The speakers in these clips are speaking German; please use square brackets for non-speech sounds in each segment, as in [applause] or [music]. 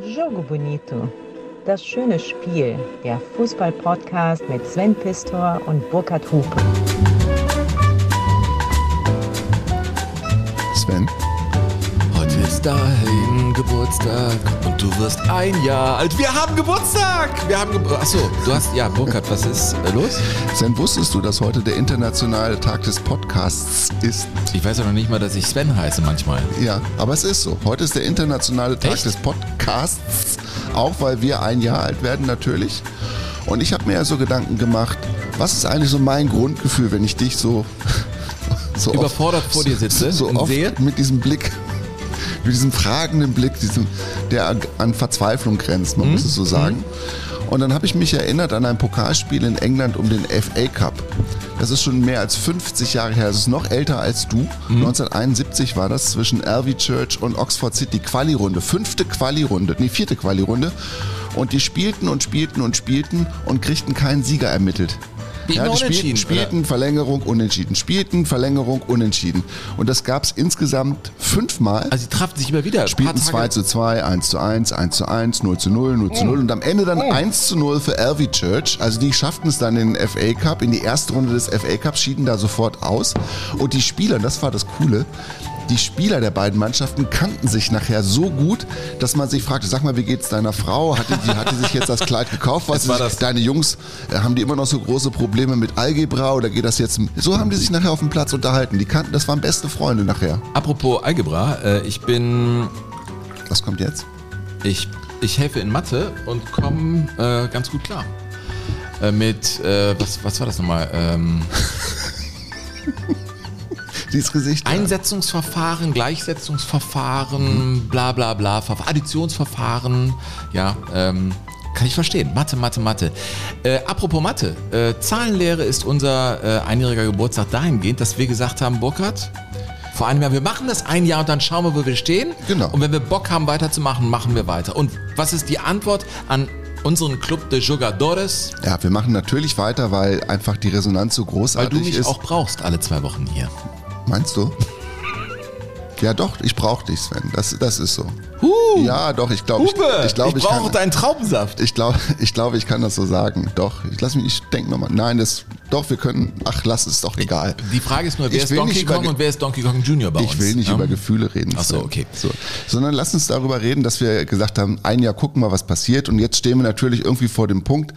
Jogo Bonito. Das schöne Spiel. Der Fußball-Podcast mit Sven Pistor und Burkhard Hupe. Sven, Heute ist Geburtstag und du wirst ein Jahr alt. Wir haben Geburtstag! Wir haben Geburtstag. Achso, du hast. Ja, Burkhard, was ist äh, los? Sven, wusstest du, dass heute der internationale Tag des Podcasts ist? Ich weiß ja noch nicht mal, dass ich Sven heiße manchmal. Ja, aber es ist so. Heute ist der internationale Tag Echt? des Podcasts, auch weil wir ein Jahr alt werden natürlich. Und ich habe mir ja so Gedanken gemacht, was ist eigentlich so mein Grundgefühl, wenn ich dich so, [laughs] so Überfordert vor dir sitze so und oft sehe? mit diesem Blick, mit diesem fragenden Blick, diesem, der an, Verzweiflung grenzt, Mhm. man muss es so sagen. Und dann habe ich mich erinnert an ein Pokalspiel in England um den FA Cup. Das ist schon mehr als 50 Jahre her. Das ist noch älter als du. Mhm. 1971 war das zwischen Alvey Church und Oxford City. Quali-Runde. Fünfte Quali-Runde. Nee, vierte Quali-Runde. Und die spielten und spielten und spielten und kriegten keinen Sieger ermittelt. Wie Ja, die spielten, unentschieden, spielten Verlängerung, unentschieden. Spielten, Verlängerung, unentschieden. Und das gab es insgesamt fünfmal. Also, sie trafen sich immer wieder. Spielten paar 2 Tage- zu 2, 1 zu 1, 1 zu 1, 0 zu 0, 0 zu 0 und am Ende dann 1 zu 0 für Alvey Church. Also die schafften es dann in den FA Cup, in die erste Runde des FA Cups, schieden da sofort aus. Und die Spieler, und das war das Coole, die Spieler der beiden Mannschaften kannten sich nachher so gut, dass man sich fragte, sag mal, wie geht's deiner Frau? Hat die, hat die sich jetzt das Kleid gekauft? Was war das- deine Jungs, äh, haben die immer noch so große Probleme mit Algebra oder geht das jetzt? So haben die sich nachher auf dem Platz unterhalten. Die kannten, das waren beste Freunde nachher. Apropos Algebra, äh, ich bin. Was kommt jetzt? Ich, ich helfe in Mathe und komme äh, ganz gut klar. Äh, mit. Äh, was, was war das nochmal? Ähm, [laughs] Dieses Gesicht. Einsetzungsverfahren, Gleichsetzungsverfahren, bla bla bla, Verf- Additionsverfahren, ja, ähm, kann ich verstehen. Mathe, Mathe, Mathe. Äh, apropos Mathe, äh, Zahlenlehre ist unser äh, einjähriger Geburtstag dahingehend, dass wir gesagt haben, Burkhard, vor einem Jahr, wir machen das ein Jahr und dann schauen wir, wo wir stehen. Genau. Und wenn wir Bock haben, weiterzumachen, machen wir weiter. Und was ist die Antwort an unseren Club de Jugadores? Ja, wir machen natürlich weiter, weil einfach die Resonanz so Weil großartig du mich ist. auch brauchst alle zwei Wochen hier. Meinst du? Ja, doch, ich brauche dich, Sven. Das, das ist so. Huh, Ja, doch, ich glaube, ich, ich, glaub, ich, brauche kann, deinen Traubensaft. ich glaube, ich, glaub, ich kann das so sagen. Doch, ich lass mich, ich denke nochmal. Nein, das, doch, wir können, ach, lass es doch egal. Die Frage ist nur, wer Ich ist Donkey über Kong und wer ist Donkey Kong Junior bei uns? Ich will nicht ja? über Gefühle reden. Ach so, okay. So. Sondern lass uns darüber reden, dass wir gesagt haben, ein Jahr gucken wir, was passiert. Und jetzt stehen wir natürlich irgendwie vor dem Punkt,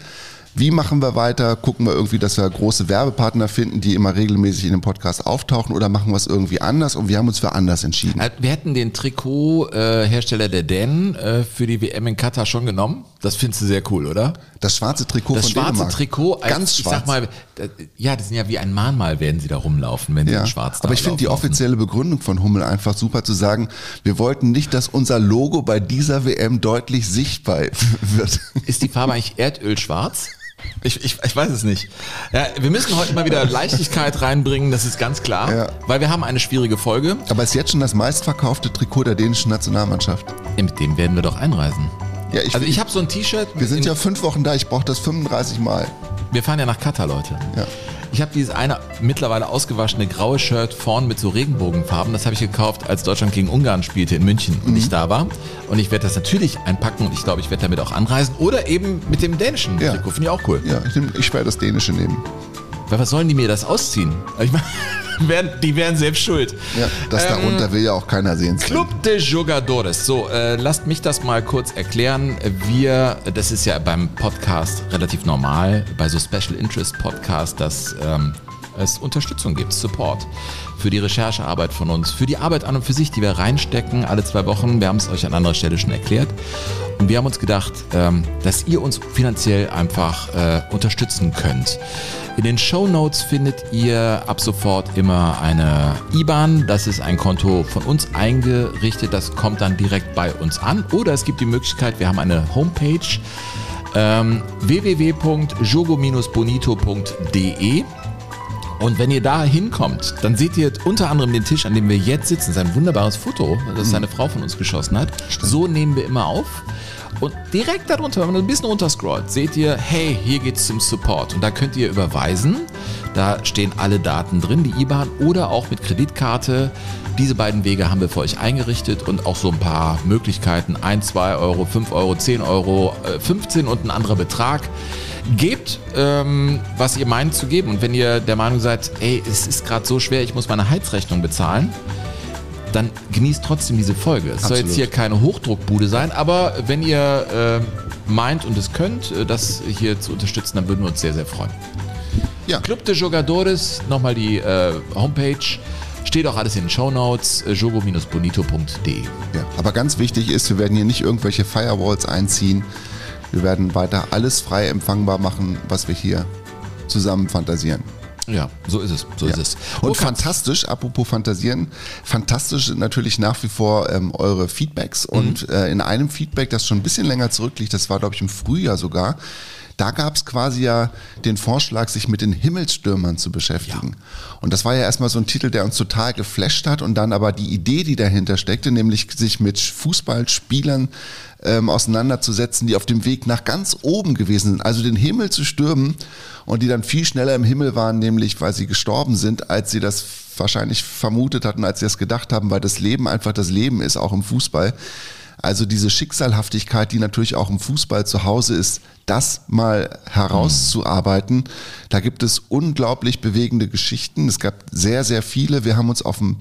wie machen wir weiter? Gucken wir irgendwie, dass wir große Werbepartner finden, die immer regelmäßig in dem Podcast auftauchen oder machen wir es irgendwie anders? Und wir haben uns für anders entschieden. Äh, Wir hätten den Trikothersteller der Dänen äh, für die WM in Katar schon genommen. Das findest du sehr cool, oder? Das schwarze Trikot Das von schwarze Dänemark. Trikot, als, ganz ich schwarz. sag mal, äh, ja, das sind ja wie ein Mahnmal, werden sie da rumlaufen, wenn sie ja. in schwarz Aber ich finde die offizielle Begründung von Hummel einfach super zu sagen, wir wollten nicht, dass unser Logo bei dieser WM deutlich sichtbar [laughs] wird. Ist die Farbe eigentlich Erdölschwarz? Ich, ich, ich weiß es nicht. Ja, wir müssen heute mal wieder Leichtigkeit reinbringen, das ist ganz klar, Ja. weil wir haben eine schwierige Folge. Aber es ist jetzt schon das meistverkaufte Trikot der dänischen Nationalmannschaft. Mit dem werden wir doch einreisen. Ja, ich, Also ich habe so ein T-Shirt. wir sind in- ja fünf Wochen da, ich brauche das 35 Mal. Wir fahren ja nach Katar, Leute. Ja. Ich habe dieses eine mittlerweile ausgewaschene graue Shirt vorn mit so Regenbogenfarben. Das habe ich gekauft, als Deutschland gegen Ungarn spielte in München und Mhm. ich da war. Und ich werde das natürlich einpacken und ich glaube, ich werde damit auch anreisen. Oder eben mit dem dänischen Ja. Trikot. Finde ich auch cool. Ja, ich, ich werde das Dänische nehmen. Weil was sollen die mir das ausziehen? Ich meine, [laughs] werden- die wären selbst schuld. Ja, das Ähm, darunter will ja auch keiner sehen. Club de Jugadores. So, äh, lasst mich das mal kurz erklären. Wir, das ist ja beim Podcast relativ normal, bei so Special Interest Podcasts, dass ähm, es Unterstützung gibt, Support für die Recherchearbeit von uns, für die Arbeit an und für sich, die wir reinstecken alle zwei Wochen. Wir haben es euch an anderer Stelle schon erklärt. Und wir haben uns gedacht, ähm, dass ihr uns finanziell einfach äh, unterstützen könnt. In den Show Notes findet ihr ab sofort immer eine IBAN. Das ist ein Konto von uns eingerichtet. Das kommt dann direkt bei uns an. Oder es gibt die Möglichkeit, wir haben eine Homepage ähm, www.jogo-bonito.de und wenn ihr da hinkommt, dann seht ihr unter anderem den Tisch, an dem wir jetzt sitzen. Das ist ein wunderbares Foto, das seine Frau von uns geschossen hat. So nehmen wir immer auf. Und direkt darunter, wenn man ein bisschen runterscrollt, seht ihr, hey, hier geht's zum Support. Und da könnt ihr überweisen. Da stehen alle Daten drin, die IBAN oder auch mit Kreditkarte. Diese beiden Wege haben wir für euch eingerichtet und auch so ein paar Möglichkeiten. 1, 2 Euro, 5 Euro, 10 Euro, 15 äh, und ein anderer Betrag. Gebt, ähm, was ihr meint zu geben. Und wenn ihr der Meinung seid, ey, es ist gerade so schwer, ich muss meine Heizrechnung bezahlen, dann genießt trotzdem diese Folge. Es Absolut. soll jetzt hier keine Hochdruckbude sein, aber wenn ihr äh, meint und es könnt, äh, das hier zu unterstützen, dann würden wir uns sehr, sehr freuen. Ja. Club de Jogadores, nochmal die äh, Homepage. Steht auch alles in den Show Notes, äh, jogo-bonito.de. Ja, aber ganz wichtig ist, wir werden hier nicht irgendwelche Firewalls einziehen. Wir werden weiter alles frei empfangbar machen, was wir hier zusammen fantasieren. Ja, so ist es. So ja. ist es. Und okay. fantastisch, apropos Fantasieren, fantastisch natürlich nach wie vor ähm, eure Feedbacks. Mhm. Und äh, in einem Feedback, das schon ein bisschen länger zurückliegt, das war, glaube ich, im Frühjahr sogar, da gab es quasi ja den Vorschlag, sich mit den Himmelsstürmern zu beschäftigen. Ja. Und das war ja erstmal so ein Titel, der uns total geflasht hat und dann aber die Idee, die dahinter steckte, nämlich sich mit Fußballspielern ähm, auseinanderzusetzen, die auf dem Weg nach ganz oben gewesen sind, also den Himmel zu stürmen und die dann viel schneller im Himmel waren, nämlich weil sie gestorben sind, als sie das wahrscheinlich vermutet hatten, als sie das gedacht haben, weil das Leben einfach das Leben ist, auch im Fußball. Also diese Schicksalhaftigkeit, die natürlich auch im Fußball zu Hause ist, das mal herauszuarbeiten. Da gibt es unglaublich bewegende Geschichten. Es gab sehr, sehr viele. Wir haben uns auf ein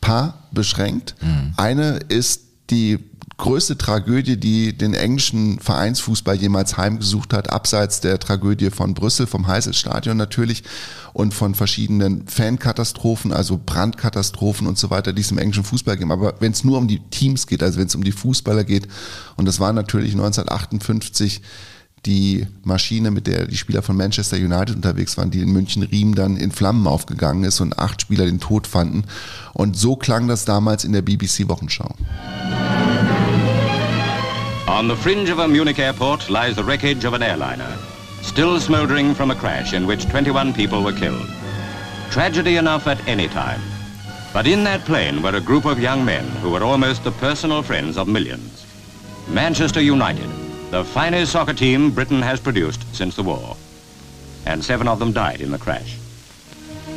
paar beschränkt. Mhm. Eine ist die größte Tragödie, die den englischen Vereinsfußball jemals heimgesucht hat, abseits der Tragödie von Brüssel, vom Heißelstadion natürlich und von verschiedenen Fankatastrophen, also Brandkatastrophen und so weiter, die es im englischen Fußball gibt. Aber wenn es nur um die Teams geht, also wenn es um die Fußballer geht, und das war natürlich 1958 die Maschine, mit der die Spieler von Manchester United unterwegs waren, die in München Riem dann in Flammen aufgegangen ist und acht Spieler den Tod fanden. Und so klang das damals in der BBC Wochenschau. On the fringe of a Munich airport lies the wreckage of an airliner, still smoldering from a crash in which 21 people were killed. Tragedy enough at any time. But in that plane were a group of young men who were almost the personal friends of millions. Manchester United, the finest soccer team Britain has produced since the war. And seven of them died in the crash.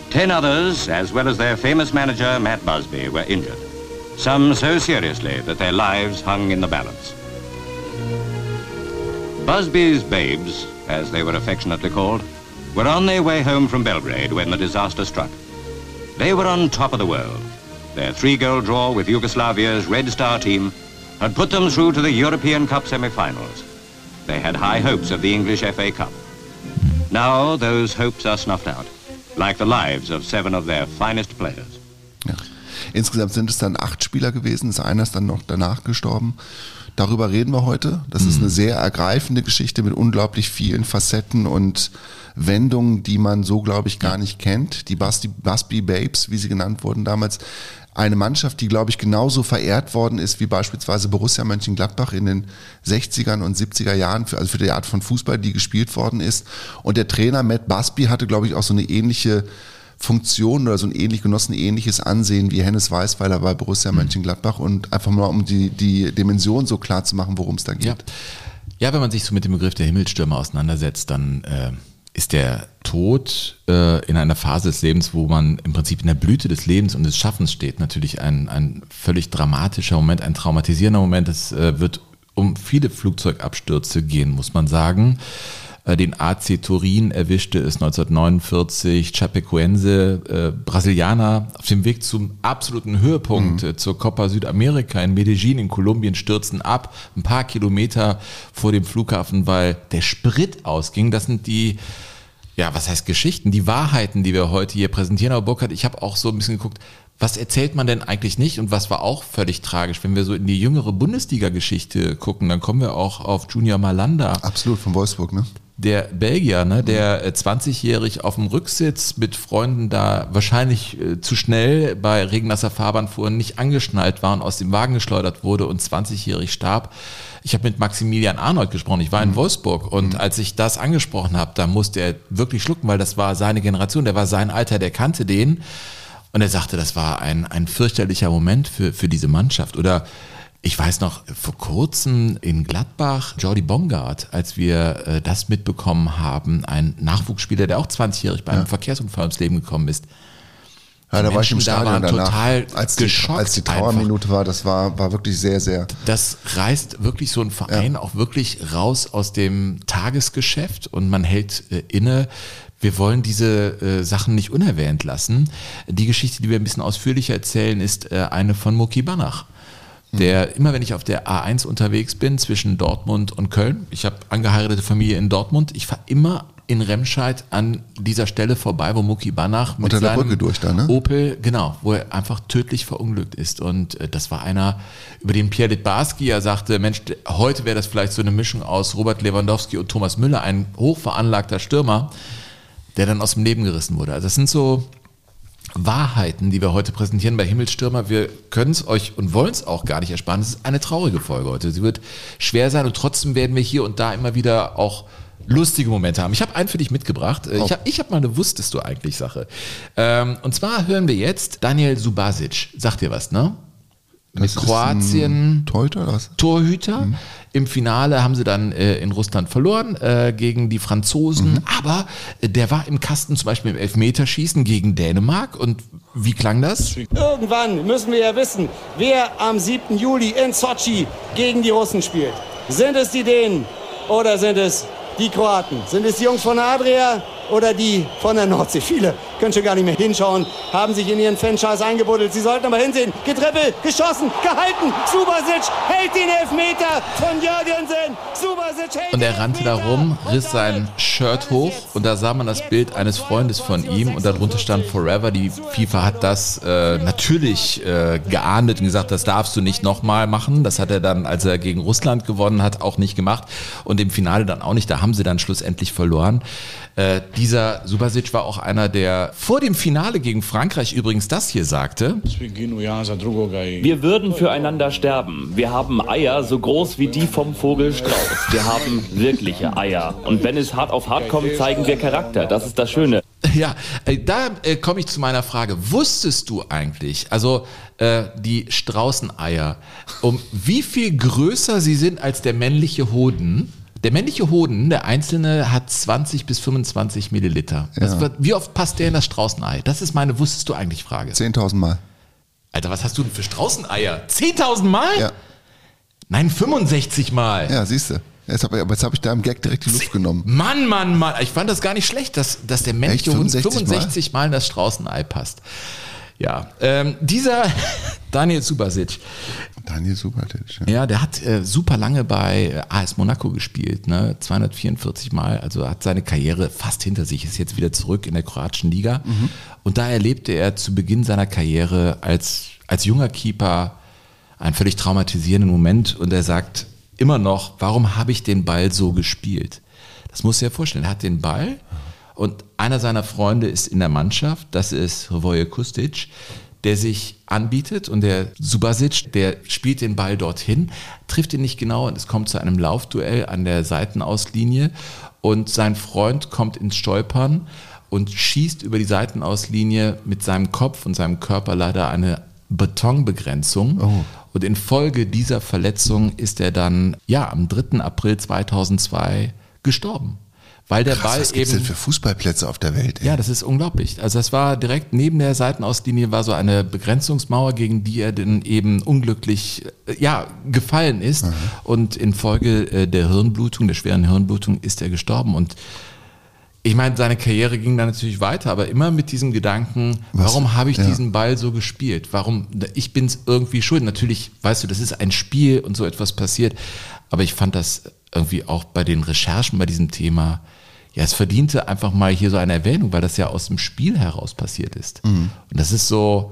Ten others, as well as their famous manager, Matt Busby, were injured. Some so seriously that their lives hung in the balance. Busby's babes, as they were affectionately called, were on their way home from Belgrade when the disaster struck. They were on top of the world. Their three-goal draw with Yugoslavia's Red Star team had put them through to the European Cup semi-finals. They had high hopes of the English FA Cup. Now those hopes are snuffed out, like the lives of seven of their finest players. Ja. Insgesamt sind es dann acht Spieler gewesen, ist einer ist dann noch danach gestorben. Darüber reden wir heute. Das mhm. ist eine sehr ergreifende Geschichte mit unglaublich vielen Facetten und Wendungen, die man so, glaube ich, gar nicht kennt. Die Busby, Busby Babes, wie sie genannt wurden damals. Eine Mannschaft, die, glaube ich, genauso verehrt worden ist wie beispielsweise Borussia Mönchengladbach in den 60ern und 70er Jahren, für, also für die Art von Fußball, die gespielt worden ist. Und der Trainer Matt Busby hatte, glaube ich, auch so eine ähnliche Funktion oder so ein ähnlich genossen ähnliches Ansehen wie Hennes Weißweiler bei Borussia mhm. Mönchengladbach und einfach mal um die, die Dimension so klar zu machen, worum es da geht. Ja. ja. wenn man sich so mit dem Begriff der Himmelstürme auseinandersetzt, dann äh, ist der Tod äh, in einer Phase des Lebens, wo man im Prinzip in der Blüte des Lebens und des Schaffens steht, natürlich ein, ein völlig dramatischer Moment, ein traumatisierender Moment. Es äh, wird um viele Flugzeugabstürze gehen, muss man sagen. Äh, den AC Turin erwischte es 1949, Chapecoense, äh, Brasilianer, auf dem Weg zum absoluten Höhepunkt mhm. äh, zur Copa Südamerika in Medellin in Kolumbien stürzen ab, ein paar Kilometer vor dem Flughafen, weil der Sprit ausging. Das sind die ja, was heißt Geschichten, die Wahrheiten, die wir heute hier präsentieren. Aber Burkhard, ich habe auch so ein bisschen geguckt, was erzählt man denn eigentlich nicht und was war auch völlig tragisch? Wenn wir so in die jüngere Bundesliga-Geschichte gucken, dann kommen wir auch auf Junior Malanda. Absolut, von Wolfsburg, ne? Der Belgier, ne, der 20-jährig äh, auf dem Rücksitz mit Freunden da wahrscheinlich äh, zu schnell bei regennasser Fahrbahn fuhren, nicht angeschnallt war und aus dem Wagen geschleudert wurde und 20-jährig starb. Ich habe mit Maximilian Arnold gesprochen, ich war in mhm. Wolfsburg und mhm. als ich das angesprochen habe, da musste er wirklich schlucken, weil das war seine Generation, der war sein Alter, der kannte den. Und er sagte, das war ein, ein fürchterlicher Moment für, für diese Mannschaft. Oder Ich weiß noch, vor kurzem in Gladbach, Jordi Bongard, als wir äh, das mitbekommen haben, ein Nachwuchsspieler, der auch 20-jährig bei einem Verkehrsunfall ums Leben gekommen ist. Ja, da war ich im da Stadion waren danach, total als die, geschockt als die Trauerminute war. Das war, war wirklich sehr, sehr. Das reißt wirklich so ein Verein auch wirklich raus aus dem Tagesgeschäft und man hält äh, inne. Wir wollen diese äh, Sachen nicht unerwähnt lassen. Die Geschichte, die wir ein bisschen ausführlicher erzählen, ist äh, eine von Muki Banach. Der immer, wenn ich auf der A1 unterwegs bin zwischen Dortmund und Köln, ich habe angeheiratete Familie in Dortmund, ich fahre immer in Remscheid an dieser Stelle vorbei, wo Muki Banach mit Unter der seinem da, ne? Opel, genau, wo er einfach tödlich verunglückt ist. Und äh, das war einer, über den Pierre Litbarski ja sagte, Mensch, heute wäre das vielleicht so eine Mischung aus Robert Lewandowski und Thomas Müller, ein hochveranlagter Stürmer, der dann aus dem Leben gerissen wurde. Also das sind so Wahrheiten, die wir heute präsentieren bei Himmelsstürmer. Wir können es euch und wollen es auch gar nicht ersparen. Es ist eine traurige Folge heute. Sie wird schwer sein und trotzdem werden wir hier und da immer wieder auch lustige Momente haben. Ich habe einen für dich mitgebracht. Äh, Ich habe ich hab mal eine Wusstest du eigentlich Sache. Ähm, und zwar hören wir jetzt Daniel Subasic. Sagt dir was, ne? Mit Kroatien. Torhüter? Torhüter. Im Finale haben sie dann äh, in Russland verloren äh, gegen die Franzosen. Aber äh, der war im Kasten zum Beispiel im Elfmeterschießen gegen Dänemark. Und wie klang das? Irgendwann müssen wir ja wissen, wer am 7. Juli in Sochi gegen die Russen spielt. Sind es die Dänen oder sind es die Kroaten? Sind es die Jungs von Adria oder die von der Nordsee? Viele können schon gar nicht mehr hinschauen, haben sich in ihren Fanscheiß eingebuddelt. Sie sollten aber hinsehen. Getrippelt, geschossen, gehalten. Subasic hält den Elfmeter von Jürgensen. Subasic hält Und er rannte da rum, riss sein Shirt hoch und da sah man das Bild eines Freundes von ihm und darunter stand Forever. Die FIFA hat das äh, natürlich äh, geahndet und gesagt, das darfst du nicht nochmal machen. Das hat er dann, als er gegen Russland gewonnen hat, auch nicht gemacht und im Finale dann auch nicht. Da haben sie dann schlussendlich verloren. Äh, dieser Subasic war auch einer, der vor dem Finale gegen Frankreich übrigens das hier sagte. Wir würden füreinander sterben. Wir haben Eier so groß wie die vom Vogel Strauß. Wir haben wirkliche Eier. Und wenn es hart auf hart kommt, zeigen wir Charakter. Das ist das Schöne. Ja, äh, da äh, komme ich zu meiner Frage. Wusstest du eigentlich, also äh, die Straußeneier, um wie viel größer sie sind als der männliche Hoden? Der männliche Hoden, der einzelne, hat 20 bis 25 Milliliter. Das wird, wie oft passt der in das Straußenei? Das ist meine Wusstest du eigentlich Frage. 10.000 Mal. Alter, was hast du denn für Straußeneier? 10.000 Mal? Ja, Nein, 65 Mal. ja siehst du. Jetzt habe jetzt hab ich da im Gag direkt die Luft genommen. Mann, Mann, Mann. Ich fand das gar nicht schlecht, dass, dass der männliche? Hund 65 65 Mal in das Straußenei passt. Ja, ähm, dieser [laughs] Daniel Subasic, Daniel Supertic. Ja. ja, der hat äh, super lange bei äh, AS Monaco gespielt, ne? 244 Mal, also hat seine Karriere fast hinter sich, ist jetzt wieder zurück in der kroatischen Liga. Und da erlebte er zu Beginn seiner Karriere als, als junger Keeper einen völlig traumatisierenden Moment und er sagt immer noch, warum habe ich den Ball so gespielt? Das muss er vorstellen. Er hat den Ball und einer seiner Freunde ist in der Mannschaft, das ist Hrvoje Kustic, der sich anbietet und der Subasic, der spielt den Ball dorthin, trifft ihn nicht genau und es kommt zu einem Laufduell an der Seitenauslinie und sein Freund kommt ins Stolpern und schießt über die Seitenauslinie mit seinem Kopf und seinem Körper leider eine Betonbegrenzung. Und infolge dieser Verletzung ist er dann ja am 3. April 2002 gestorben. Weil der Krass, Ball was gibt's eben denn für Fußballplätze auf der Welt? Ey? ja, das ist unglaublich. Also das war direkt neben der Seitenauslinie war so eine Begrenzungsmauer, gegen die er dann eben unglücklich äh, ja gefallen ist und infolge äh, der Hirnblutung, der schweren Hirnblutung, ist er gestorben und ich meine, seine Karriere ging dann natürlich weiter, aber immer mit diesem Gedanken, Was? warum habe ich Ja. diesen Ball so gespielt? Warum? Ich bin es irgendwie schuld. Natürlich, weißt du, das ist ein Spiel und so etwas passiert, aber ich fand das irgendwie auch bei den Recherchen bei diesem Thema, ja, es verdiente einfach mal hier so eine Erwähnung, weil das ja aus dem Spiel heraus passiert ist. Und das ist so,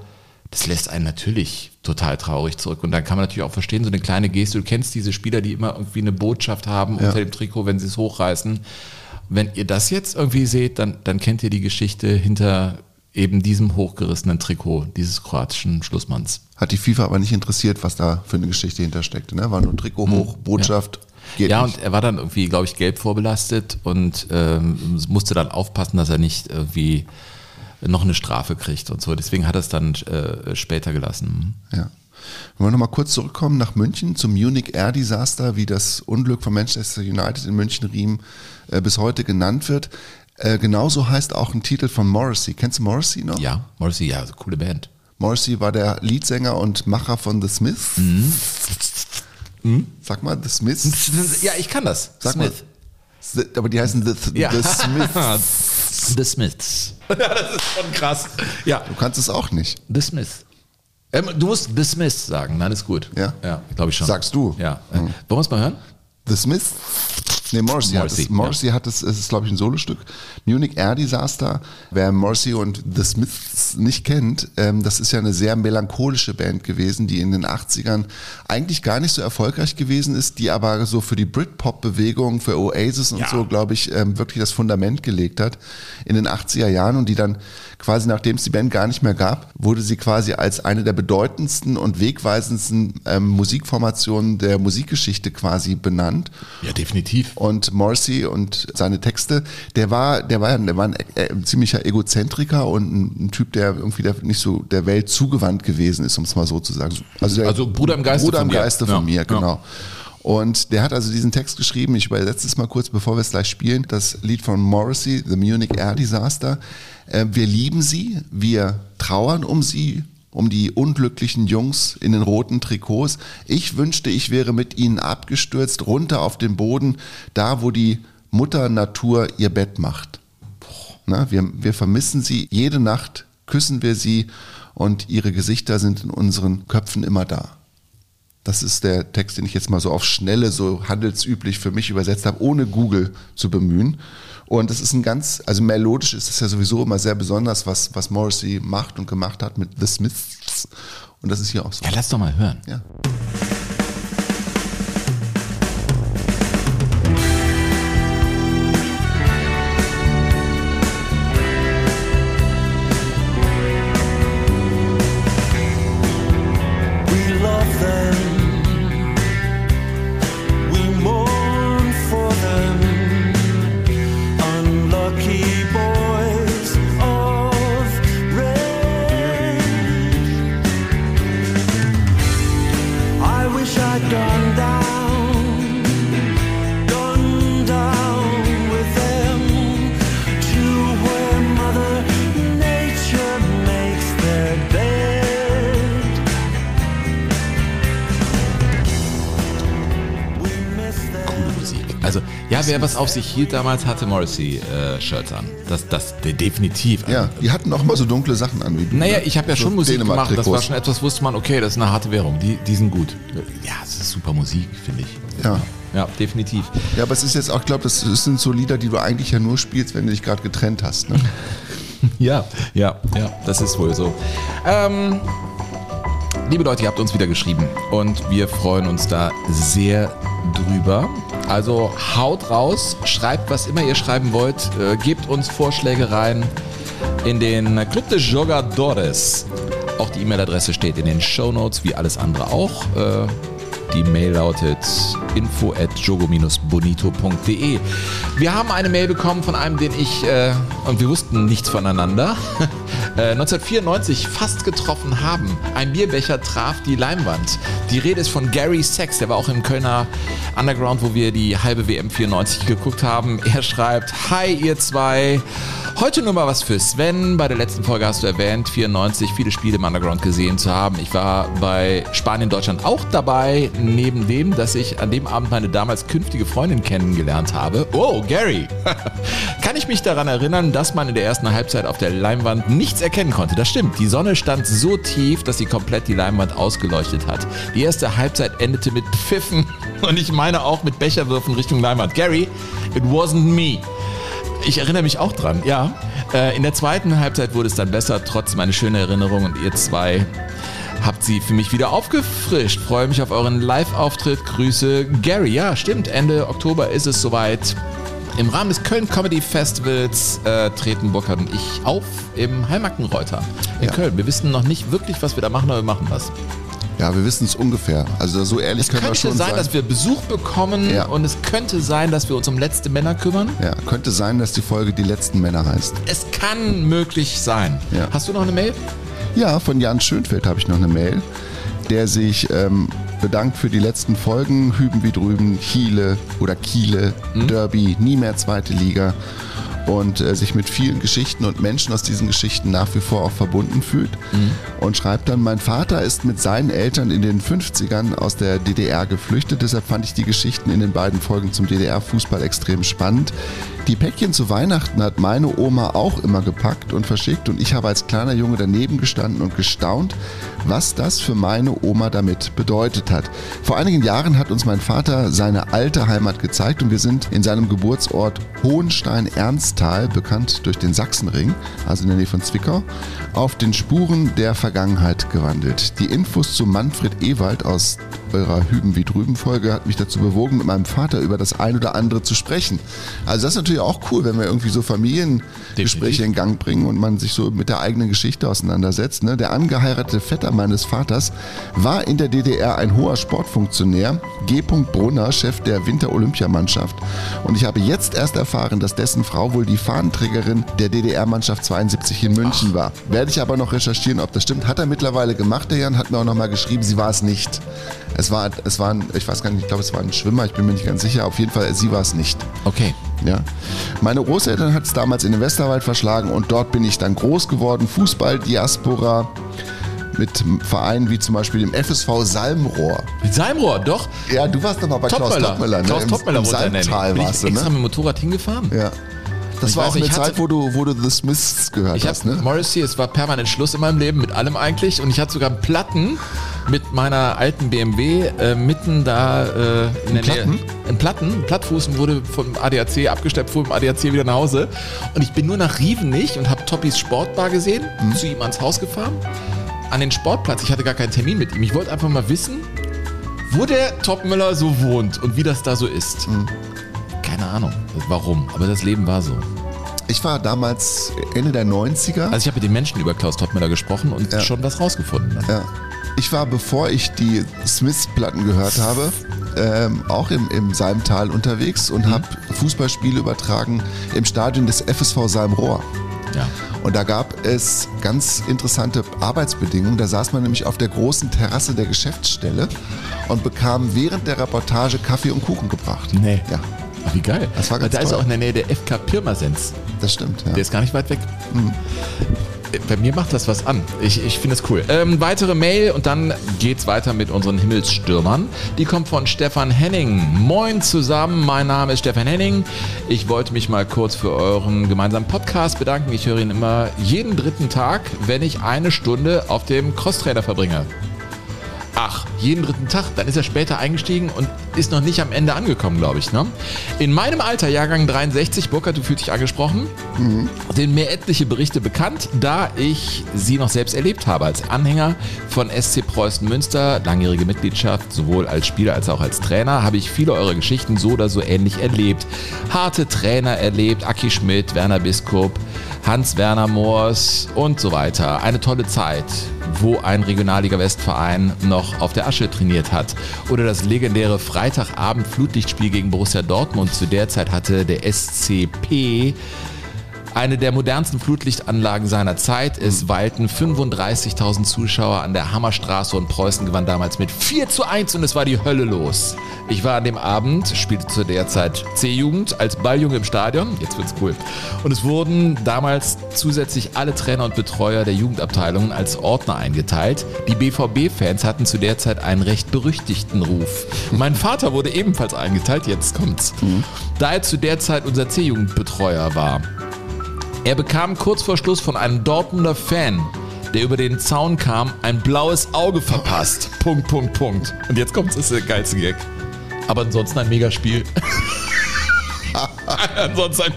das lässt einen natürlich total traurig zurück. Und dann kann man natürlich auch verstehen, so eine kleine Geste, du kennst diese Spieler, die immer irgendwie eine Botschaft haben unter dem Trikot, wenn sie es hochreißen. Wenn ihr das jetzt irgendwie seht, dann, dann kennt ihr die Geschichte hinter eben diesem hochgerissenen Trikot dieses kroatischen Schlussmanns. Hat die FIFA aber nicht interessiert, was da für eine Geschichte hintersteckte. Ne? War nur Trikot hoch, Botschaft. Geht ja, nicht. und er war dann irgendwie, glaube ich, gelb vorbelastet und ähm, musste dann aufpassen, dass er nicht irgendwie noch eine Strafe kriegt und so. Deswegen hat er es dann äh, später gelassen. Ja. Wenn wir nochmal kurz zurückkommen nach München zum Munich Air Disaster, wie das Unglück von Manchester United in München-Riem äh, bis heute genannt wird. Äh, genauso heißt auch ein Titel von Morrissey. Kennst du Morrissey noch? Ja, Morrissey, ja, coole Band. Morrissey war der Leadsänger und Macher von The Smiths. Mhm. Mhm. Sag mal, The Smiths. [laughs] Ja, ich kann das. Sag Smith. Mal. Aber die heißen The, the, ja. [laughs] the Smiths. The Smiths. [laughs] ja, das ist schon krass. Ja. Du kannst es auch nicht. The Smiths. Ähm, du musst The Smiths sagen, nein, ist gut. Ja? Ja, glaube ich schon. Sagst du? Ja. Mhm. Wollen wir es mal hören? The Smiths. Nee, Morrissey, Morrissey, hat es. Morrissey ja. hat es, es ist glaube ich ein Solostück. Munich Air Disaster. Wer Morrissey und The Smiths nicht kennt, ähm, das ist ja eine sehr melancholische Band gewesen, die in den 80ern eigentlich gar nicht so erfolgreich gewesen ist, die aber so für die Britpop-Bewegung, für Oasis und ja. so, glaube ich, ähm, wirklich das Fundament gelegt hat in den 80er Jahren und die dann quasi nachdem es die Band gar nicht mehr gab, wurde sie quasi als eine der bedeutendsten und wegweisendsten ähm, Musikformationen der Musikgeschichte quasi benannt. Ja, definitiv. Und Morrissey und seine Texte, der war, der war, der war ein, äh, ein ziemlicher Egozentriker und ein, ein, Typ, der irgendwie der nicht so der Welt zugewandt gewesen ist, um es mal so zu sagen. Also, der also Bruder im Geiste Bruder im Geiste von, mir, von mir genau. Ja. Und der hat also diesen Text geschrieben, ich übersetze es mal kurz, bevor wir es gleich spielen, das Lied von Morrissey, The Munich Air Disaster. Äh, wir lieben sie, wir trauern um sie, um die unglücklichen Jungs in den roten Trikots. Ich wünschte, ich wäre mit ihnen abgestürzt, runter auf den Boden, da wo die Mutter Natur ihr Bett macht. Na, wir, wir vermissen sie, jede Nacht küssen wir sie und ihre Gesichter sind in unseren Köpfen immer da. Das ist der Text, den ich jetzt mal so auf Schnelle, so handelsüblich für mich übersetzt habe, ohne Google zu bemühen. Und das ist ein ganz, also melodisch ist es ja sowieso immer sehr besonders, was, was Morrissey macht und gemacht hat mit The Smiths. Und das ist hier auch so. Ja, lass doch mal hören. Ja. Auf sich hielt damals, hatte Morrissey-Shirts äh, an. Das, das definitiv. Ja, die hatten auch immer so dunkle Sachen an. Wie naja, ich habe ja so schon Musik gemacht. Das war schon etwas, wusste man, okay, das ist eine harte Währung. Die, die sind gut. Ja, es ist super Musik, finde ich. Ja. Ja, definitiv. Ja, aber es ist jetzt auch, ich glaube, das sind so Lieder, die du eigentlich ja nur spielst, wenn du dich gerade getrennt hast. Ne? [laughs] ja, ja, ja, das ist wohl so. Ähm, liebe Leute, ihr habt uns wieder geschrieben und wir freuen uns da sehr drüber. Also haut raus, schreibt, was immer ihr schreiben wollt, äh, gebt uns Vorschläge rein in den Club de Jogadores. Auch die E-Mail-Adresse steht in den Show Notes, wie alles andere auch. Äh, die Mail lautet info at jogo-bonito.de. Wir haben eine Mail bekommen von einem, den ich, äh, und wir wussten nichts voneinander, [laughs] äh, 1994 fast getroffen haben. Ein Bierbecher traf die Leinwand. Die Rede ist von Gary Sachs, der war auch im Kölner Underground, wo wir die halbe WM 94 geguckt haben. Er schreibt, Hi ihr zwei. Heute nur mal was für Sven. Bei der letzten Folge hast du erwähnt, 94 viele Spiele im Underground gesehen zu haben. Ich war bei Spanien, Deutschland auch dabei, neben dem, dass ich an dem Abend meine damals künftige Freundin kennengelernt habe. Oh, Gary! [laughs] Kann ich mich daran erinnern, dass man in der ersten Halbzeit auf der Leinwand nichts erkennen konnte? Das stimmt. Die Sonne stand so tief, dass sie komplett die Leinwand ausgeleuchtet hat. Die erste Halbzeit endete mit Pfiffen [laughs] und ich meine auch mit Becherwürfen Richtung Leinwand. Gary, it wasn't me. Ich erinnere mich auch dran, ja. Äh, in der zweiten Halbzeit wurde es dann besser, trotzdem eine schöne Erinnerung und ihr zwei habt sie für mich wieder aufgefrischt. Freue mich auf euren Live-Auftritt. Grüße, Gary. Ja, stimmt. Ende Oktober ist es soweit. Im Rahmen des Köln Comedy Festivals äh, treten Burkhard und ich auf im Heimarkenreuter in ja. Köln. Wir wissen noch nicht wirklich, was wir da machen, aber wir machen was. Ja, wir wissen es ungefähr. Also so ehrlich es können wir schon sein. Es könnte sein, dass wir Besuch bekommen ja. und es könnte sein, dass wir uns um letzte Männer kümmern. Ja, könnte sein, dass die Folge die letzten Männer heißt. Es kann möglich sein. Ja. Hast du noch eine Mail? Ja, von Jan Schönfeld habe ich noch eine Mail. der sich ähm, bedankt für die letzten Folgen. Hüben wie drüben, Chile oder Kiele, Derby, nie mehr zweite Liga und äh, sich mit vielen Geschichten und Menschen aus diesen Geschichten nach wie vor auch verbunden fühlt. Und schreibt dann, mein Vater ist mit seinen Eltern in den 50ern aus der DDR geflüchtet, deshalb fand ich die Geschichten in den beiden Folgen zum DDR-Fußball extrem spannend. Die Päckchen zu Weihnachten hat meine Oma auch immer gepackt und verschickt und ich habe als kleiner Junge daneben gestanden und gestaunt, was das für meine Oma damit bedeutet hat. Vor einigen Jahren hat uns mein Vater seine alte Heimat gezeigt und wir sind in seinem Geburtsort Hohenstein-Ernsthal, bekannt durch den Sachsenring, also in der Nähe von Zwickau, auf den Spuren der Vergangenheit gewandelt. Die Infos zu Manfred Ewald aus eurer Hüben wie drüben Folge hat mich dazu bewogen, mit meinem Vater über das ein oder andere zu sprechen. Also das ist natürlich auch cool, wenn wir irgendwie so Familiengespräche in Gang bringen und man sich so mit der eigenen Geschichte auseinandersetzt. Ne? Der angeheiratete Vetter meines Vaters war in der DDR ein hoher Sportfunktionär, G. Brunner, Chef der Winter-Olympiamannschaft. Und ich habe jetzt erst erfahren, dass dessen Frau wohl die Fahnenträgerin der DDR-Mannschaft 72 in München war. Werde ich aber noch recherchieren, ob das stimmt. Hat er mittlerweile gemacht, der Jan, hat mir auch nochmal geschrieben, sie war es nicht. Es war, es war ein, ich weiß gar nicht, ich glaube, es war ein Schwimmer, ich bin mir nicht ganz sicher. Auf jeden Fall, sie war es nicht. Okay. Ja. Meine Großeltern hat es damals in den Westerwald verschlagen und dort bin ich dann groß geworden. Fußball, Diaspora mit Vereinen wie zum Beispiel dem FSV Salmrohr. Mit Salmrohr, doch. Ja, du warst doch mal bei Klaus Topmöller. Ne? Klaus Im- Topmöller im Nähe. Salmtal warst ich du, extra ne? mit dem Motorrad hingefahren. Ja. Das Ich war weiß, auch eine hatte- Zeit, wo du, wo du The Smiths gehört Ich hast, ne? Morrissey, es war permanent Schluss in meinem Leben mit allem eigentlich und ich hatte sogar einen Platten mit meiner alten BMW äh, mitten da äh, in der Platten? Nähe. Ein Platten, ein Plattfuß und wurde vom ADAC abgesteppt, fuhr im ADAC wieder nach Hause und ich bin nur nach Rievenich und habe Toppis Sportbar gesehen, Mhm. zu ihm ans Haus gefahren, an den Sportplatz. Ich hatte gar keinen Termin mit ihm. Ich wollte einfach mal wissen, wo der Topmüller so wohnt und wie das da so ist. Mhm. Keine Ahnung, warum, aber das Leben war so. Ich war damals Ende der 90er. Also ich habe mit den Menschen über Klaus Toppmüller gesprochen und Ja. schon was rausgefunden. Dann. Ja. Ich war, bevor ich die Smiths-Platten gehört habe, ähm, auch im, im Salmtal unterwegs und habe Fußballspiele übertragen im Stadion des FSV Salmrohr. Ja. Und da gab es ganz interessante Arbeitsbedingungen. Da saß man nämlich auf der großen Terrasse der Geschäftsstelle und bekam während der Reportage Kaffee und Kuchen gebracht. Nee. Ja, wie geil. Das war ganz da ist toll. auch in der Nähe der FK Pirmasens. das stimmt. Ja. Der ist gar nicht weit weg. Äh, Bei mir macht das was an. Ich, ich finde es cool. Ähm, weitere Mail und dann geht's weiter mit unseren Himmelsstürmern. Die kommt von Stefan Henning. Moin zusammen, mein Name ist Stefan Henning. Ich wollte mich mal kurz für euren gemeinsamen Podcast bedanken. Ich höre ihn immer jeden dritten Tag, wenn ich eine Stunde auf dem Crosstrainer verbringe. Ach, jeden dritten Tag. Dann ist er später eingestiegen und ist noch nicht am Ende angekommen, glaube ich. Ne? In meinem Alter, Jahrgang 63, Burkhard, du fühlst dich angesprochen, sind mir etliche Berichte bekannt, da ich sie noch selbst erlebt habe. Als Anhänger von SC Preußen Münster, langjährige Mitgliedschaft, sowohl als Spieler als auch als Trainer, habe ich viele eurer Geschichten so oder so ähnlich erlebt. Harte Trainer erlebt, Aki Schmidt, Werner Biskup, Hans-Werner Moors und so weiter. Eine tolle Zeit, wo ein Regionalliga-Westverein noch auf der Asche trainiert hat. Oder das legendäre Freitagabend Flutlichtspiel gegen Borussia Dortmund. Zu der Zeit hatte der SCP eine der modernsten Flutlichtanlagen seiner Zeit. Es weilten 35.000 Zuschauer an der Hammerstraße und Preußen gewann damals mit 4 zu 1 und es war die Hölle los. Ich war an dem Abend, spielte zu der Zeit C-Jugend als Balljunge im Stadion. Jetzt wird's cool. Und es wurden damals zusätzlich alle Trainer und Betreuer der Jugendabteilungen als Ordner eingeteilt. Die BVB-Fans hatten zu der Zeit einen recht berüchtigten Ruf. Mein Vater wurde ebenfalls eingeteilt, jetzt kommt's. Da er zu der Zeit unser C-Jugendbetreuer war. Er bekam kurz vor Schluss von einem Dortmunder Fan, der über den Zaun kam, ein blaues Auge verpasst. Punkt, Punkt, Punkt. Und jetzt kommt es, ist der geilste Gag. Aber ansonsten ein Megaspiel. [laughs] ansonsten ein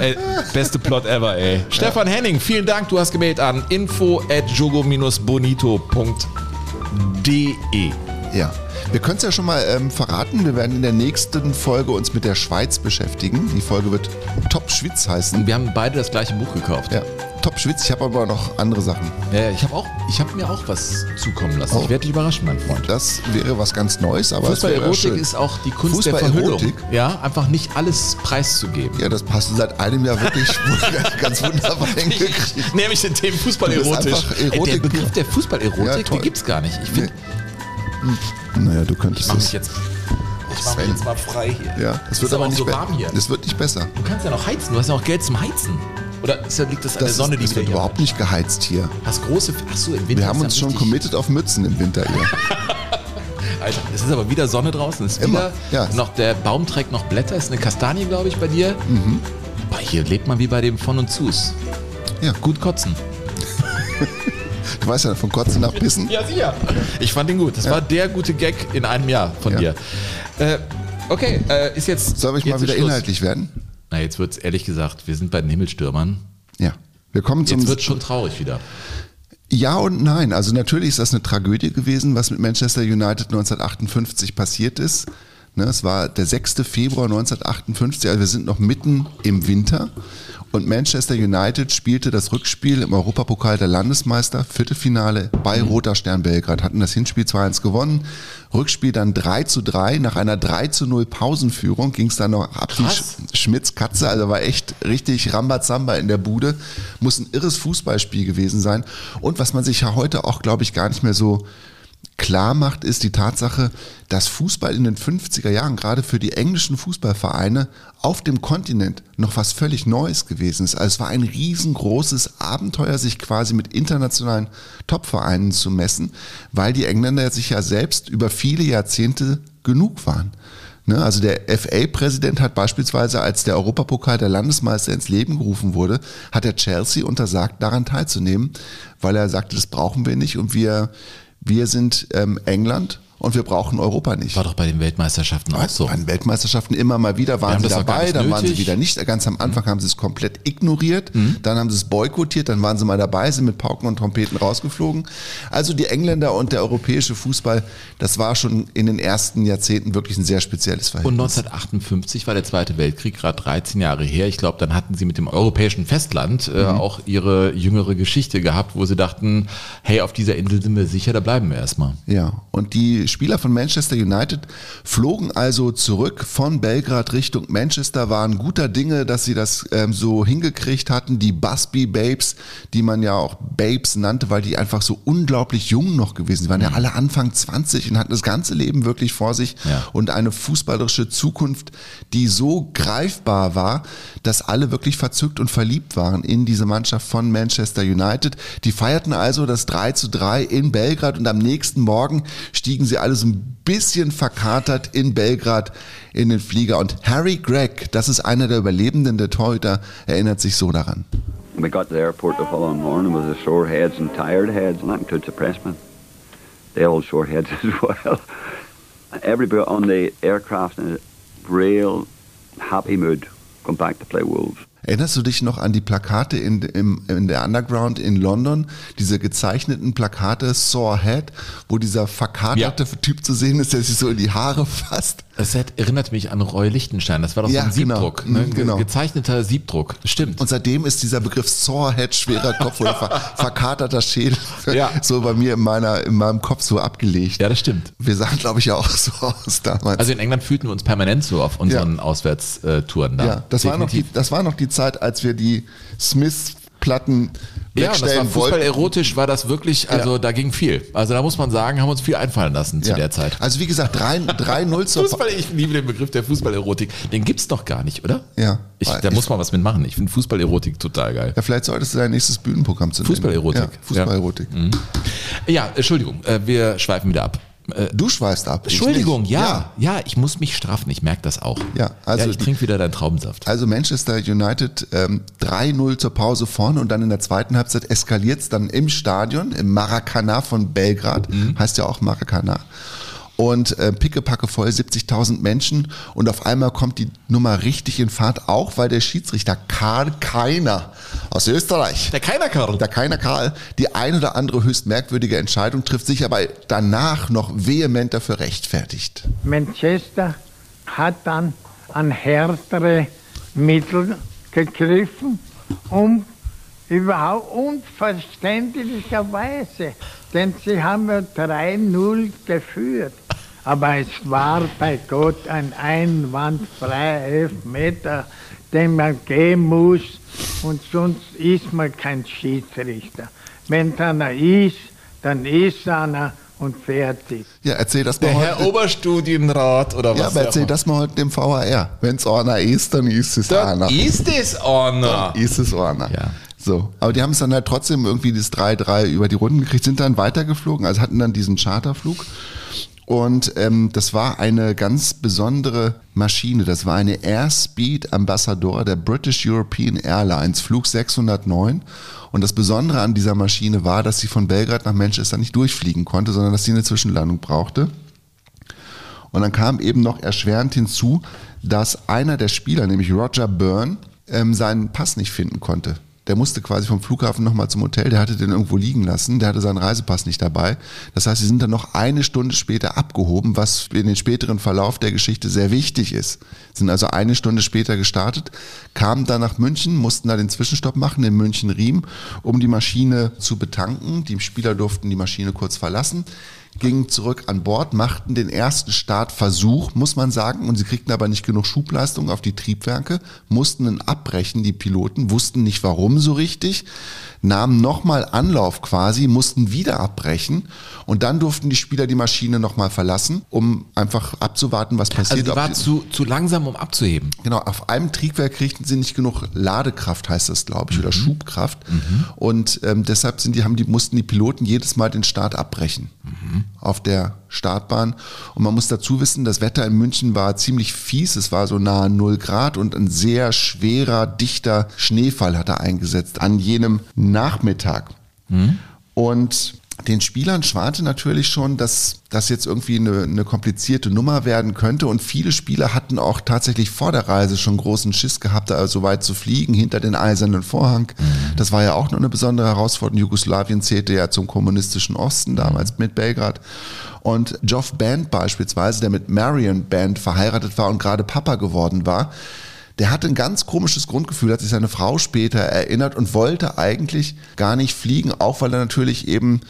ey, beste Plot ever, ey. Stefan Henning, vielen Dank, du hast gemeldet an info at jogo-bonito.de. Ja. Wir können es ja schon mal ähm, verraten. Wir werden in der nächsten Folge uns mit der Schweiz beschäftigen. Die Folge wird Top Schwitz heißen. Wir haben beide das gleiche Buch gekauft. Ja, Top Schwitz. Ich habe aber noch andere Sachen. Ja, ich habe auch, ich habe mir auch was zukommen lassen. Oh. Ich werde dich überraschen, mein Freund. Das wäre was ganz Neues, aber es Fußball-Erotik ist auch die Kunst der Verhüllung. Fußball-Erotik? Ja, einfach nicht alles preiszugeben. Ja, das passt seit einem Jahr wirklich [laughs] ganz wunderbar hingekriegt. Nämlich den Themen einfach Ey, Der Erotik Begriff der Fußball-Erotik, Ja, den gibt's gar nicht. Ich finde, Naja, du Ich könntest mach mich jetzt, ich mach mich jetzt mal frei hier. Ja, es Ist wird aber nicht so warm hier. Es wird nicht besser. Du kannst ja noch heizen. Du hast ja auch Geld zum Heizen. Oder ist, liegt das an Das, der Sonne, ist, die wieder wird hier überhaupt nicht geheizt hier. Hast große. Achso, im Winter. Wir haben uns schon committed auf Mützen im Winter hier. [laughs] Alter, es ist aber wieder Sonne draußen. Es ist Immer, wieder ja. noch der Baum trägt noch Blätter. Es ist eine Kastanie, glaube ich, bei dir. Mhm. Boah, hier lebt man wie bei dem von und zus. Ja. Gut kotzen. [laughs] Du weißt ja, von Kotzen nach Pissen. Ja, sicher. Ich fand ihn gut. Das war der gute Gag in einem Jahr von Ja. dir. Äh, okay, äh, ist jetzt. Soll ich jetzt mal wieder Schluss. inhaltlich werden? Na, jetzt wird's ehrlich gesagt, wir sind bei den Himmelstürmern. Ja. Wir kommen zum Jetzt wird schon traurig wieder. Ja und nein. Also natürlich ist das eine Tragödie gewesen, was mit Manchester United 1958 passiert ist. Ne, es war der 6. Februar 1958, also wir sind noch mitten im Winter. Und Manchester United spielte das Rückspiel im Europapokal der Landesmeister, Viertelfinale bei Roter Stern Belgrad, hatten das Hinspiel 2-1 gewonnen. Rückspiel dann 3 zu 3. Nach einer 3 zu 0 Pausenführung ging es dann noch ab wie Krass. Sch- Schmitz Katze, also war echt richtig Rambazamba in der Bude. Muss ein irres Fußballspiel gewesen sein. Und was man sich ja heute auch, glaube ich, gar nicht mehr so klar macht, ist die Tatsache, dass Fußball in den 50er Jahren gerade für die englischen Fußballvereine auf dem Kontinent noch was völlig Neues gewesen ist. Also es war ein riesengroßes Abenteuer, sich quasi mit internationalen Topvereinen zu messen, weil die Engländer sich ja selbst über viele Jahrzehnte genug waren. Ne, also der FA-Präsident hat beispielsweise, als der Europapokal der Landesmeister ins Leben gerufen wurde, hat er Chelsea untersagt, daran teilzunehmen, weil er sagte, das brauchen wir nicht und wir, wir sind ähm, England und wir brauchen Europa nicht. War doch bei den Weltmeisterschaften auch so. Bei den Weltmeisterschaften immer mal wieder waren sie dabei, dann waren sie nötig. Mhm. wieder nicht. Ganz am Anfang haben sie es komplett ignoriert, dann haben sie es boykottiert, dann waren sie mal dabei, sind mit Pauken und Trompeten rausgeflogen. Also die Engländer und der europäische Fußball, das war schon in den ersten Jahrzehnten wirklich ein sehr spezielles Und Verhältnis. 1958 war der Zweite Weltkrieg gerade 13 Jahre her. Ich glaube, dann hatten sie mit dem europäischen Festland äh, Mhm. auch ihre jüngere Geschichte gehabt, wo sie dachten, hey, auf dieser Insel sind wir sicher, da bleiben wir erstmal. Ja, und die Spieler von Manchester United flogen also zurück von Belgrad Richtung Manchester, waren guter Dinge, dass sie das ähm, so hingekriegt hatten. Die Busby Babes, die man ja auch Babes nannte, weil die einfach so unglaublich jung noch gewesen waren ja alle Anfang 20 und hatten das ganze Leben wirklich vor sich Ja. und eine fußballerische Zukunft, die so greifbar war, dass alle wirklich verzückt und verliebt waren in diese Mannschaft von Manchester United. Die feierten also das 3 zu 3 in Belgrad und am nächsten Morgen stiegen sie alle so ein bisschen verkatert in Belgrad in den Flieger. Und Harry Gregg, das ist einer der Überlebenden, der Torhüter, erinnert sich so daran. We got to the airport the following morning with the sore heads and tired heads, and that includes the pressmen. They all sore heads [laughs] as well. Everybody on the aircraft in a real happy mood, come back to play Wolves. Erinnerst du dich noch an die Plakate in, im, in der Underground in London? Diese gezeichneten Plakate, Sore Head, wo dieser verkaterte Typ zu sehen ist, der sich so in die Haare fasst? Das hat- erinnert mich an Roy Lichtenstein. Das war doch Ja, so ein genau. Siebdruck. Mhm, Ne? genau. Gezeichneter Siebdruck. Stimmt. Und seitdem ist dieser Begriff Sore Head, schwerer Kopf oder ver [laughs] verkaterter Schädel, Ja. so bei mir in, meiner, in meinem Kopf so abgelegt. ja, das stimmt. Wir sahen, glaube ich, ja auch so aus damals. Also in England fühlten wir uns permanent so auf unseren Auswärtstouren da. ja, das war, noch die, Definitiv. das war noch die Zeit, als wir die Smith-Platten Ja, und das war wegstellen Fußball wollten. erotisch, war das wirklich, also Ja. da ging viel. Also da muss man sagen, haben uns viel einfallen lassen zu Ja. der Zeit. Also wie gesagt, 3-0 [laughs] zur Fußball, ich liebe den Begriff der Fußballerotik. Den gibt's doch gar nicht, oder? Ja. Ich, da Ich- muss man was mitmachen. Ich finde Fußballerotik total geil. Ja, vielleicht solltest du dein nächstes Bühnenprogramm zu. Fußballerotik. Ja, Fußballerotik. Ja, Entschuldigung, äh, wir schweifen wieder ab. Äh, Du schweifst ab. Entschuldigung, nicht. ja, ja, ich muss mich straffen, ich merke das auch. Ja, also ja, ich trinke wieder deinen Traubensaft. Also Manchester United ähm, 3-0 zur Pause vorne und dann in der zweiten Halbzeit eskaliert es dann im Stadion, im Maracana von Belgrad, heißt ja auch Maracana. Und äh, pickepacke voll, 70.000 Menschen und auf einmal kommt die Nummer richtig in Fahrt, auch weil der Schiedsrichter Karl Keiner aus Österreich, Der keiner Karl. der Keiner Karl, die ein oder andere höchst merkwürdige Entscheidung trifft, sich aber danach noch vehement dafür rechtfertigt. Manchester hat dann an härtere Mittel gegriffen, um überhaupt unverständlicherweise, denn sie haben ja 3-0 geführt. Aber es war bei Gott ein einwandfreier Elfmeter, den man gehen muss und sonst ist man kein Schiedsrichter. Wenn da einer ist, dann ist einer und fertig. Ja, erzähl das mal Der heute. Herr Oberstudienrat oder ja, was? aber erzähl das mal heute dem VAR. Wenn es einer ist, dann ist es einer. Das ist es einer. ist es einer. Ja. So, aber die haben es dann halt trotzdem irgendwie das 3-3 über die Runden gekriegt, sind dann weitergeflogen, also hatten dann diesen Charterflug. Und ähm, das war eine ganz besondere Maschine. Das war eine Airspeed Ambassador der British European Airlines, Flug 609. Und das Besondere an dieser Maschine war, dass sie von Belgrad nach Manchester nicht durchfliegen konnte, sondern dass sie eine Zwischenlandung brauchte. Und dann kam eben noch erschwerend hinzu, dass einer der Spieler, nämlich Roger Byrne, ähm, seinen Pass nicht finden konnte. Der musste quasi vom Flughafen nochmal zum Hotel, der hatte den irgendwo liegen lassen, der hatte seinen Reisepass nicht dabei. Das heißt, sie sind dann noch eine Stunde später abgehoben, was in den späteren Verlauf der Geschichte sehr wichtig ist. Sind also eine Stunde später gestartet, kamen dann nach München, mussten da den Zwischenstopp machen in München-Riem, um die Maschine zu betanken. Die Spieler durften die Maschine kurz verlassen gingen zurück an Bord, machten den ersten Startversuch, muss man sagen, und sie kriegten aber nicht genug Schubleistung auf die Triebwerke, mussten ihn abbrechen, die Piloten, wussten nicht warum so richtig, nahmen nochmal Anlauf quasi, mussten wieder abbrechen und dann durften die Spieler die Maschine nochmal verlassen, um einfach abzuwarten, was Also passiert. die ob war die- zu, zu langsam, um abzuheben. Genau, auf einem Triebwerk kriegten sie nicht genug Ladekraft, heißt das, glaube ich, Mhm. oder Schubkraft. Und ähm, deshalb sind die, haben die, mussten die Piloten jedes Mal den Start abbrechen Mhm. auf der Startbahn. Und man muss dazu wissen, das Wetter in München war ziemlich fies. Es war so nahe 0 Grad und ein sehr schwerer, dichter Schneefall hat er eingesetzt an jenem Nachmittag. Und den Spielern schwante natürlich schon, dass das jetzt irgendwie eine, eine komplizierte Nummer werden könnte. Und viele Spieler hatten auch tatsächlich vor der Reise schon großen Schiss gehabt, da so weit zu fliegen, hinter den eisernen Vorhang. Das war ja auch noch eine besondere Herausforderung. Jugoslawien zählte ja zum kommunistischen Osten damals mit Belgrad. Und Geoff Band beispielsweise, der mit Marion Band verheiratet war und gerade Papa geworden war, der hatte ein ganz komisches Grundgefühl, hat sich seine Frau später erinnert und wollte eigentlich gar nicht fliegen, auch weil er natürlich eben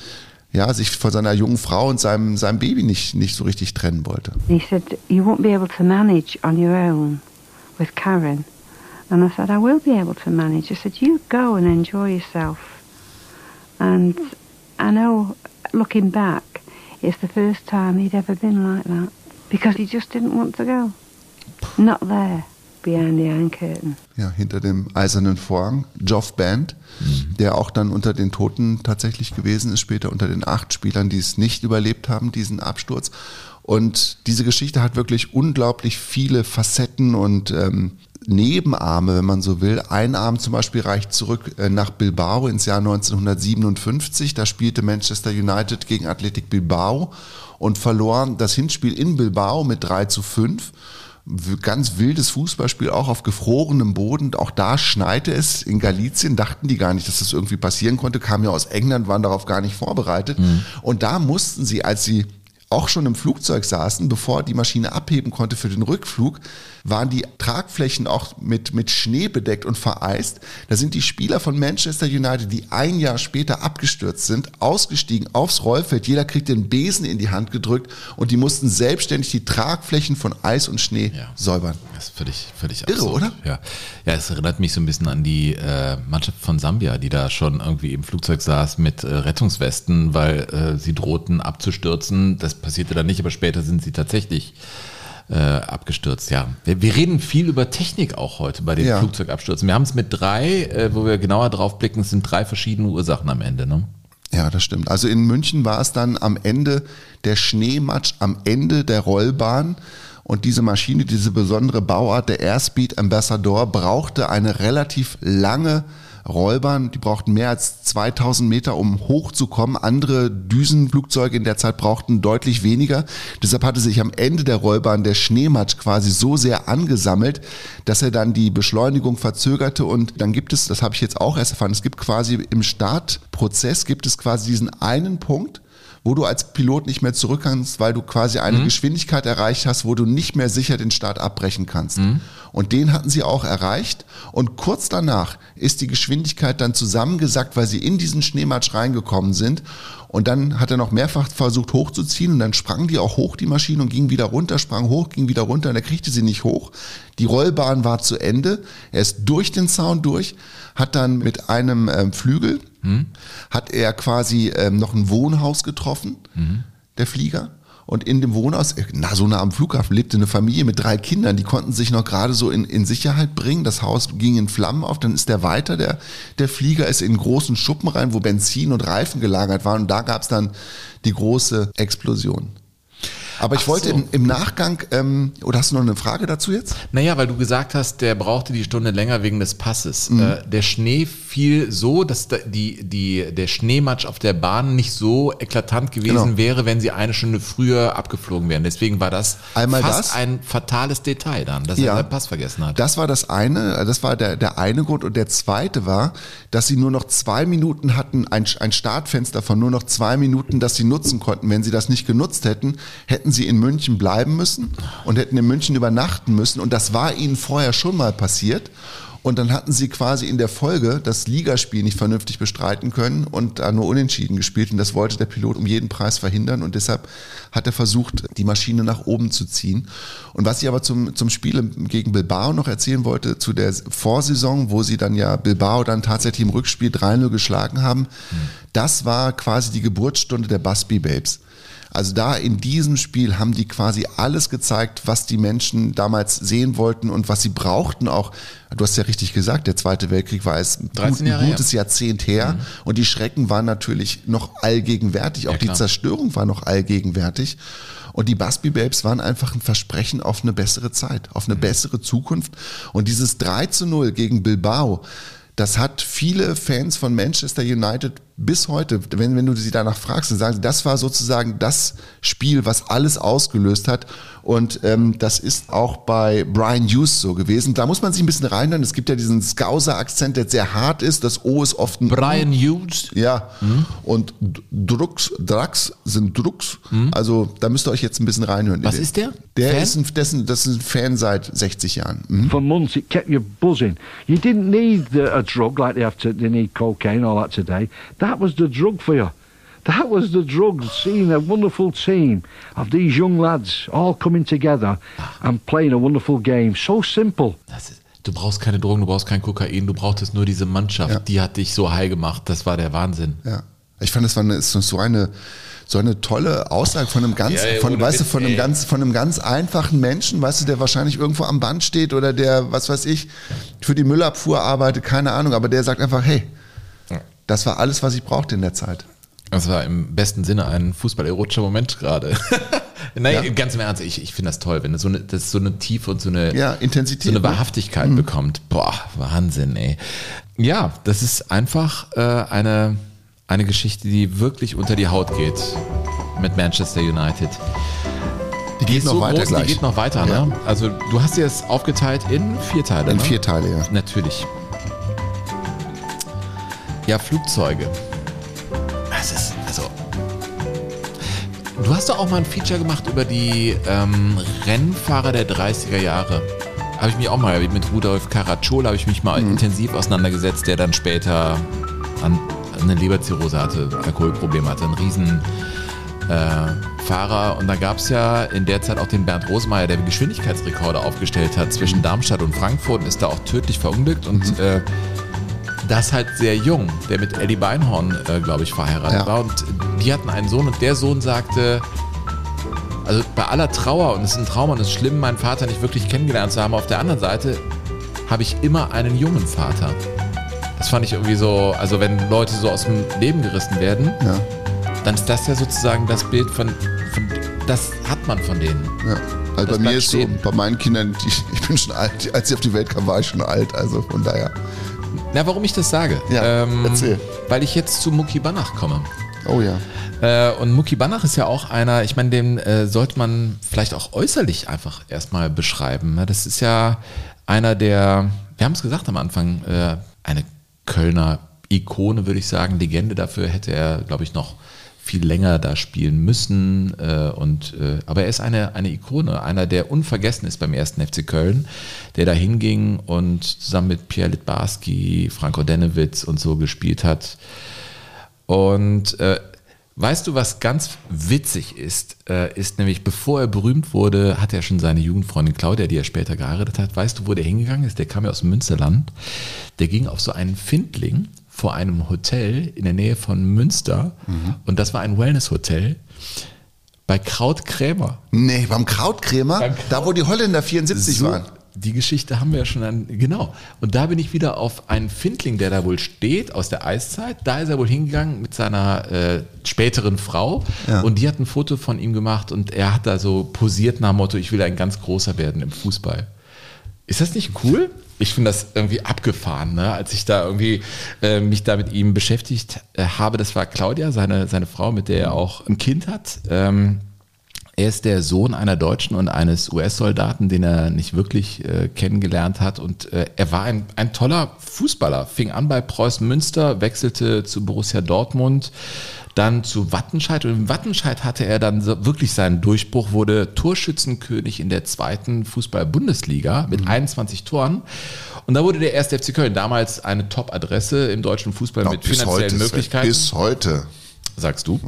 ja, sich von seiner jungen Frau und seinem, seinem Baby nicht, nicht so richtig trennen wollte. He said, You won't be able to manage on your own with Karen. And I said, I will be able to manage. I said, You go and enjoy yourself. And I know, looking back, it's the first time he'd ever been like that. Because he just didn't want to go. Not there, Iron Curtain. Ja, hinter dem eisernen Vorhang. Geoff Band, der auch dann unter den Toten tatsächlich gewesen ist, später unter den acht Spielern, die es nicht überlebt haben, diesen Absturz. Und diese Geschichte hat wirklich unglaublich viele Facetten und ähm, Nebenarme, wenn man so will. Ein Arm zum Beispiel reicht zurück äh, nach Bilbao ins Jahr 1957. Da spielte Manchester United gegen Athletic Bilbao und verlor das Hinspiel in Bilbao mit 3 zu 5 w- ganz wildes Fußballspiel, auch auf gefrorenem Boden. Auch da schneite es in Galizien, dachten die gar nicht, dass das irgendwie passieren konnte, kamen ja aus England, waren darauf gar nicht vorbereitet. Und da mussten sie, als sie auch schon im Flugzeug saßen, bevor die Maschine abheben konnte für den Rückflug, waren die Tragflächen auch mit, mit Schnee bedeckt und vereist. Da sind die Spieler von Manchester United, die ein Jahr später abgestürzt sind, ausgestiegen aufs Rollfeld. Jeder kriegt den Besen in die Hand gedrückt und die mussten selbstständig die Tragflächen von Eis und Schnee Ja. säubern. Das ist völlig, völlig Irre, absurd. oder? Ja. ja, es erinnert mich so ein bisschen an die äh, Mannschaft von Sambia, die da schon irgendwie im Flugzeug saß mit äh, Rettungswesten, weil äh, sie drohten abzustürzen. Das passierte dann nicht, aber später sind sie tatsächlich äh, abgestürzt. Ja, wir, wir reden viel über Technik auch heute bei den Ja. Flugzeugabstürzen. Wir haben es mit drei, äh, wo wir genauer drauf blicken, es sind drei verschiedene Ursachen am Ende. Ne? Ja, das stimmt. Also in München war es dann am Ende der Schneematsch am Ende der Rollbahn. Und diese Maschine, diese besondere Bauart, der Airspeed Ambassador, brauchte eine relativ lange Rollbahn. Die brauchten mehr als 2000 Meter, um hochzukommen. Andere Düsenflugzeuge in der Zeit brauchten deutlich weniger. Deshalb hatte sich am Ende der Rollbahn der Schneematsch quasi so sehr angesammelt, dass er dann die Beschleunigung verzögerte. Und dann gibt es, das habe ich jetzt auch erst erfahren, es gibt quasi im Startprozess gibt es quasi diesen einen Punkt, wo du als Pilot nicht mehr zurück kannst, weil du quasi eine Geschwindigkeit erreicht hast, wo du nicht mehr sicher den Start abbrechen kannst. Und den hatten sie auch erreicht. Und kurz danach ist die Geschwindigkeit dann zusammengesackt, weil sie in diesen Schneematsch reingekommen sind. Und dann hat er noch mehrfach versucht hochzuziehen und dann sprang die auch hoch, die Maschine, und ging wieder runter, sprang hoch, ging wieder runter und er kriegte sie nicht hoch. Die Rollbahn war zu Ende. Er ist durch den Zaun durch, hat dann mit einem ähm, Flügel, hat er quasi ähm, noch ein Wohnhaus getroffen. der Flieger. Und in dem Wohnhaus, äh, na, so nah am Flughafen, lebte eine Familie mit drei Kindern, die konnten sich noch gerade so in, in Sicherheit bringen. Das Haus ging in Flammen auf, dann ist der weiter, der, der Flieger ist in großen Schuppen rein, wo Benzin und Reifen gelagert waren. Und da gab es dann die große Explosion. Aber ich Ach wollte so. im, im Nachgang, ähm, oder hast du noch eine Frage dazu jetzt? Naja, weil du gesagt hast, der brauchte die Stunde länger wegen des Passes. Mhm. Äh, der Schnee fiel so, dass da die, die, der Schneematsch auf der Bahn nicht so eklatant gewesen Genau. wäre, wenn sie eine Stunde früher abgeflogen wären. Deswegen war das Einmal fast das. ein fatales Detail dann, dass Ja. er seinen Pass vergessen hat. Das war das eine, äh, das war der, der eine Grund. Und der zweite war, dass sie nur noch zwei Minuten hatten, ein, ein Startfenster von nur noch zwei Minuten, das sie nutzen konnten. Wenn sie das nicht genutzt hätten, hätten sie in München bleiben müssen und hätten in München übernachten müssen. Und das war ihnen vorher schon mal passiert. Und dann hatten sie quasi in der Folge das Ligaspiel nicht vernünftig bestreiten können und da nur unentschieden gespielt. Und das wollte der Pilot um jeden Preis verhindern. Und deshalb hat er versucht, die Maschine nach oben zu ziehen. Und was ich aber zum, zum Spiel gegen Bilbao noch erzählen wollte, zu der Vorsaison, wo sie dann ja Bilbao dann tatsächlich im Rückspiel 3-0 geschlagen haben, das war quasi die Geburtsstunde der Busby Babes. Also da in diesem Spiel haben die quasi alles gezeigt, was die Menschen damals sehen wollten und was sie brauchten auch. Du hast ja richtig gesagt, der Zweite Weltkrieg war es gut, 13 Jahre ein her. gutes Jahrzehnt her und die Schrecken waren natürlich noch allgegenwärtig, auch die klar. Zerstörung war noch allgegenwärtig. Und die Busby Babes waren einfach ein Versprechen auf eine bessere Zeit, auf eine bessere Zukunft. Und dieses 3 zu 0 gegen Bilbao, das hat viele Fans von Manchester United bis heute, wenn, wenn du sie danach fragst, dann sagen sie, das war sozusagen das Spiel, was alles ausgelöst hat. Und ähm, das ist auch bei Brian Hughes so gewesen. Da muss man sich ein bisschen reinhören. Es gibt ja diesen Scouser-Akzent, der sehr hart ist. Das O ist oft ein Brian Hughes. ja, und D- Drucks, Drax sind Drucks. Also da müsst ihr euch jetzt ein bisschen reinhören. Was ist der? Der Fan? ist ein, dessen, das ist ein Fan seit 60 Jahren. Mhm. For months, it kept you buzzing. You didn't need a drug like they have to. They need cocaine all that today. That was the drug for you. That was the drug. Seeing a wonderful team of these young lads all coming together and playing a wonderful game. So simple. Das ist, du brauchst keine Drogen, du brauchst kein Kokain, du brauchtest nur diese Mannschaft, Ja. die hat dich so high gemacht, das war der Wahnsinn. Ja. Ich fand, das war eine, ist so eine, so eine tolle Aussage von einem ganz, Ja, von, weißt du, von einem ey. ganz, von einem ganz einfachen Menschen, weißt du, der wahrscheinlich irgendwo am Band steht oder der, was weiß ich, für die Müllabfuhr arbeitet, keine Ahnung, aber der sagt einfach, hey, das war alles, was ich brauchte in der Zeit. Das war im besten Sinne ein fußballerotischer Moment gerade. [laughs] Nein, Ja. ganz im Ernst, ich, ich finde das toll, wenn das so eine, das so eine Tiefe und so eine, Ja, Intensität, so eine ne? Wahrhaftigkeit bekommt. Boah, Wahnsinn, ey. Ja, das ist einfach äh, eine, eine Geschichte, die wirklich unter die Haut geht mit Manchester United. Die geht ist noch so weiter groß, gleich. Die geht noch weiter, Ja. ne? Also du hast dir es aufgeteilt in vier Teile, In ne? vier Teile, ja. Natürlich. Ja, Flugzeuge. Das ist, also. Du hast doch auch mal ein Feature gemacht über die ähm, Rennfahrer der 30er Jahre. Habe ich mich auch mal mit Rudolf Caracciolo habe ich mich mal intensiv auseinandergesetzt, der dann später an, eine Leberzirrhose hatte, Alkoholprobleme hatte, ein riesen äh, Fahrer. Und da gab es ja in der Zeit auch den Bernd Rosemeyer, der Geschwindigkeitsrekorde aufgestellt hat zwischen Darmstadt und Frankfurt und ist da auch tödlich verunglückt. Und äh, das halt sehr jung, der mit Eddie Beinhorn, äh, glaube ich, verheiratet Ja. war. Und die hatten einen Sohn und der Sohn sagte, also bei aller Trauer und es ist ein Trauma und es ist schlimm, meinen Vater nicht wirklich kennengelernt zu haben, auf der anderen Seite habe ich immer einen jungen Vater. Das fand ich irgendwie so, also wenn Leute so aus dem Leben gerissen werden, Ja. dann ist das ja sozusagen das Bild von, von das hat man von denen. Ja. Also bei mir ist so, stehen. bei meinen Kindern, die, ich bin schon alt, als sie auf die Welt kam, war ich schon alt, also von daher. Na, warum ich das sage? Ja, ähm, erzähl. Weil ich jetzt zu Muki Banach komme. Oh ja. Äh, und Muki Banach ist ja auch einer, ich meine, den äh, sollte man vielleicht auch äußerlich einfach erstmal beschreiben. ne? Das ist ja einer der, wir haben es gesagt am Anfang, äh, eine Kölner Ikone, würde ich sagen, Legende. Dafür hätte er, glaube ich, noch viel länger da spielen müssen. Äh, und, äh, aber er ist eine, eine Ikone, einer, der unvergessen ist beim ersten FC Köln, der da hinging und zusammen mit Pierre Litbarski, Franko Denewitz und so gespielt hat. Und äh, weißt du, was ganz witzig ist, äh, ist nämlich, bevor er berühmt wurde, hat er schon seine Jugendfreundin Claudia, die er später geheiratet hat. Weißt du, wo der hingegangen ist? Der kam ja aus Münsterland. Der ging auf so einen Findling vor einem Hotel in der Nähe von Münster. Und das war ein Wellness-Hotel. Bei Krautkrämer. Nee, beim Krautkrämer, Beim da wo die Holländer 74 So, waren. Die Geschichte haben wir ja schon an, genau. Und da bin ich wieder auf einen Findling, der da wohl steht aus der Eiszeit. Da ist er wohl hingegangen mit seiner äh, späteren Frau Ja. und die hat ein Foto von ihm gemacht und er hat da so posiert nach dem Motto, ich will ein ganz großer werden im Fußball. Ist das nicht cool? Ich finde das irgendwie abgefahren, ne? als ich da irgendwie äh, mich da mit ihm beschäftigt äh, habe. Das war Claudia, seine, seine Frau, mit der er auch ein Kind hat. Ähm, er ist der Sohn einer Deutschen und eines US-Soldaten, den er nicht wirklich äh, kennengelernt hat. Und äh, er war ein, ein toller Fußballer. Fing an bei Preußen Münster, wechselte zu Borussia Dortmund, dann zu Wattenscheid. Und in Wattenscheid hatte er dann so wirklich seinen Durchbruch, wurde Torschützenkönig in der zweiten Fußball-Bundesliga mit 21 Toren. Und da wurde der erste FC Köln damals eine Top-Adresse im deutschen Fußball Ja, mit finanziellen heute, Möglichkeiten bis heute. Sagst du.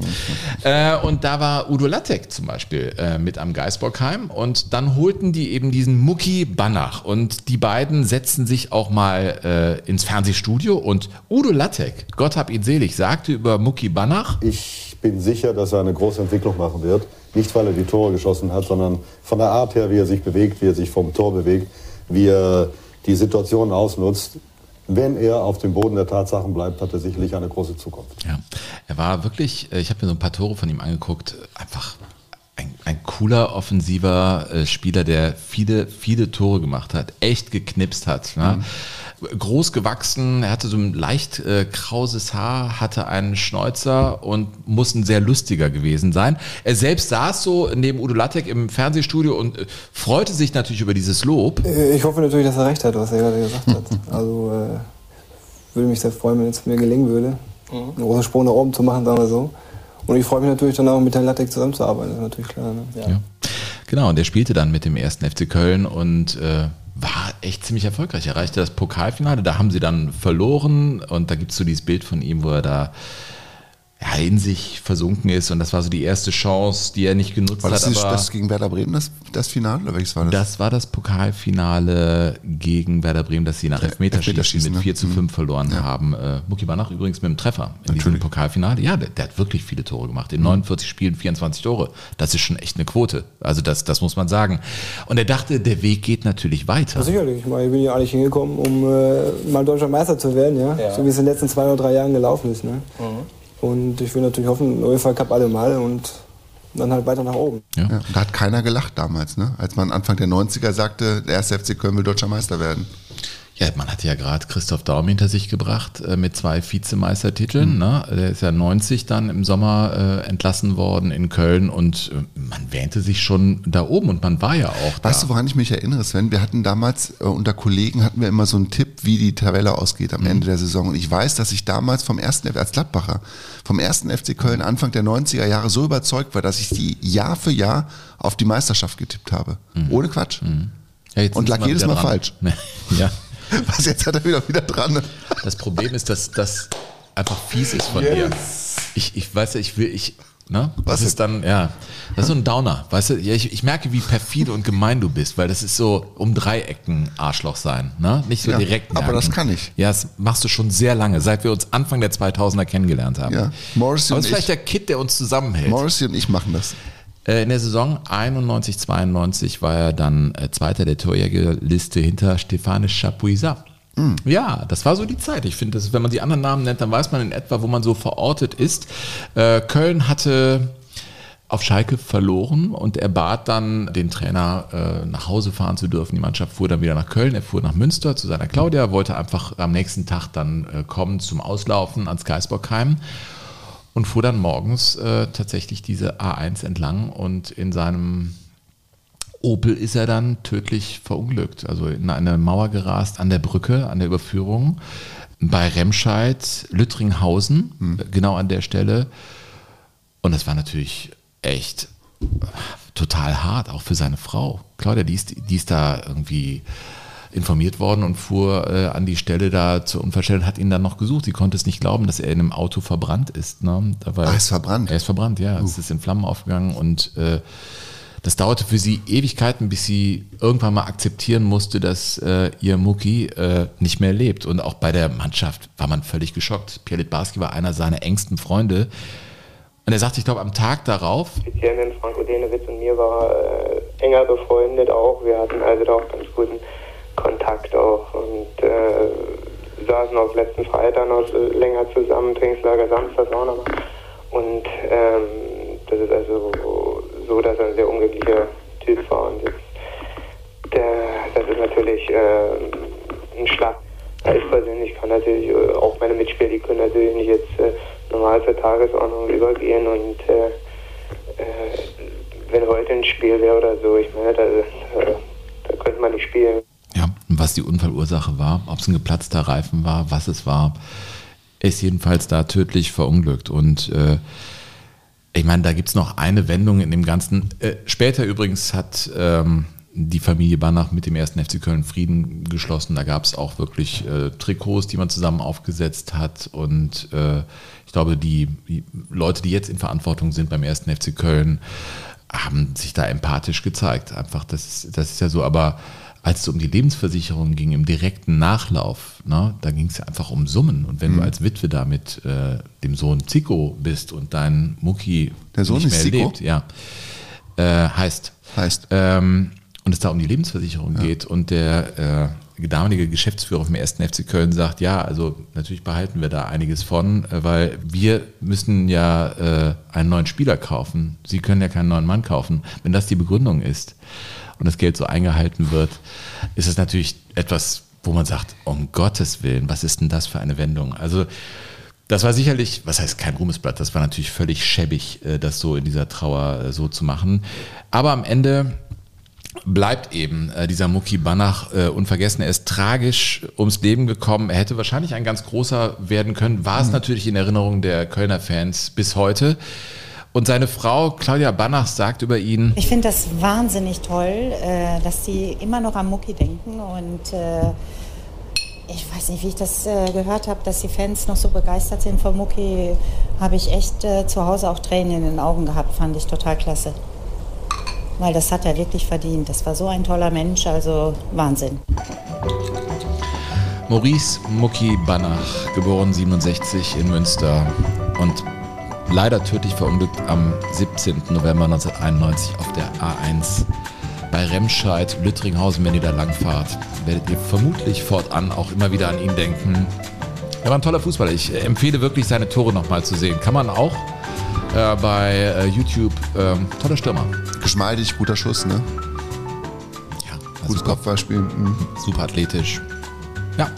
Äh, und da war Udo Lattek zum Beispiel äh, mit am Geisbockheim und dann holten die eben diesen Mucki Banach und die beiden setzten sich auch mal äh, ins Fernsehstudio und Udo Lattek, Gott hab ihn selig, sagte über Mucki Banach, Ich bin sicher, dass er eine große Entwicklung machen wird. Nicht, weil er die Tore geschossen hat, sondern von der Art her, wie er sich bewegt, wie er sich vom Tor bewegt, wie er die Situation ausnutzt. Wenn er auf dem Boden der Tatsachen bleibt, hat er sicherlich eine große Zukunft. Ja, er war wirklich, äh, ich habe mir so ein paar Tore von ihm angeguckt, einfach ein, ein cooler offensiver äh, Spieler, der viele, viele Tore gemacht hat, echt geknipst hat. Ne? Groß gewachsen, er hatte so ein leicht äh, krauses Haar, hatte einen Schnäuzer und muss ein sehr lustiger gewesen sein. Er selbst saß so neben Udo Lattek im Fernsehstudio und äh, freute sich natürlich über dieses Lob. Äh, Ich hoffe natürlich, dass er recht hat, was er gerade gesagt hat. [laughs] Also äh, würde mich sehr freuen, wenn es mir gelingen würde, einen großen Sprung nach oben zu machen, sagen wir so. Und ich freue mich natürlich dann auch mit Herrn Lattek zusammenzuarbeiten, das ist natürlich klar. Ne? Ja. Genau, und der spielte dann mit dem ersten FC Köln und äh, war echt ziemlich erfolgreich. Erreichte das Pokalfinale, da haben sie dann verloren und da gibt es so dieses Bild von ihm, wo er da ja, in sich versunken ist und das war so die erste Chance, die er nicht genutzt War das, hat. aber das gegen Werder Bremen, das, das Finale? Oder welches war das? das war das Pokalfinale gegen Werder Bremen, das sie nach Elfmeterschießen Elfmeterschießen, mit ne? 4 zu 5 Mhm. verloren Ja. haben. Äh, Muki Banach übrigens mit dem Treffer in diesem Pokalfinale. Ja, der, der hat wirklich viele Tore gemacht. In Mhm. 49 Spielen 24 Tore. Das ist schon echt eine Quote. Also das, das muss man sagen. Und er dachte, der Weg geht natürlich weiter. Ja, sicherlich. Ich, meine, ich bin ja eigentlich hingekommen, um äh, mal deutscher Meister zu werden, ja? Ja. so wie es in den letzten zwei oder drei Jahren gelaufen ist. Ne? Und ich will natürlich hoffen, UEFA Cup alle Mal und dann halt weiter nach oben. Ja. und Da hat keiner gelacht damals, ne? als man Anfang der 90er sagte, der erste FC Köln will deutscher Meister werden. Ja, man hatte ja gerade Christoph Daum hinter sich gebracht äh, mit zwei Vizemeistertiteln. Mhm. Ne? Der ist ja 90 dann im Sommer äh, entlassen worden in Köln und äh, man wähnte sich schon da oben und man war ja auch da. Weißt du, woran ich mich erinnere, Sven? Wir hatten damals äh, unter Kollegen hatten wir immer so einen Tipp, wie die Tabelle ausgeht am Ende der Saison. Und ich weiß, dass ich damals vom ersten F- als Gladbacher vom ersten FC Köln Anfang der 90er Jahre so überzeugt war, dass ich die Jahr für Jahr auf die Meisterschaft getippt habe. Ohne Quatsch. Ja, jetzt Und lag jedes Mal dran. falsch. [laughs] ja. [laughs] Was jetzt hat er wieder wieder dran. Das Problem ist, dass das einfach fies ist von dir. Ich, ich weiß ja, ich will, ich, ne? Was ist dann, ja, das ist so ein Downer. Weißt du, ich, ich merke, wie perfide und gemein du bist, weil das ist so um Dreiecken Arschloch sein, ne? Nicht so Ja, direkt. aber merken. das kann ich. Ja, das machst du schon sehr lange, seit wir uns Anfang der 2000er kennengelernt haben. Ja, Morrissey aber und es ist vielleicht ich- der Kid, der uns zusammenhält. Morrissey und ich machen das. Äh, In der Saison 91, 92 war er dann äh, Zweiter der Torjägerliste hinter Stefane Chapuisat. Ja, das war so die Zeit. Ich finde, wenn man die anderen Namen nennt, dann weiß man in etwa, wo man so verortet ist. Äh, Köln hatte auf Schalke verloren und er bat dann den Trainer, nach Hause fahren zu dürfen. Die Mannschaft fuhr dann wieder nach Köln, er fuhr nach Münster zu seiner Claudia, wollte einfach am nächsten Tag dann kommen zum Auslaufen ans Geisbockheim und fuhr dann morgens äh, tatsächlich diese A1 entlang und in seinem Opel ist er dann tödlich verunglückt, also in eine Mauer gerast an der Brücke, an der Überführung bei Remscheid, Lüttringhausen, genau an der Stelle. Und das war natürlich echt total hart, auch für seine Frau. Claudia, die ist, die ist da irgendwie informiert worden und fuhr äh, an die Stelle da zur Unfallstelle und hat ihn dann noch gesucht. Sie konnte es nicht glauben, dass er in einem Auto verbrannt ist. Ne? Da war, Ah, ist verbrannt? Er ist verbrannt, ja. Es ist in Flammen aufgegangen und äh, das dauerte für sie Ewigkeiten, bis sie irgendwann mal akzeptieren musste, dass äh, ihr Mucki äh, nicht mehr lebt. Und auch bei der Mannschaft war man völlig geschockt. Pierre Litbarski war einer seiner engsten Freunde. Und er sagt, ich glaube, am Tag darauf. Speziell mit Franco Denewitz und mir war äh, enger befreundet auch. Wir hatten also da auch ganz guten Kontakt auch und äh, saßen auch letzten Freitag noch länger zusammen, Trainingslager Samstag auch noch. Und ähm, das ist also so, dass er ein sehr unglücklicher Typ war. Und jetzt, der, das ist natürlich äh, ein Schlag. Ich persönlich kann natürlich, äh, auch meine Mitspieler, die können natürlich nicht jetzt äh, normal zur Tagesordnung übergehen und äh, äh, wenn heute ein Spiel wäre oder so, ich meine, da, äh, da könnte man nicht spielen. Ja, und was die Unfallursache war, ob es ein geplatzter Reifen war, was es war, ist jedenfalls da tödlich verunglückt. Und äh, ich meine, da gibt es noch eine Wendung in dem Ganzen. Äh, später übrigens hat ähm, die Familie Banach mit dem ersten FC Köln Frieden geschlossen. Da gab es auch wirklich äh, Trikots, die man zusammen aufgesetzt hat. Und äh, ich glaube, die, die, Leute, die jetzt in Verantwortung sind beim ersten FC Köln, haben sich da empathisch gezeigt. Einfach, das das ist ja so. Aber als es um die Lebensversicherung ging, im direkten Nachlauf, ne, da ging es ja einfach um Summen. Und wenn mhm. du als Witwe da mit äh, dem Sohn Zico bist und dein Mucki Der Sohn nicht ist mehr Zico? lebt, ja, äh, heißt. Heißt. Ähm, und es da um die Lebensversicherung ja. geht und der äh, damalige Geschäftsführer vom 1. FC Köln sagt, ja, also natürlich behalten wir da einiges von, äh, weil wir müssen ja äh, einen neuen Spieler kaufen. Sie können ja keinen neuen Mann kaufen. Wenn das die Begründung ist und das Geld so eingehalten wird, ist es natürlich etwas, wo man sagt, um Gottes Willen, was ist denn das für eine Wendung? Also das war sicherlich, was heißt kein Ruhmesblatt, das war natürlich völlig schäbig, äh, das so in dieser Trauer äh, so zu machen. Aber am Ende bleibt eben äh, dieser Muki Banach äh, unvergessen. Er ist tragisch ums Leben gekommen. Er hätte wahrscheinlich ein ganz großer werden können. War es Mhm. natürlich in Erinnerung der Kölner Fans bis heute. Und seine Frau Claudia Banach sagt über ihn, Ich finde das wahnsinnig toll, äh, dass sie immer noch an Mucki denken und äh, ich weiß nicht, wie ich das äh, gehört habe, dass die Fans noch so begeistert sind von Mucki, habe ich echt zu Hause auch Tränen in den Augen gehabt, fand ich total klasse. Weil das hat er wirklich verdient. Das war so ein toller Mensch, also Wahnsinn. Maurice Mucki Banach, geboren 67 in Münster und leider tödlich verunglückt am 17. November 1991 auf der A1 bei Remscheid, Lüttringhausen, wenn ihr da langfahrt, werdet ihr vermutlich fortan auch immer wieder an ihn denken. Er war ein toller Fußballer. Ich äh, empfehle wirklich, seine Tore nochmal zu sehen. Kann man auch äh, bei äh, YouTube. Ähm, toller Stürmer. Geschmeidig, guter Schuss, ne? Ja. Gutes Kopfballspiel. Mhm. Super athletisch. Ja.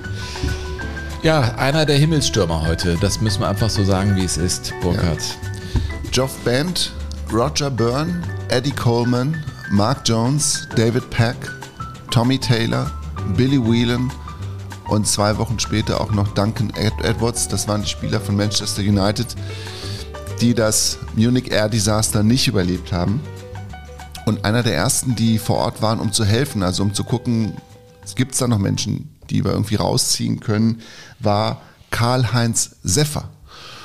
Ja, einer der Himmelsstürmer heute. Das müssen wir einfach so sagen, wie es ist, Burkhardt. Geoff Band, Roger Byrne, Eddie Coleman, Mark Jones, David Pack, Tommy Taylor, Billy Whelan und zwei Wochen später auch noch Duncan Ed Edwards. Das waren die Spieler von Manchester United, die das Munich Air Desaster nicht überlebt haben. Und einer der ersten, die vor Ort waren, um zu helfen, also um zu gucken, gibt es da noch Menschen, die wir irgendwie rausziehen können, war Karl-Heinz Seffer.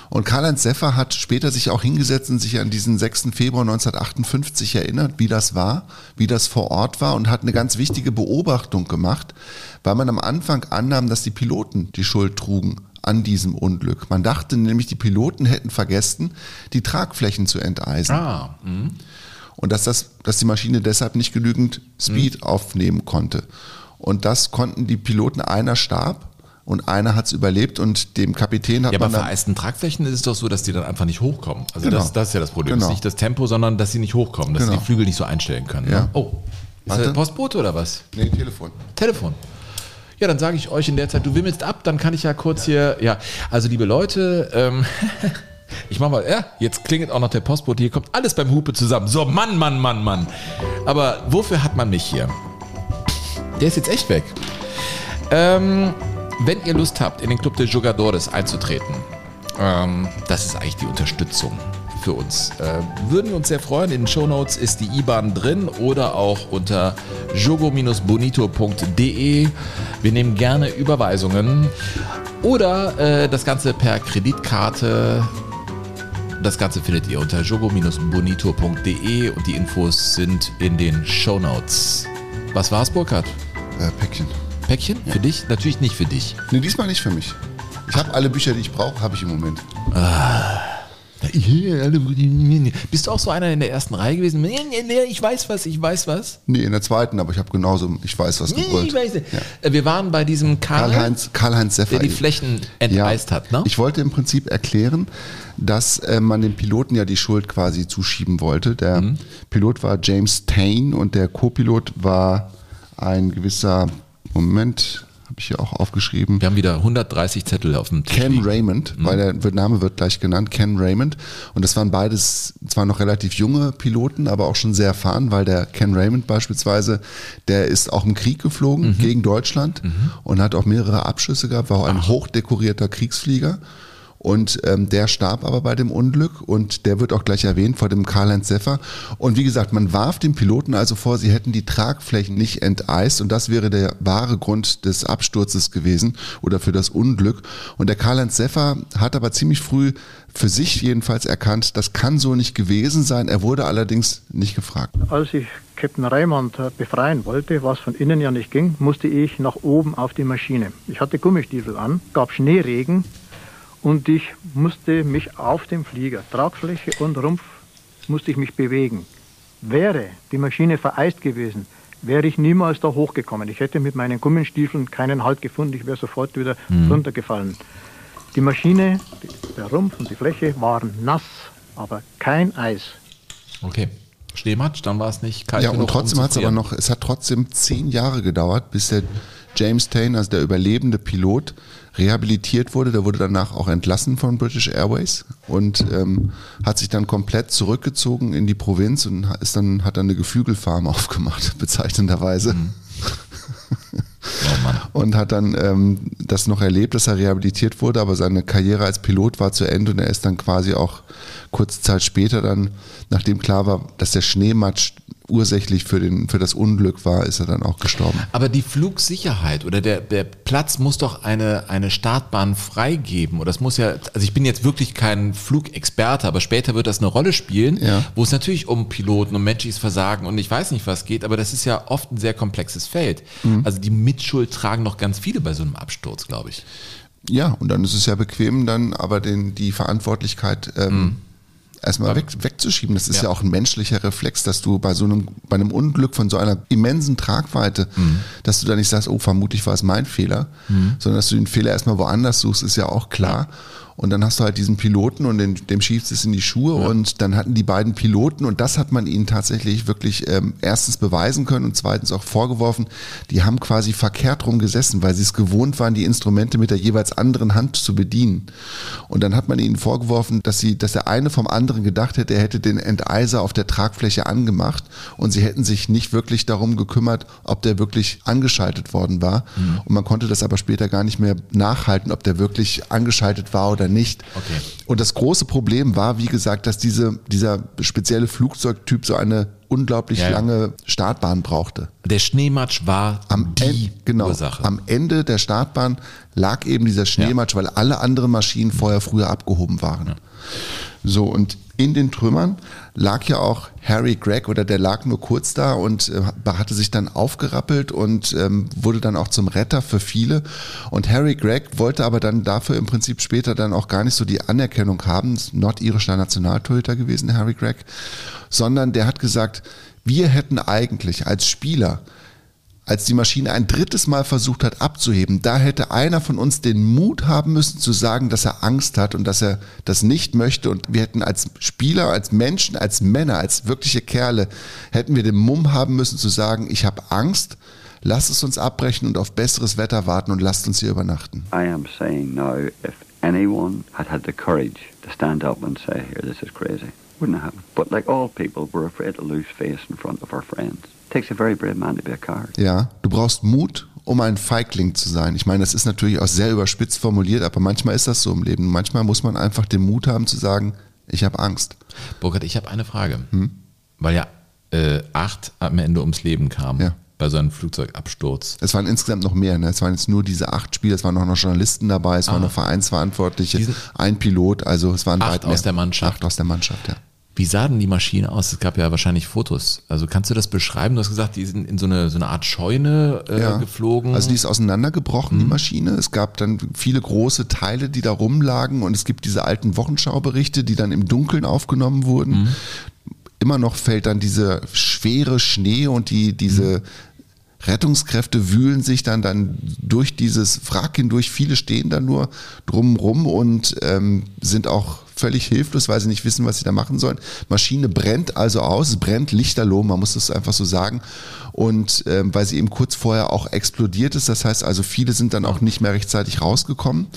Und Karl-Heinz Seffer hat später sich auch hingesetzt und sich an diesen 6. Februar 1958 erinnert, wie das war, wie das vor Ort war und hat eine ganz wichtige Beobachtung gemacht, weil man am Anfang annahm, dass die Piloten die Schuld trugen an diesem Unglück. Man dachte nämlich, die Piloten hätten vergessen, die Tragflächen zu enteisen. Ah, mh. Und dass, das, dass die Maschine deshalb nicht genügend Speed aufnehmen konnte. Und das konnten die Piloten, einer starb und einer hat es überlebt und dem Kapitän hat Ja, bei man dann, vereisten Tragflächen ist es doch so, dass die dann einfach nicht hochkommen. Also Genau. das, das ist ja das Problem. Genau. Das ist nicht das Tempo, sondern dass sie nicht hochkommen, dass sie Genau. die Flügel nicht so einstellen können. Ja. Ne? Oh, ist Warte. das Postbote oder was? Nee, Telefon. Telefon. Ja, dann sage ich euch in der Zeit, du wimmelst ab, dann kann ich ja kurz hier, ja, also liebe Leute, ähm, [laughs] ich mach mal, ja, jetzt klingelt auch noch der Postbote, hier kommt alles beim Hupe zusammen. So, Mann, Mann, Mann, Mann. Aber wofür hat man mich hier? Der ist jetzt echt weg. Ähm, wenn ihr Lust habt, in den Club de Jugadores einzutreten, ähm, das ist eigentlich die Unterstützung für uns. Äh, würden wir uns sehr freuen. In den Shownotes ist die IBAN drin oder auch unter jogo-bonito.de. Wir nehmen gerne Überweisungen oder äh, das Ganze per Kreditkarte. Das Ganze findet ihr unter jogo-bonito.de und die Infos sind in den Shownotes. Was war's, Burkhard? Äh, Päckchen. Päckchen? Für dich? Natürlich nicht für dich. Nee, diesmal nicht für mich. Ich habe alle Bücher, die ich brauche, habe ich im Moment. Ah, Bist du auch so einer in der ersten Reihe gewesen? Nee, nee, nee, ich weiß was, ich weiß was. Nee, in der zweiten, aber ich habe genauso, ich weiß was Nee, gebrüllt. ich weiß nicht. Äh, Wir waren bei diesem Karl, Karl-Heinz Karl Seffer. der die Flächen enteist hat, ne? Ich wollte im Prinzip erklären, dass äh, man dem Piloten ja die Schuld quasi zuschieben wollte. Der Mhm. Pilot war James Tane und der Co-Pilot war ein gewisser, Moment, habe ich hier auch aufgeschrieben. Wir haben wieder 130 Zettel auf dem Tisch. Ken liegen. Raymond, weil der Name wird gleich genannt, Ken Raymond. Und das waren beides zwar noch relativ junge Piloten, aber auch schon sehr erfahren, weil der Ken Raymond beispielsweise, der ist auch im Krieg geflogen gegen Deutschland und hat auch mehrere Abschüsse gehabt, war auch ein hochdekorierter Kriegsflieger. Und ähm, der starb aber bei dem Unglück und der wird auch gleich erwähnt vor dem Karl-Heinz Seffer. Und wie gesagt, man warf den Piloten also vor, sie hätten die Tragflächen nicht enteist und das wäre der wahre Grund des Absturzes gewesen oder für das Unglück. Und der Karl-Heinz Seffer hat aber ziemlich früh für sich jedenfalls erkannt, das kann so nicht gewesen sein. Er wurde allerdings nicht gefragt. Als ich Captain Raymond äh, befreien wollte, was von innen ja nicht ging, musste ich nach oben auf die Maschine. Ich hatte Gummistiefel an, gab Schneeregen und ich musste mich auf dem Flieger, Tragfläche und Rumpf, musste ich mich bewegen. Wäre die Maschine vereist gewesen, wäre ich niemals da hochgekommen. Ich hätte mit meinen Gummistiefeln keinen Halt gefunden, ich wäre sofort wieder Mhm. runtergefallen. Die Maschine, der Rumpf und die Fläche waren nass, aber kein Eis. Okay. Schneematsch, dann war es nicht kalt Ja, und genug, trotzdem hat es aber noch, es hat trotzdem zehn Jahre gedauert, bis der James Tane, also der überlebende Pilot, rehabilitiert wurde. Der wurde danach auch entlassen von British Airways und ähm, hat sich dann komplett zurückgezogen in die Provinz und ist dann, hat dann eine Geflügelfarm [laughs] aufgemacht, bezeichnenderweise. Und hat dann ähm, das noch erlebt, dass er rehabilitiert wurde, aber seine Karriere als Pilot war zu Ende und er ist dann quasi auch kurze Zeit später dann, nachdem klar war, dass der Schneematsch ursächlich für, den, für das Unglück war, ist er dann auch gestorben. Aber die Flugsicherheit oder der, der Platz muss doch eine, eine Startbahn freigeben. Oder es muss ja, also ich bin jetzt wirklich kein Flugexperte, aber später wird das eine Rolle spielen, wo es natürlich um Piloten, um menschliches Versagen und ich weiß nicht was geht, aber das ist ja oft ein sehr komplexes Feld. Mhm. Also die Mitschuld tragen noch ganz viele bei so einem Absturz, glaube ich. Ja, und dann ist es ja bequem, dann aber den, die Verantwortlichkeit ähm, erstmal weg, wegzuschieben. Das ist ja. Ja. auch ein menschlicher Reflex, dass du bei so einem, bei einem Unglück von so einer immensen Tragweite, dass du da nicht sagst, oh, vermutlich war es mein Fehler, Mhm. sondern dass du den Fehler erstmal woanders suchst, ist ja auch klar. Und dann hast du halt diesen Piloten und den, dem schiebst es in die Schuhe und dann hatten die beiden Piloten und das hat man ihnen tatsächlich wirklich ähm, erstens beweisen können und zweitens auch vorgeworfen, die haben quasi verkehrt rum gesessen, weil sie es gewohnt waren, die Instrumente mit der jeweils anderen Hand zu bedienen. Und dann hat man ihnen vorgeworfen, dass sie, dass der eine vom anderen gedacht hätte, er hätte den Enteiser auf der Tragfläche angemacht und sie hätten sich nicht wirklich darum gekümmert, ob der wirklich angeschaltet worden war. Und man konnte das aber später gar nicht mehr nachhalten, ob der wirklich angeschaltet war oder nicht. Okay. Und das große Problem war, wie gesagt, dass diese, dieser spezielle Flugzeugtyp so eine unglaublich Ja, ja. lange Startbahn brauchte. Der Schneematsch war Am die Ende, genau, Ursache. am Ende der Startbahn lag eben dieser Schneematsch, weil alle anderen Maschinen vorher früher abgehoben waren. So, und in den Trümmern lag ja auch Harry Gregg oder der lag nur kurz da und äh, hatte sich dann aufgerappelt und ähm, wurde dann auch zum Retter für viele. Und Harry Gregg wollte aber dann dafür im Prinzip später dann auch gar nicht so die Anerkennung haben, nordirischer Nationaltorhüter gewesen, Harry Gregg, sondern der hat gesagt, wir hätten eigentlich als Spieler als die Maschine ein drittes Mal versucht hat abzuheben, da hätte einer von uns den Mut haben müssen zu sagen, dass er Angst hat und dass er das nicht möchte. Und wir hätten als Spieler, als Menschen, als Männer, als wirkliche Kerle, hätten wir den Mumm haben müssen zu sagen, ich habe Angst, lasst es uns abbrechen und auf besseres Wetter warten und lasst uns hier übernachten. I am saying now, if anyone had had the courage to stand up and say, here, this is crazy, wouldn't happen. But like all people, we're afraid to lose face in front of our friends. Takes a very brave man to be a coward. Ja, du brauchst Mut, um ein Feigling zu sein. Ich meine, das ist natürlich auch sehr überspitzt formuliert, aber manchmal ist das so im Leben. Manchmal muss man einfach den Mut haben zu sagen, ich habe Angst. Burkhard, ich habe eine Frage. Hm? Weil ja äh, acht am Ende ums Leben kamen Ja. bei so einem Flugzeugabsturz. Es waren insgesamt noch mehr. Ne? Es waren jetzt nur diese acht Spieler, es waren auch noch Journalisten dabei, es waren Ah. noch Vereinsverantwortliche, Diesen- ein Pilot, also es waren Acht weit mehr. aus der Mannschaft. Acht aus der Mannschaft, ja. Wie sah denn die Maschine aus? Es gab ja wahrscheinlich Fotos. Also kannst du das beschreiben? Du hast gesagt, die sind in so eine, so eine Art Scheune äh, Ja. geflogen. Also die ist auseinandergebrochen, die Maschine. Es gab dann viele große Teile, die da rumlagen und es gibt diese alten Wochenschauberichte, die dann im Dunkeln aufgenommen wurden. Immer noch fällt dann diese schwere Schnee und die, diese Rettungskräfte wühlen sich dann, dann durch dieses Wrack hindurch. Viele stehen da nur drumrum und ähm, sind auch völlig hilflos, weil sie nicht wissen, was sie da machen sollen. Maschine brennt also aus, es brennt lichterloh, man muss das einfach so sagen. Und ähm, weil sie eben kurz vorher auch explodiert ist, das heißt also, viele sind dann auch nicht mehr rechtzeitig rausgekommen.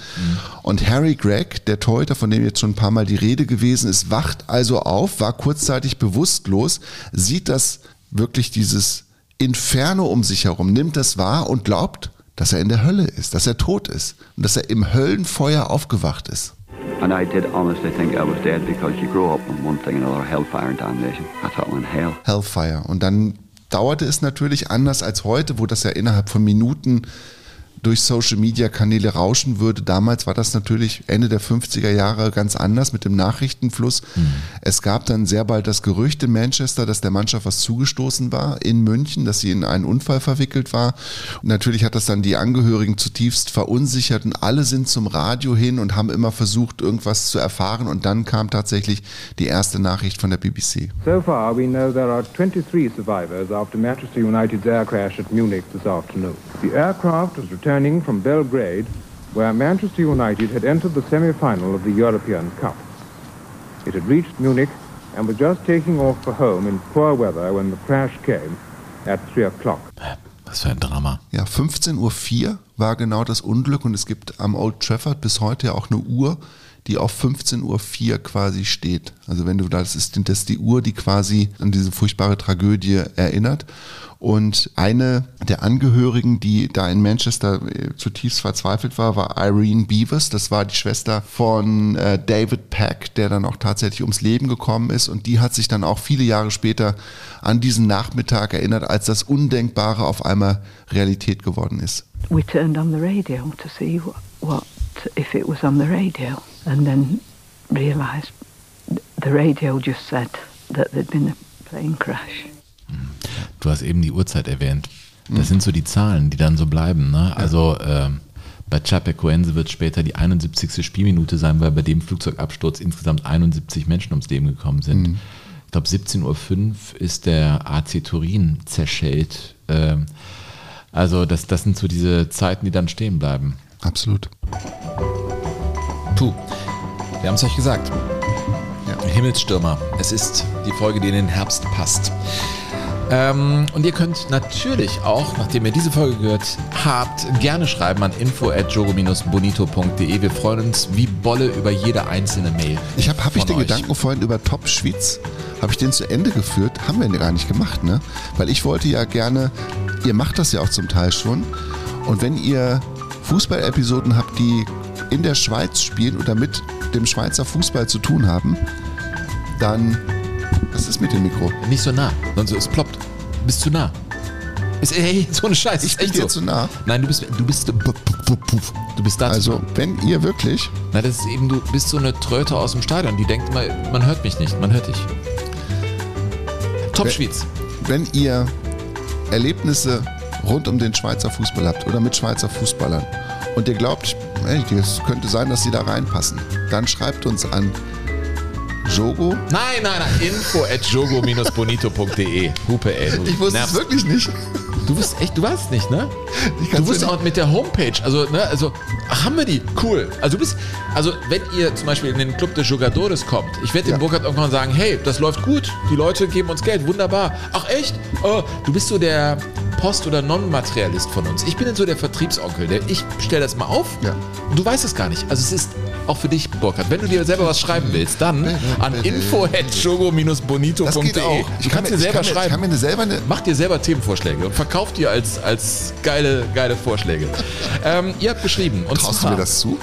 Und Harry Gregg, der Torhüter, von dem jetzt schon ein paar Mal die Rede gewesen ist, wacht also auf, war kurzzeitig bewusstlos, sieht das wirklich dieses Inferno um sich herum, nimmt das wahr und glaubt, dass er in der Hölle ist, dass er tot ist und dass er im Höllenfeuer aufgewacht ist. And I did honestly think I was dead because you grow up on one thing and another, hellfire and damnation. I thought, well, in hell. Hellfire. Und dann dauerte es natürlich anders als heute, wo das ja innerhalb von Minuten durch Social Media Kanäle rauschen würde. Damals war das natürlich Ende der 50er Jahre ganz anders mit dem Nachrichtenfluss. Es gab dann sehr bald das Gerücht in Manchester, dass der Mannschaft was zugestoßen war in München, dass sie in einen Unfall verwickelt war. Und natürlich hat das dann die Angehörigen zutiefst verunsichert und alle sind zum Radio hin und haben immer versucht, irgendwas zu erfahren. Und dann kam tatsächlich die erste Nachricht von der BBC. So far, we know there are 23 survivors after Manchester United's air crash at Munich this afternoon. The aircraft was returning from Belgrade, where Manchester United had entered the semi-final of the European Cup. It had reached Munich and was just taking off for home in poor weather when the crash came at 3 o'clock. Was für ein Drama. Ja, 15.04 Uhr war genau das Unglück und es gibt am Old Trafford bis heute ja auch eine Uhr, die auf 15.04 Uhr quasi steht. Also wenn du das ist, das ist die Uhr, die quasi an diese furchtbare Tragödie erinnert. Und eine der Angehörigen, die da in Manchester äh, zutiefst verzweifelt war, war Irene Beavers. Das war die Schwester von äh, David Pack, der dann auch tatsächlich ums Leben gekommen ist. Und die hat sich dann auch viele Jahre später an diesen Nachmittag erinnert, als das Undenkbare auf einmal Realität geworden ist. we turned on the radio to see what, what if it was on the radio, and then realised the radio just said that there'd been a plane crash. Du hast eben die Uhrzeit erwähnt. Das sind so die Zahlen, die dann so bleiben. Ne? Also ähm, bei Chapecoense wird später die 71. Spielminute sein, weil bei dem Flugzeugabsturz insgesamt 71 Menschen ums Leben gekommen sind. Mhm. Ich glaube, 17.05 Uhr ist der AC Turin zerschellt. Ähm, also das, das sind so diese Zeiten, die dann stehen bleiben. Absolut. Puh, wir haben es euch gesagt. Himmelsstürmer. Es ist die Folge, die in den Herbst passt. Ähm, und ihr könnt natürlich auch, nachdem ihr diese Folge gehört habt, gerne schreiben an info.jogo-bonito.de. Wir freuen uns wie Bolle über jede einzelne Mail. Ich habe hab ich den euch. Gedanken vorhin über Top Schwitz, habe ich den zu Ende geführt? Haben wir gar nicht gemacht, ne? Weil ich wollte ja gerne, ihr macht das ja auch zum Teil schon. Und wenn ihr Fußballepisoden habt, die in der Schweiz spielen oder mit dem Schweizer Fußball zu tun haben, dann. Was ist mit dem Mikro? Nicht so nah, sonst es ploppt. Du bist zu nah. Ist, ey, [laughs] so ein Scheiß. Ich bin echt dir so. zu nah. Nein, du bist, du bist, du bist da Also, wenn ihr wirklich. Na, das ist eben, du bist so eine Tröte aus dem Stadion, die denkt immer, man hört mich nicht, man hört dich. Top Schweiz. Wenn ihr Erlebnisse rund um den Schweizer Fußball habt oder mit Schweizer Fußballern und ihr glaubt, es könnte sein, dass sie da reinpassen, dann schreibt uns an Jogo. Nein, nein, nein. Info at jogo-bonito.de. Hupe, ey. Ich wusste es nervst. wirklich nicht. Du bist echt, du weißt nicht, ne? Du bist auch mit der Homepage, also, ne, also, ach, haben wir die? Cool. Also, du bist, also, wenn ihr zum Beispiel in den Club de Jugadores kommt, ich werde dem Burkhard irgendwann sagen, hey, das läuft gut, die Leute geben uns Geld, wunderbar. Ach, echt? Oh, du bist so der Post- oder Non-Materialist von uns. Ich bin dann so der Vertriebsonkel, der, ich stelle das mal auf Ja. und du weißt es gar nicht. Also, es ist auch für dich, Burkhard. Wenn du dir selber was schreiben willst, dann an info at jogo-bonito.de. Das geht auch. Du kannst dir ich selber kann mir, schreiben. Ich kann mir selber eine. Macht dir selber Themenvorschläge und verkauft die als, als geile, geile Vorschläge. [laughs] ähm, ihr habt geschrieben. Und Traust du zwar, mir das zu?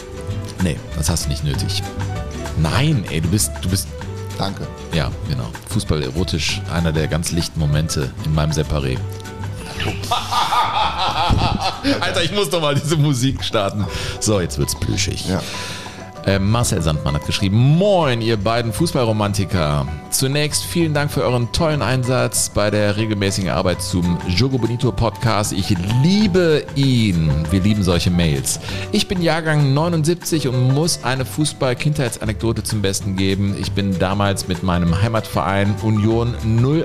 Nee, das hast du nicht nötig. Nein, ey, du bist, du bist. Danke. Ja, genau. Fußball erotisch, einer der ganz lichten Momente in meinem Separé. [laughs] Alter, ich muss doch mal diese Musik starten. So, jetzt wird's plüschig. Ja. Äh, Marcel Sandmann hat geschrieben, Moin, ihr beiden Fußballromantiker. Zunächst vielen Dank für euren tollen Einsatz bei der regelmäßigen Arbeit zum Jogo Bonito Podcast. Ich liebe ihn. Wir lieben solche Mails. Ich bin Jahrgang 79 und muss eine Fußball-Kindheitsanekdote zum Besten geben. Ich bin damals mit meinem Heimatverein Union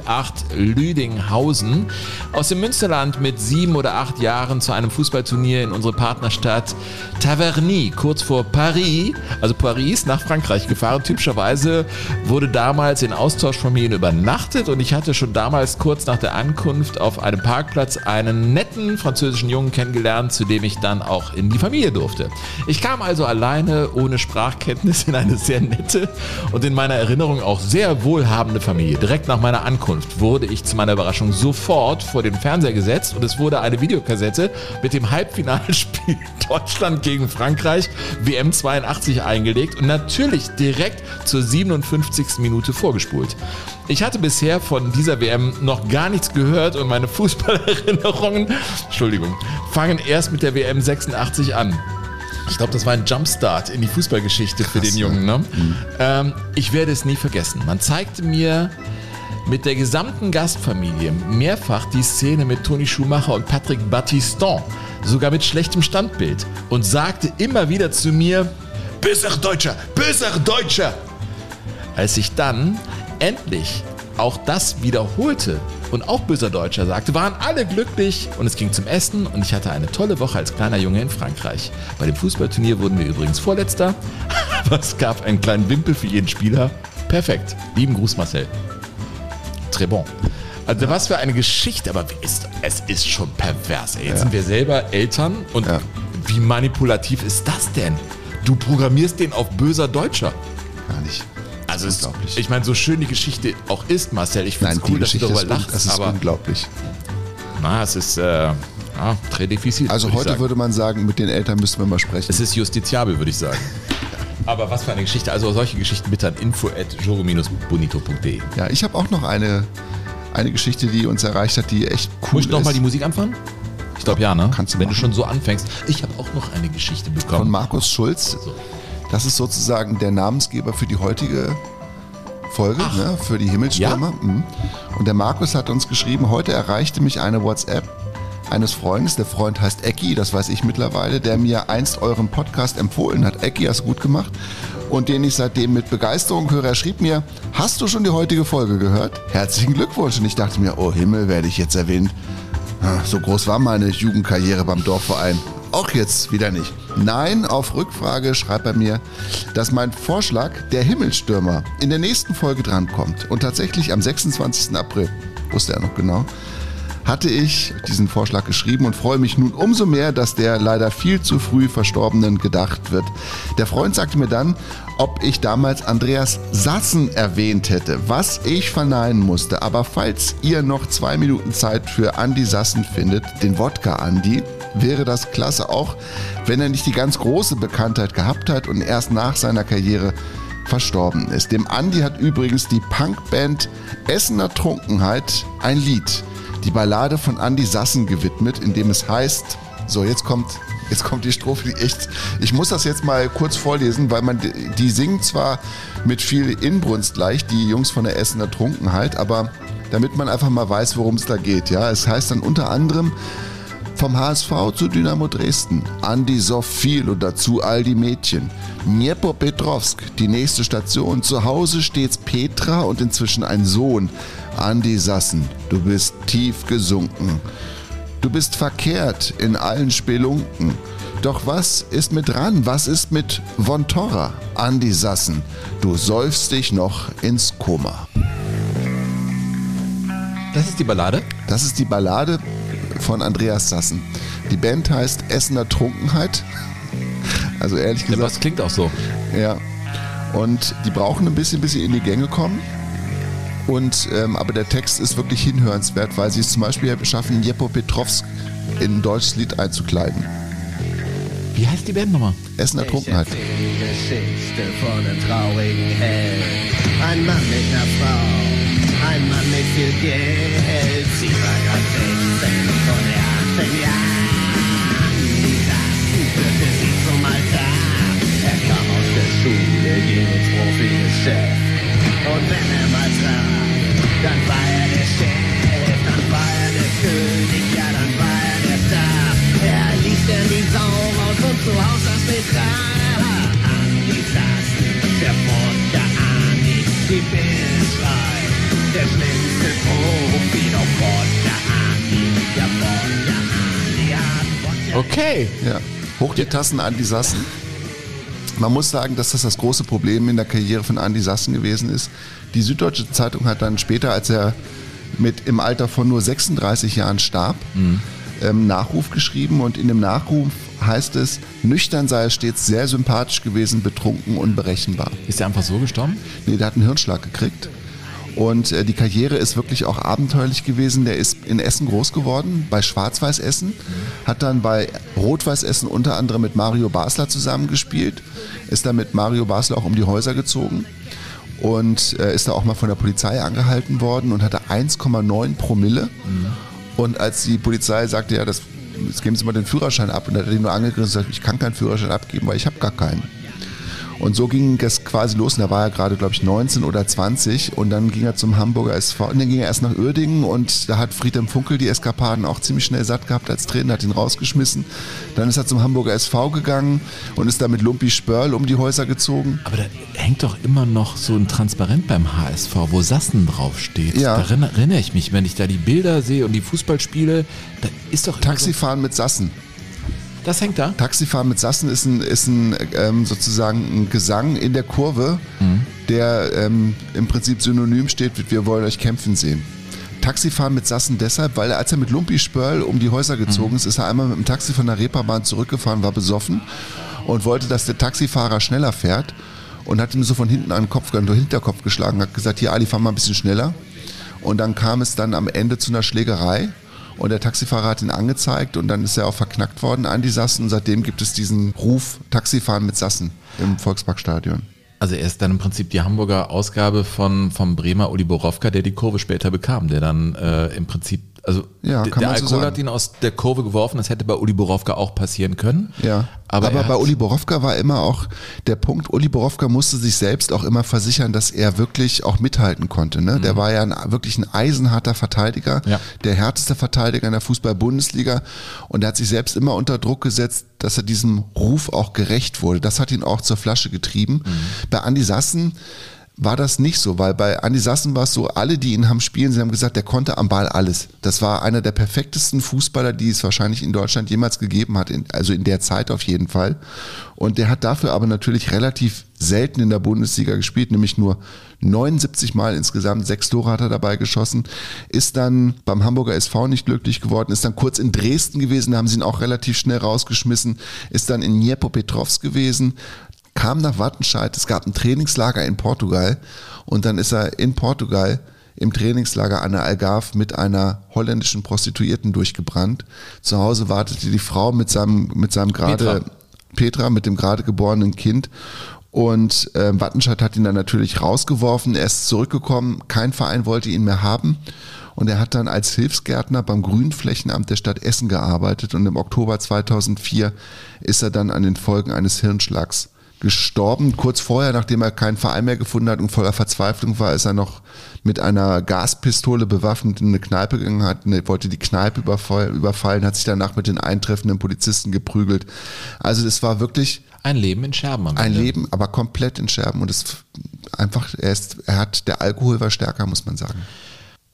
08 Lüdinghausen aus dem Münsterland mit sieben oder acht Jahren zu einem Fußballturnier in unsere Partnerstadt Taverny, kurz vor Paris, also Paris, nach Frankreich gefahren. Typischerweise wurde damals in Austauschfamilien übernachtet und ich hatte schon damals kurz nach der Ankunft auf einem Parkplatz einen netten französischen Jungen kennengelernt, zu dem ich dann auch in die Familie durfte. Ich kam also alleine ohne Sprachkenntnis in eine sehr nette und in meiner Erinnerung auch sehr wohlhabende Familie. Direkt nach meiner Ankunft wurde ich zu meiner Überraschung sofort vor den Fernseher gesetzt und es wurde eine Videokassette mit dem Halbfinalspiel [laughs] Deutschland gegen Frankreich WM 82 eingelegt und natürlich direkt zur 57. Minute vorgespult. Ich hatte bisher von dieser WM noch gar nichts gehört und meine Fußballerinnerungen, Entschuldigung, fangen erst mit der WM 86 an. Ich glaube, das war ein Jumpstart in die Fußballgeschichte für den Jungen. Ne? Ähm, ich werde es nie vergessen. Man zeigte mir mit der gesamten Gastfamilie mehrfach die Szene mit Toni Schumacher und Patrick Battiston, sogar mit schlechtem Standbild, und sagte immer wieder zu mir, böser Deutscher, böser Deutscher. Als ich dann endlich auch das wiederholte und auch böser Deutscher sagte, waren alle glücklich und es ging zum Essen und ich hatte eine tolle Woche als kleiner Junge in Frankreich. Bei dem Fußballturnier wurden wir übrigens Vorletzter, [laughs] aber es gab einen kleinen Wimpel für jeden Spieler. Perfekt. Lieben Gruß, Marcel. Très bon. Also was für eine Geschichte, aber ist, es ist schon pervers. Ey. Jetzt Ja. sind wir selber Eltern und wie manipulativ ist das denn? Du programmierst den auf böser Deutscher. Gar nicht. Also es, ich meine, so schön die Geschichte auch ist, Marcel, ich finde es cool, dass du darüber ist, lachst, das ist aber unglaublich. na, es ist äh, ja, très difficile. Also würd ich heute würde man sagen, mit den Eltern müssten wir mal sprechen. Es ist justiziabel, würde ich sagen. [laughs] Aber was für eine Geschichte. Also solche Geschichten bitte an info.joro-bonito.de. Ja, ich habe auch noch eine, eine Geschichte, die uns erreicht hat, die echt cool Muss ich noch ist. mal die Musik anfangen? Ich glaube ja, ne? Kannst du Wenn du schon so anfängst. Ich habe auch noch eine Geschichte Von bekommen. Markus Schulz. Das ist sozusagen der Namensgeber für die heutige Folge, ne, für die Himmelstürmer. Mhm. Und der Markus hat uns geschrieben, heute erreichte mich eine WhatsApp eines Freundes, der Freund heißt Ecki, das weiß ich mittlerweile, der mir einst euren Podcast empfohlen hat. Ecki, hast du gut gemacht. Und den ich seitdem mit Begeisterung höre. Er schrieb mir, hast du schon die heutige Folge gehört? Herzlichen Glückwunsch. Und ich dachte mir, oh Himmel, werde ich jetzt erwähnt. So groß war meine Jugendkarriere beim Dorfverein. Auch jetzt wieder nicht. Nein, auf Rückfrage schreibt er mir, dass mein Vorschlag, der Himmelstürmer, in der nächsten Folge drankommt. Und tatsächlich am 26. April, wusste er noch genau, hatte ich diesen Vorschlag geschrieben und freue mich nun umso mehr, dass der leider viel zu früh Verstorbenen gedacht wird. Der Freund sagte mir dann, ob ich damals Andreas Sassen erwähnt hätte, was ich verneinen musste. Aber falls ihr noch zwei Minuten Zeit für Andy Sassen findet, den Wodka Andy, wäre das klasse auch, wenn er nicht die ganz große Bekanntheit gehabt hat und erst nach seiner Karriere verstorben ist. Dem Andy hat übrigens die Punkband Essener Trunkenheit ein Lied, die Ballade von Andy Sassen gewidmet, in dem es heißt, so jetzt kommt, jetzt kommt die Strophe, die echt, ich muss das jetzt mal kurz vorlesen, weil man, die, singen zwar mit viel Inbrunst leicht, die Jungs von der Essener Trunkenheit, aber damit man einfach mal weiß, worum es da geht, ja. Es heißt dann unter anderem, vom HSV zu Dynamo Dresden, Andi Sophil und dazu all die Mädchen. Dniepropetrovsk, die nächste Station. Zu Hause steht's Petra und inzwischen ein Sohn. Andi Sassen, du bist tief gesunken. Du bist verkehrt in allen Spelunken. Doch was ist mit Ran? Was ist mit Von Torra? Andi Sassen, du säufst dich noch ins Koma. Das ist die Ballade? Das ist die Ballade von Andreas Sassen. Die Band heißt Essener Trunkenheit. [laughs] Also ehrlich gesagt. das klingt auch so. Ja. Und die brauchen ein bisschen, bis sie in die Gänge kommen. Und, ähm, aber der Text ist wirklich hinhörenswert, weil sie es zum Beispiel schaffen, Jepo Petrovsk in ein deutsches Lied einzukleiden. Wie heißt die Band nochmal? Essener Trunkenheit. Die Geschichte von einem traurigen Held. Ein Mann mit einer Frau, ein Mann mit viel Geld. Sie war grad 16 und er 18 Jahren. Das führte sie zum Altar. Er kam aus der Chef. Und wenn er mal traf, dann war er der Chef, dann war er der König, ja, dann war er der Star. Er ließ denn die Sau raus und zu Haus das Betrag. Andi Sassen, der Wodka Andi, die Bildschrei, der schlimmste Profi, doch Wodka Andi, ja, Wodka Andi hat Okay. Ja. Hoch die Tassen, Andi Sassen. Man muss sagen, dass das das große Problem in der Karriere von Andi Sassen gewesen ist. Die Süddeutsche Zeitung hat dann später, als er mit im Alter von nur 36 Jahren starb, ähm, Nachruf geschrieben und in dem Nachruf heißt es, nüchtern sei er stets sehr sympathisch gewesen, betrunken und berechenbar. Ist er einfach so gestorben? Nee, der hat einen Hirnschlag gekriegt. Und äh, die Karriere ist wirklich auch abenteuerlich gewesen. Der ist in Essen groß geworden, bei Schwarz-Weiß Essen, hat dann bei Rot-Weiß Essen unter anderem mit Mario Basler zusammengespielt, ist dann mit Mario Basler auch um die Häuser gezogen und äh, ist da auch mal von der Polizei angehalten worden und hatte 1,9 Promille. Und als die Polizei sagte, ja, das, jetzt geben Sie mal den Führerschein ab, und hat er ihn nur angegriffen und gesagt, ich kann keinen Führerschein abgeben, weil ich habe gar keinen. Und so ging es quasi los. Und da war er gerade, glaube ich, 19 oder 20. Und dann ging er zum Hamburger SV. Und dann ging er erst nach Uerdingen. Und da hat Friedhelm Funkel die Eskapaden auch ziemlich schnell satt gehabt als Trainer, hat ihn rausgeschmissen. Dann ist er zum Hamburger SV gegangen und ist da mit Lumpi Spörl um die Häuser gezogen. Aber da hängt doch immer noch so ein Transparent beim HSV, wo Sassen draufsteht. Ja. Daran erinnere ich mich, wenn ich da die Bilder sehe und die Fußballspiele, da ist doch Taxifahren mit Sassen. Das hängt da? Taxifahren mit Sassen ist ein, ist ein ähm, sozusagen ein Gesang in der Kurve, der ähm, im Prinzip synonym steht mit Wir wollen euch kämpfen sehen. Taxifahren mit Sassen deshalb, weil er, als er mit Lumpi Spörl um die Häuser gezogen ist, ist er einmal mit dem Taxi von der Reeperbahn zurückgefahren, war besoffen und wollte, dass der Taxifahrer schneller fährt und hat ihm so von hinten an den Kopf, an den Hinterkopf geschlagen, hat gesagt, hier Ali, fahr mal ein bisschen schneller. Und dann kam es dann am Ende zu einer Schlägerei und der Taxifahrer hat ihn angezeigt und dann ist er auch verknackt worden an die Sassen und seitdem gibt es diesen Ruf Taxifahren mit Sassen im Volksparkstadion. Also er ist dann im Prinzip die Hamburger Ausgabe von vom Bremer Uli Borowka, der die Kurve später bekam, der dann äh, im Prinzip, also Ja, der so Alkohol sagen. hat ihn aus der Kurve geworfen, das hätte bei Uli Borowka auch passieren können. Ja, Aber aber, er bei Uli Borowka war immer auch der Punkt, Uli Borowka musste sich selbst auch immer versichern, dass er wirklich auch mithalten konnte. Ne? Der war ja ein, wirklich ein eisenharter Verteidiger, Ja. der härteste Verteidiger in der Fußball-Bundesliga und er hat sich selbst immer unter Druck gesetzt, dass er diesem Ruf auch gerecht wurde. Das hat ihn auch zur Flasche getrieben. Bei Andi Sassen war das nicht so, weil bei Andi Sassen war es so, alle, die ihn haben spielen, sie haben gesagt, der konnte am Ball alles. Das war einer der perfektesten Fußballer, die es wahrscheinlich in Deutschland jemals gegeben hat, also in der Zeit auf jeden Fall. Und der hat dafür aber natürlich relativ selten in der Bundesliga gespielt, nämlich nur 79 Mal insgesamt, sechs Tore hat er dabei geschossen, ist dann beim Hamburger SV nicht glücklich geworden, ist dann kurz in Dresden gewesen, da haben sie ihn auch relativ schnell rausgeschmissen, ist dann in Dniepropetrovsk gewesen, kam nach Wattenscheid, es gab ein Trainingslager in Portugal und dann ist er in Portugal im Trainingslager an der Algarve mit einer holländischen Prostituierten durchgebrannt. Zu Hause wartete die Frau mit seinem, mit seinem gerade Petra. Petra mit dem gerade geborenen Kind. Und äh, Wattenscheid hat ihn dann natürlich rausgeworfen. Er ist zurückgekommen. Kein Verein wollte ihn mehr haben. Und er hat dann als Hilfsgärtner beim Grünflächenamt der Stadt Essen gearbeitet. Und im Oktober 2004 ist er dann an den Folgen eines Hirnschlags gestorben. Kurz vorher, nachdem er keinen Verein mehr gefunden hat und voller Verzweiflung war, ist er noch mit einer Gaspistole bewaffnet in eine Kneipe gegangen, hat, wollte die Kneipe überfall, überfallen, hat sich danach mit den eintreffenden Polizisten geprügelt. Also es war wirklich Ein Leben in Scherben. ein Ende. Leben, aber komplett in Scherben. Und es einfach, er ist, er hat, der Alkohol war stärker, muss man sagen.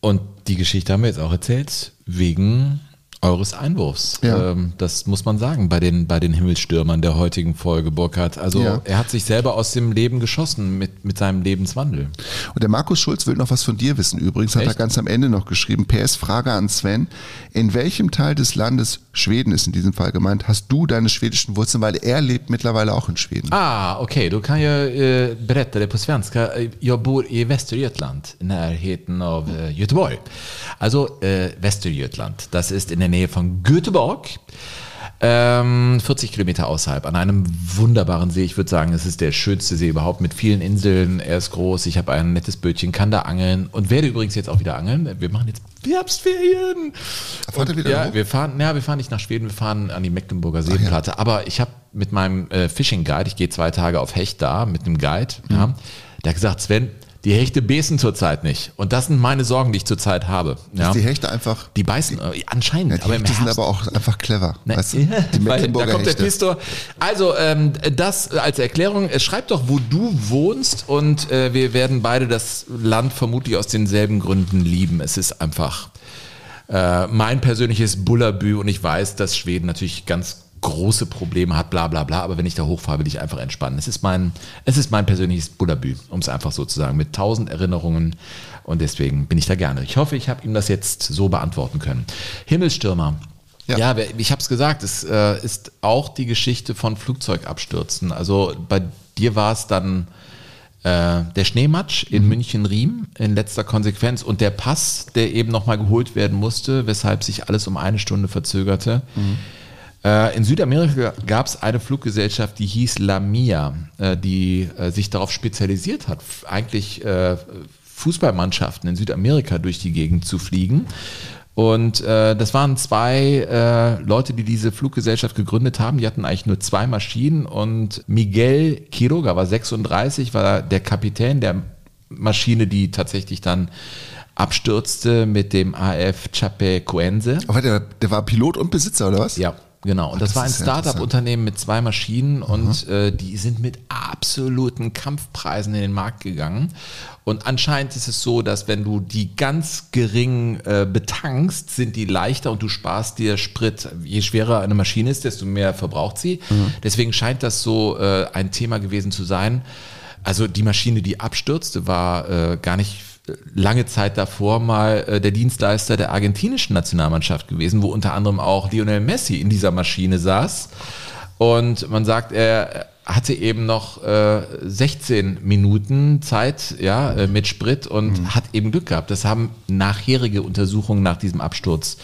Und die Geschichte haben wir jetzt auch erzählt, wegen eures Einwurfs. Ja. Ähm, das muss man sagen bei den, bei den Himmelstürmern der heutigen Folge, Burkhardt. Also Ja. er hat sich selber aus dem Leben geschossen mit, mit seinem Lebenswandel. Und der Markus Schulz will noch was von dir wissen. Übrigens hat er Echt? ganz am Ende noch geschrieben, PS Frage an Sven, in welchem Teil des Landes, Schweden ist in diesem Fall gemeint, hast du deine schwedischen Wurzeln, weil er lebt mittlerweile auch in Schweden. Ah, okej, då kan jag eh, berätta det på svenska. Eh, Jag bor i Västergötland, närheten av eh, Göteborg. Also eh, Västergötland, das ist in der Nähe von Göteborg. Ähm, 40 Kilometer außerhalb, an einem wunderbaren See. Ich würde sagen, es ist der schönste See überhaupt mit vielen Inseln. Er ist groß, ich habe ein nettes Bötchen, kann da angeln und werde übrigens jetzt auch wieder angeln. Wir machen jetzt Herbstferien. Fahrt ihr wieder ja, hoch? wir fahren, ja, wir fahren nicht nach Schweden, wir fahren an die Mecklenburger Seenplatte. Aber ich habe mit meinem äh, Fishing Guide, ich gehe zwei Tage auf Hecht da mit einem Guide, ja, der hat gesagt, Sven, die Hechte beißen zurzeit nicht. Und das sind meine Sorgen, die ich zurzeit habe. Ja. Dass die Hechte einfach. Die beißen, äh, anscheinend. Ja, die aber Hechte sind aber auch einfach clever. Ne, Weißt du? ja, [laughs] Die weil da kommt der Hechte. Pistor. Also, ähm, das als Erklärung. Äh, Schreib doch, wo du wohnst und äh, wir werden beide das Land vermutlich aus denselben Gründen lieben. Es ist einfach äh, mein persönliches Bullabü und ich weiß, dass Schweden natürlich ganz große Probleme hat, bla bla bla, aber wenn ich da hochfahre, will ich einfach entspannen. Es ist mein, es ist mein persönliches Bullabü, um es einfach so zu sagen, mit tausend Erinnerungen und deswegen bin ich da gerne. Ich hoffe, ich habe ihm das jetzt so beantworten können. Himmelstürmer. Ja, wer- ich habe es gesagt, es äh, ist auch die Geschichte von Flugzeugabstürzen. Also bei dir war es dann äh, der Schneematsch in München-Riem in letzter Konsequenz und der Pass, der eben nochmal geholt werden musste, weshalb sich alles um eine Stunde verzögerte. Äh, in Südamerika gab es eine Fluggesellschaft, die hieß Lamia, äh, die äh, sich darauf spezialisiert hat, eigentlich äh, Fußballmannschaften in Südamerika durch die Gegend zu fliegen. Und äh, das waren zwei äh, Leute, die diese Fluggesellschaft gegründet haben. Die hatten eigentlich nur zwei Maschinen und Miguel Quiroga war 36, war der Kapitän der Maschine, die tatsächlich dann abstürzte mit dem AF Chapecoense. Aber der, der war Pilot und Besitzer, oder was? Ja, genau. Und das, das war ein. Startup-Unternehmen mit zwei Maschinen und äh, die sind mit absoluten Kampfpreisen in den Markt gegangen. Und anscheinend ist es so, dass wenn du die ganz gering äh, betankst, sind die leichter und du sparst dir Sprit. Je schwerer eine Maschine ist, desto mehr verbraucht sie. Deswegen scheint das so äh, ein Thema gewesen zu sein. Also die Maschine, die abstürzte, war äh, gar nicht lange Zeit davor mal äh, der Dienstleister der argentinischen Nationalmannschaft gewesen, wo unter anderem auch Lionel Messi in dieser Maschine saß. Und man sagt, er hatte eben noch äh, 16 Minuten Zeit ja, äh, mit Sprit und hat eben Glück gehabt. Das haben nachherige Untersuchungen nach diesem Absturz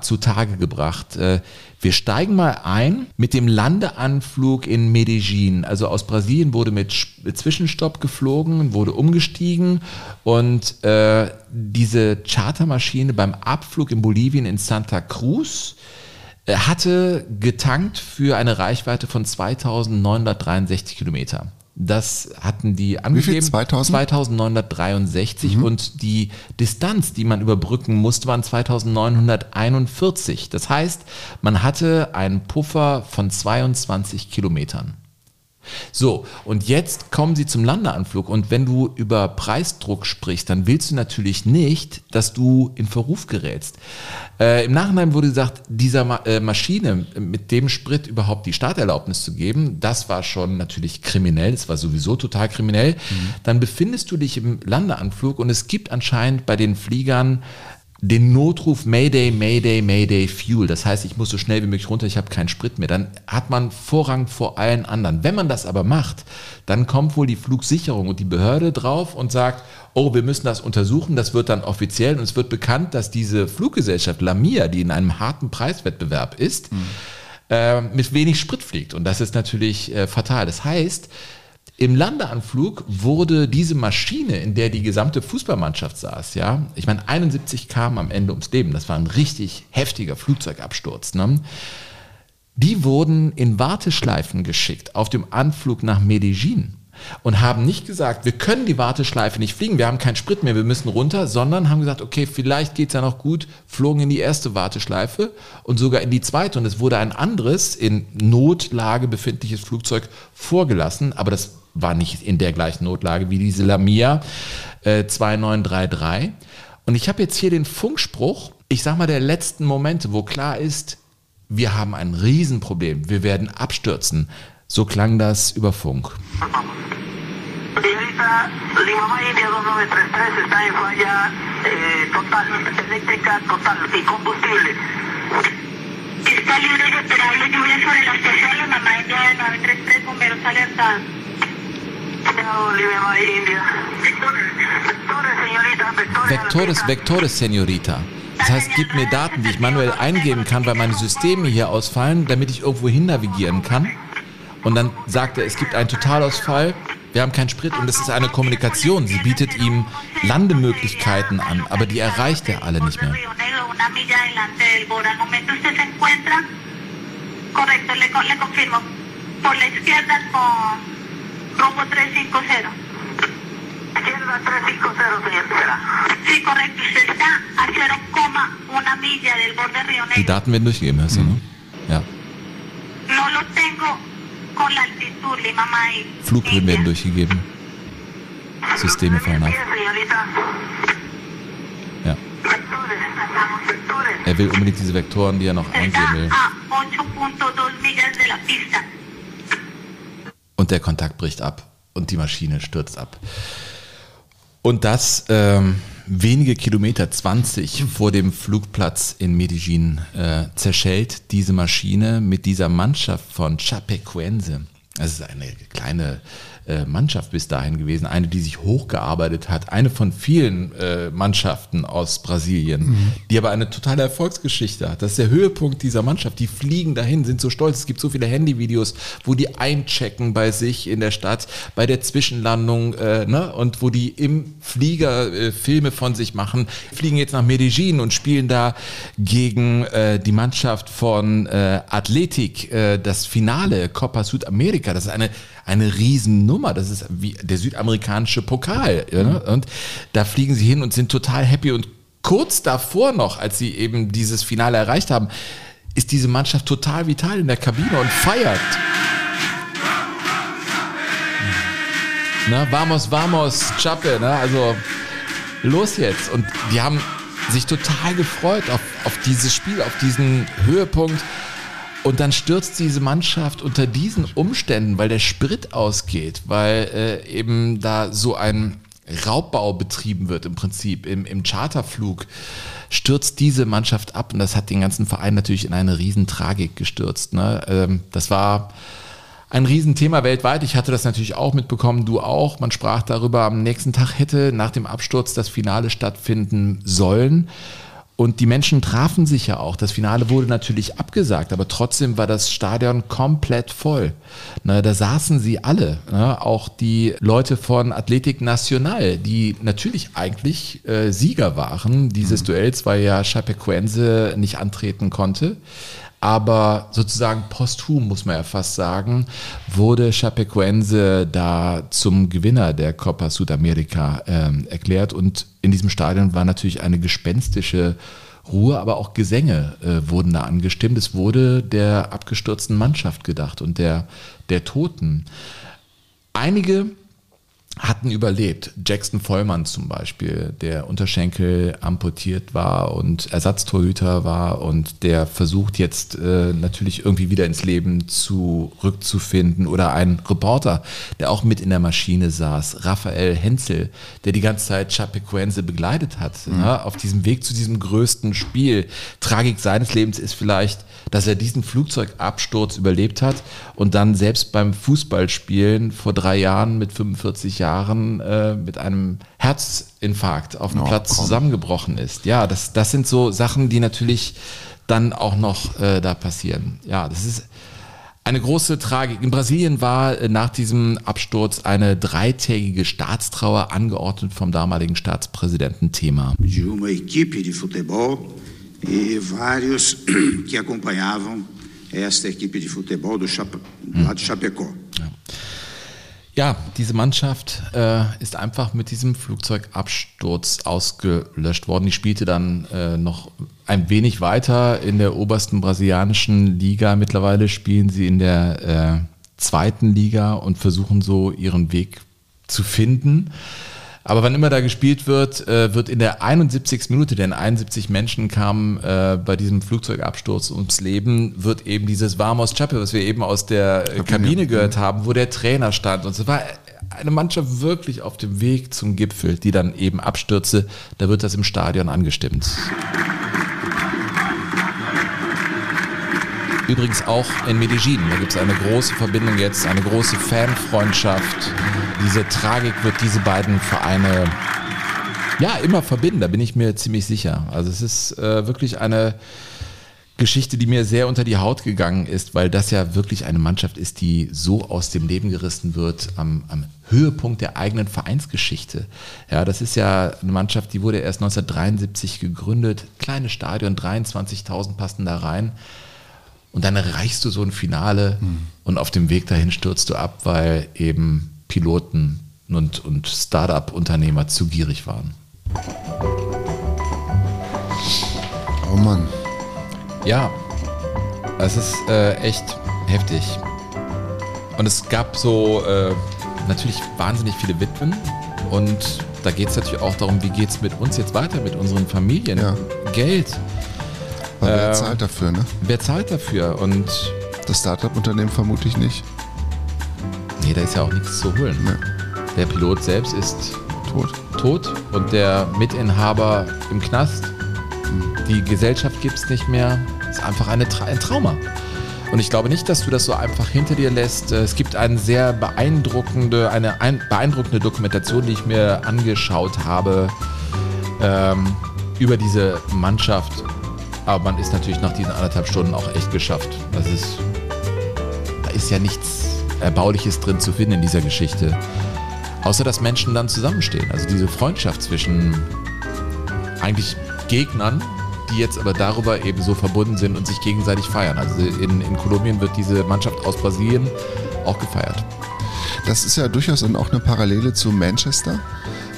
zutage gebracht. Äh, Wir steigen mal ein mit dem Landeanflug in Medellin. Also aus Brasilien wurde mit Sch- mit Zwischenstopp geflogen, wurde umgestiegen und äh, diese Chartermaschine beim Abflug in Bolivien in Santa Cruz äh, hatte getankt für eine Reichweite von 2963 Kilometer. Das hatten die angegeben. 2000? 2963 und die Distanz, die man überbrücken musste, waren 2941. Das heißt, man hatte einen Puffer von 22 Kilometern. So, und jetzt kommen sie zum Landeanflug. Und wenn du über Preisdruck sprichst, dann willst du natürlich nicht, dass du in Verruf gerätst. Äh, Im Nachhinein wurde gesagt, dieser Ma äh, Maschine mit dem Sprit überhaupt die Starterlaubnis zu geben, das war schon natürlich kriminell, das war sowieso total kriminell. Dann befindest du dich im Landeanflug und es gibt anscheinend bei den Fliegern den Notruf Mayday, Mayday, Mayday Fuel. Das heißt, ich muss so schnell wie möglich runter, ich habe keinen Sprit mehr. Dann hat man Vorrang vor allen anderen. Wenn man das aber macht, dann kommt wohl die Flugsicherung und die Behörde drauf und sagt, oh, wir müssen das untersuchen. Das wird dann offiziell und es wird bekannt, dass diese Fluggesellschaft Lamia, die in einem harten Preiswettbewerb ist, äh, mit wenig Sprit fliegt. Und das ist natürlich äh, fatal. Das heißt, im Landeanflug wurde diese Maschine, in der die gesamte Fußballmannschaft saß, ja, ich meine, 71 kamen am Ende ums Leben. Das war ein richtig heftiger Flugzeugabsturz. Ne? Die wurden in Warteschleifen geschickt auf dem Anflug nach Medellin und haben nicht gesagt, wir können die Warteschleife nicht fliegen, wir haben keinen Sprit mehr, wir müssen runter, sondern haben gesagt, okay, vielleicht geht's ja noch gut, flogen in die erste Warteschleife und sogar in die zweite und es wurde ein anderes in Notlage befindliches Flugzeug vorgelassen, aber das war nicht in der gleichen Notlage wie diese Lamia äh, 2933. Und ich habe jetzt hier den Funkspruch, ich sag mal der letzten Momente, wo klar ist, wir haben ein Riesenproblem, wir werden abstürzen. So klang das über Funk. Señorita, Lima India 2933 está en falla eh. Está libre de operable lluvia sobre la estación La Mamá India de 933, bomberos alertados. Vectores, vectores, Senorita. Das heißt, gib mir Daten, die ich manuell eingeben kann, weil meine Systeme hier ausfallen, damit ich irgendwo hin navigieren kann. Und dann sagt er, es gibt einen Totalausfall, wir haben keinen Sprit und es ist eine Kommunikation. Sie bietet ihm Landemöglichkeiten an, aber die erreicht er alle nicht mehr. Correcto, le, le confirmo. por la izquierda con rumbo 350. Izquierda 350, señor Tijera. Sí, correcto. Usted está a 0,1 milla del borde Río Die Negro. Daten werden durchgegeben, hast du, ne? Ja. No lo tengo con la altitud, Lima May. Flughöhen werden durchgegeben. Systeme fallen ab. Ja. Er will unbedingt diese Vektoren, die er noch eingeben will. A 8.2 millas de la pista. Und der Kontakt bricht ab und die Maschine stürzt ab. Und das ähm, wenige Kilometer, 20 vor dem Flugplatz in Medellin, äh, zerschellt diese Maschine mit dieser Mannschaft von Chapecoense. Das ist eine kleine Mannschaft bis dahin gewesen, eine, die sich hochgearbeitet hat, eine von vielen äh, Mannschaften aus Brasilien, Mhm. die aber eine totale Erfolgsgeschichte hat. Das ist der Höhepunkt dieser Mannschaft. Die fliegen dahin, sind so stolz. Es gibt so viele Handyvideos, wo die einchecken bei sich in der Stadt, bei der Zwischenlandung, äh, ne? und wo die im Flieger äh, Filme von sich machen, fliegen jetzt nach Medellin und spielen da gegen äh, die Mannschaft von äh, Athletic äh, das Finale Copa Südamerika. Das ist eine eine Riesennummer. Das ist wie der südamerikanische Pokal. Ne? Und da fliegen sie hin und sind total happy. Und kurz davor noch, als sie eben dieses Finale erreicht haben, ist diese Mannschaft total vital in der Kabine und feiert. Na, vamos, vamos, Chape, ne? Also los jetzt. Und die haben sich total gefreut auf, auf dieses Spiel, auf diesen Höhepunkt. Und dann stürzt diese Mannschaft unter diesen Umständen, weil der Sprit ausgeht, weil äh, eben da so ein Raubbau betrieben wird im Prinzip im, im Charterflug, stürzt diese Mannschaft ab und das hat den ganzen Verein natürlich in eine Riesentragik gestürzt. Ne? Ähm, das war ein Riesenthema weltweit. Ich hatte das natürlich auch mitbekommen, du auch. Man sprach darüber, am nächsten Tag hätte nach dem Absturz das Finale stattfinden sollen. Und die Menschen trafen sich ja auch. Das Finale wurde natürlich abgesagt, aber trotzdem war das Stadion komplett voll. Ne, da saßen sie alle, ne, auch die Leute von Athletic Nacional, die natürlich eigentlich äh, Sieger waren dieses Duells, weil ja Chapecoense nicht antreten konnte. Aber sozusagen posthum, muss man ja fast sagen, wurde Chapecoense da zum Gewinner der Copa Südamerika ähm, erklärt. Und in diesem Stadion war natürlich eine gespenstische Ruhe, aber auch Gesänge äh, wurden da angestimmt. Es wurde der abgestürzten Mannschaft gedacht und der, der Toten. Einige hatten überlebt. Jackson Vollmann zum Beispiel, der Unterschenkel amputiert war und Ersatztorhüter war und der versucht jetzt äh, natürlich irgendwie wieder ins Leben zurückzufinden. Oder ein Reporter, der auch mit in der Maschine saß, Raphael Henzel, der die ganze Zeit Chapecoense begleitet hat, Mhm. ne, auf diesem Weg zu diesem größten Spiel. Tragik seines Lebens ist vielleicht, dass er diesen Flugzeugabsturz überlebt hat und dann selbst beim Fußballspielen vor drei Jahren mit 45 Jahren äh, mit einem Herzinfarkt auf dem Oh, Platz komm. zusammengebrochen ist. Ja, das, das sind so Sachen, die natürlich dann auch noch äh, da passieren. Ja, das ist eine große Tragik. In Brasilien war äh, nach diesem Absturz eine dreitägige Staatstrauer angeordnet vom damaligen Staatspräsidenten Thema. de uma equipe de futebol e vários [clears throat] que acompanhavam esta equipe de futebol do, Chape, lá de Chapecó. Ja, diese Mannschaft äh, ist einfach mit diesem Flugzeugabsturz ausgelöscht worden. Die spielte dann äh, noch ein wenig weiter in der obersten brasilianischen Liga. Mittlerweile spielen sie in der äh, zweiten Liga und versuchen so ihren Weg zu finden. Aber wann immer da gespielt wird, äh, wird in der 71. Minute, denn 71 Menschen kamen äh, bei diesem Flugzeugabsturz ums Leben, wird eben dieses Vamos Chape, was wir eben aus der äh, Kabine gehört haben, wo der Trainer stand. Und es war eine Mannschaft wirklich auf dem Weg zum Gipfel, die dann eben abstürzte. Da wird das im Stadion angestimmt. Übrigens auch in Medellin. Da gibt es eine große Verbindung jetzt, eine große Fanfreundschaft. Diese Tragik wird diese beiden Vereine ja immer verbinden, da bin ich mir ziemlich sicher. Also es ist äh, wirklich eine Geschichte, die mir sehr unter die Haut gegangen ist, weil das ja wirklich eine Mannschaft ist, die so aus dem Leben gerissen wird am, am Höhepunkt der eigenen Vereinsgeschichte. Ja, das ist ja eine Mannschaft, die wurde erst 1973 gegründet. Kleines Stadion, 23.000 passen da rein. Und dann erreichst du so ein Finale und auf dem Weg dahin stürzt du ab, weil eben Piloten und, und Start-up-Unternehmer zu gierig waren. Oh Mann. Ja, es ist äh, echt heftig. Und es gab so äh, natürlich wahnsinnig viele Witwen. Und da geht es natürlich auch darum, wie geht es mit uns jetzt weiter, mit unseren Familien. Geld. Aber wer Ähm, zahlt dafür, ne? Wer zahlt dafür? Und das Startup-Unternehmen vermutlich nicht. Nee, da ist ja auch nichts zu holen. Der Pilot selbst ist tot. Tot und der Mitinhaber im Knast. Die Gesellschaft gibt es nicht mehr. Ist einfach eine Tra ein Trauma. Und ich glaube nicht, dass du das so einfach hinter dir lässt. Es gibt eine sehr beeindruckende, eine ein, beeindruckende Dokumentation, die ich mir angeschaut habe ähm, über diese Mannschaft. Aber man ist natürlich nach diesen anderthalb Stunden auch echt geschafft. Das ist, da ist ja nichts Erbauliches drin zu finden in dieser Geschichte. Außer dass Menschen dann zusammenstehen. Also diese Freundschaft zwischen eigentlich Gegnern, die jetzt aber darüber eben so verbunden sind und sich gegenseitig feiern. Also in, in Kolumbien wird diese Mannschaft aus Brasilien auch gefeiert. Das ist ja durchaus auch eine Parallele zu Manchester,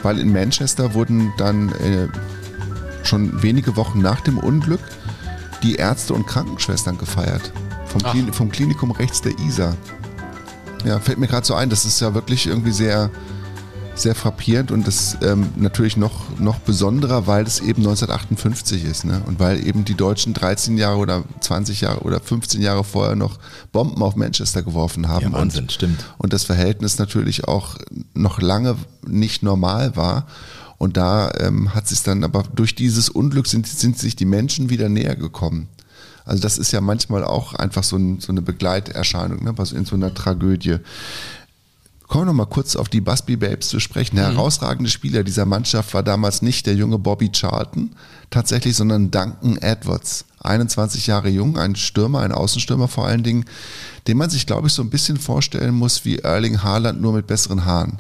weil in Manchester wurden dann äh, schon wenige Wochen nach dem Unglück die Ärzte und Krankenschwestern gefeiert. Vom. Klin vom Klinikum rechts der Isar. Ja, fällt mir gerade so ein, das ist ja wirklich irgendwie sehr, sehr frappierend und das ähm, natürlich noch, noch besonderer, weil es eben 1958 ist ne? und weil eben die Deutschen 13 Jahre oder 20 Jahre oder 15 Jahre vorher noch Bomben auf Manchester geworfen haben. Ja, Wahnsinn, und, stimmt. Und das Verhältnis natürlich auch noch lange nicht normal war. Und da ähm, hat sich dann, aber durch dieses Unglück sind, sind sich die Menschen wieder näher gekommen. Also das ist ja manchmal auch einfach so, ein, so eine Begleiterscheinung, ne, in so einer Tragödie. Kommen wir noch mal kurz auf die Busby Babes zu sprechen. Der Mhm. herausragende Spieler dieser Mannschaft war damals nicht der junge Bobby Charlton tatsächlich, sondern Duncan Edwards. 21 Jahre jung, ein Stürmer, ein Außenstürmer vor allen Dingen, den man sich, glaube ich, so ein bisschen vorstellen muss wie Erling Haaland, nur mit besseren Haaren.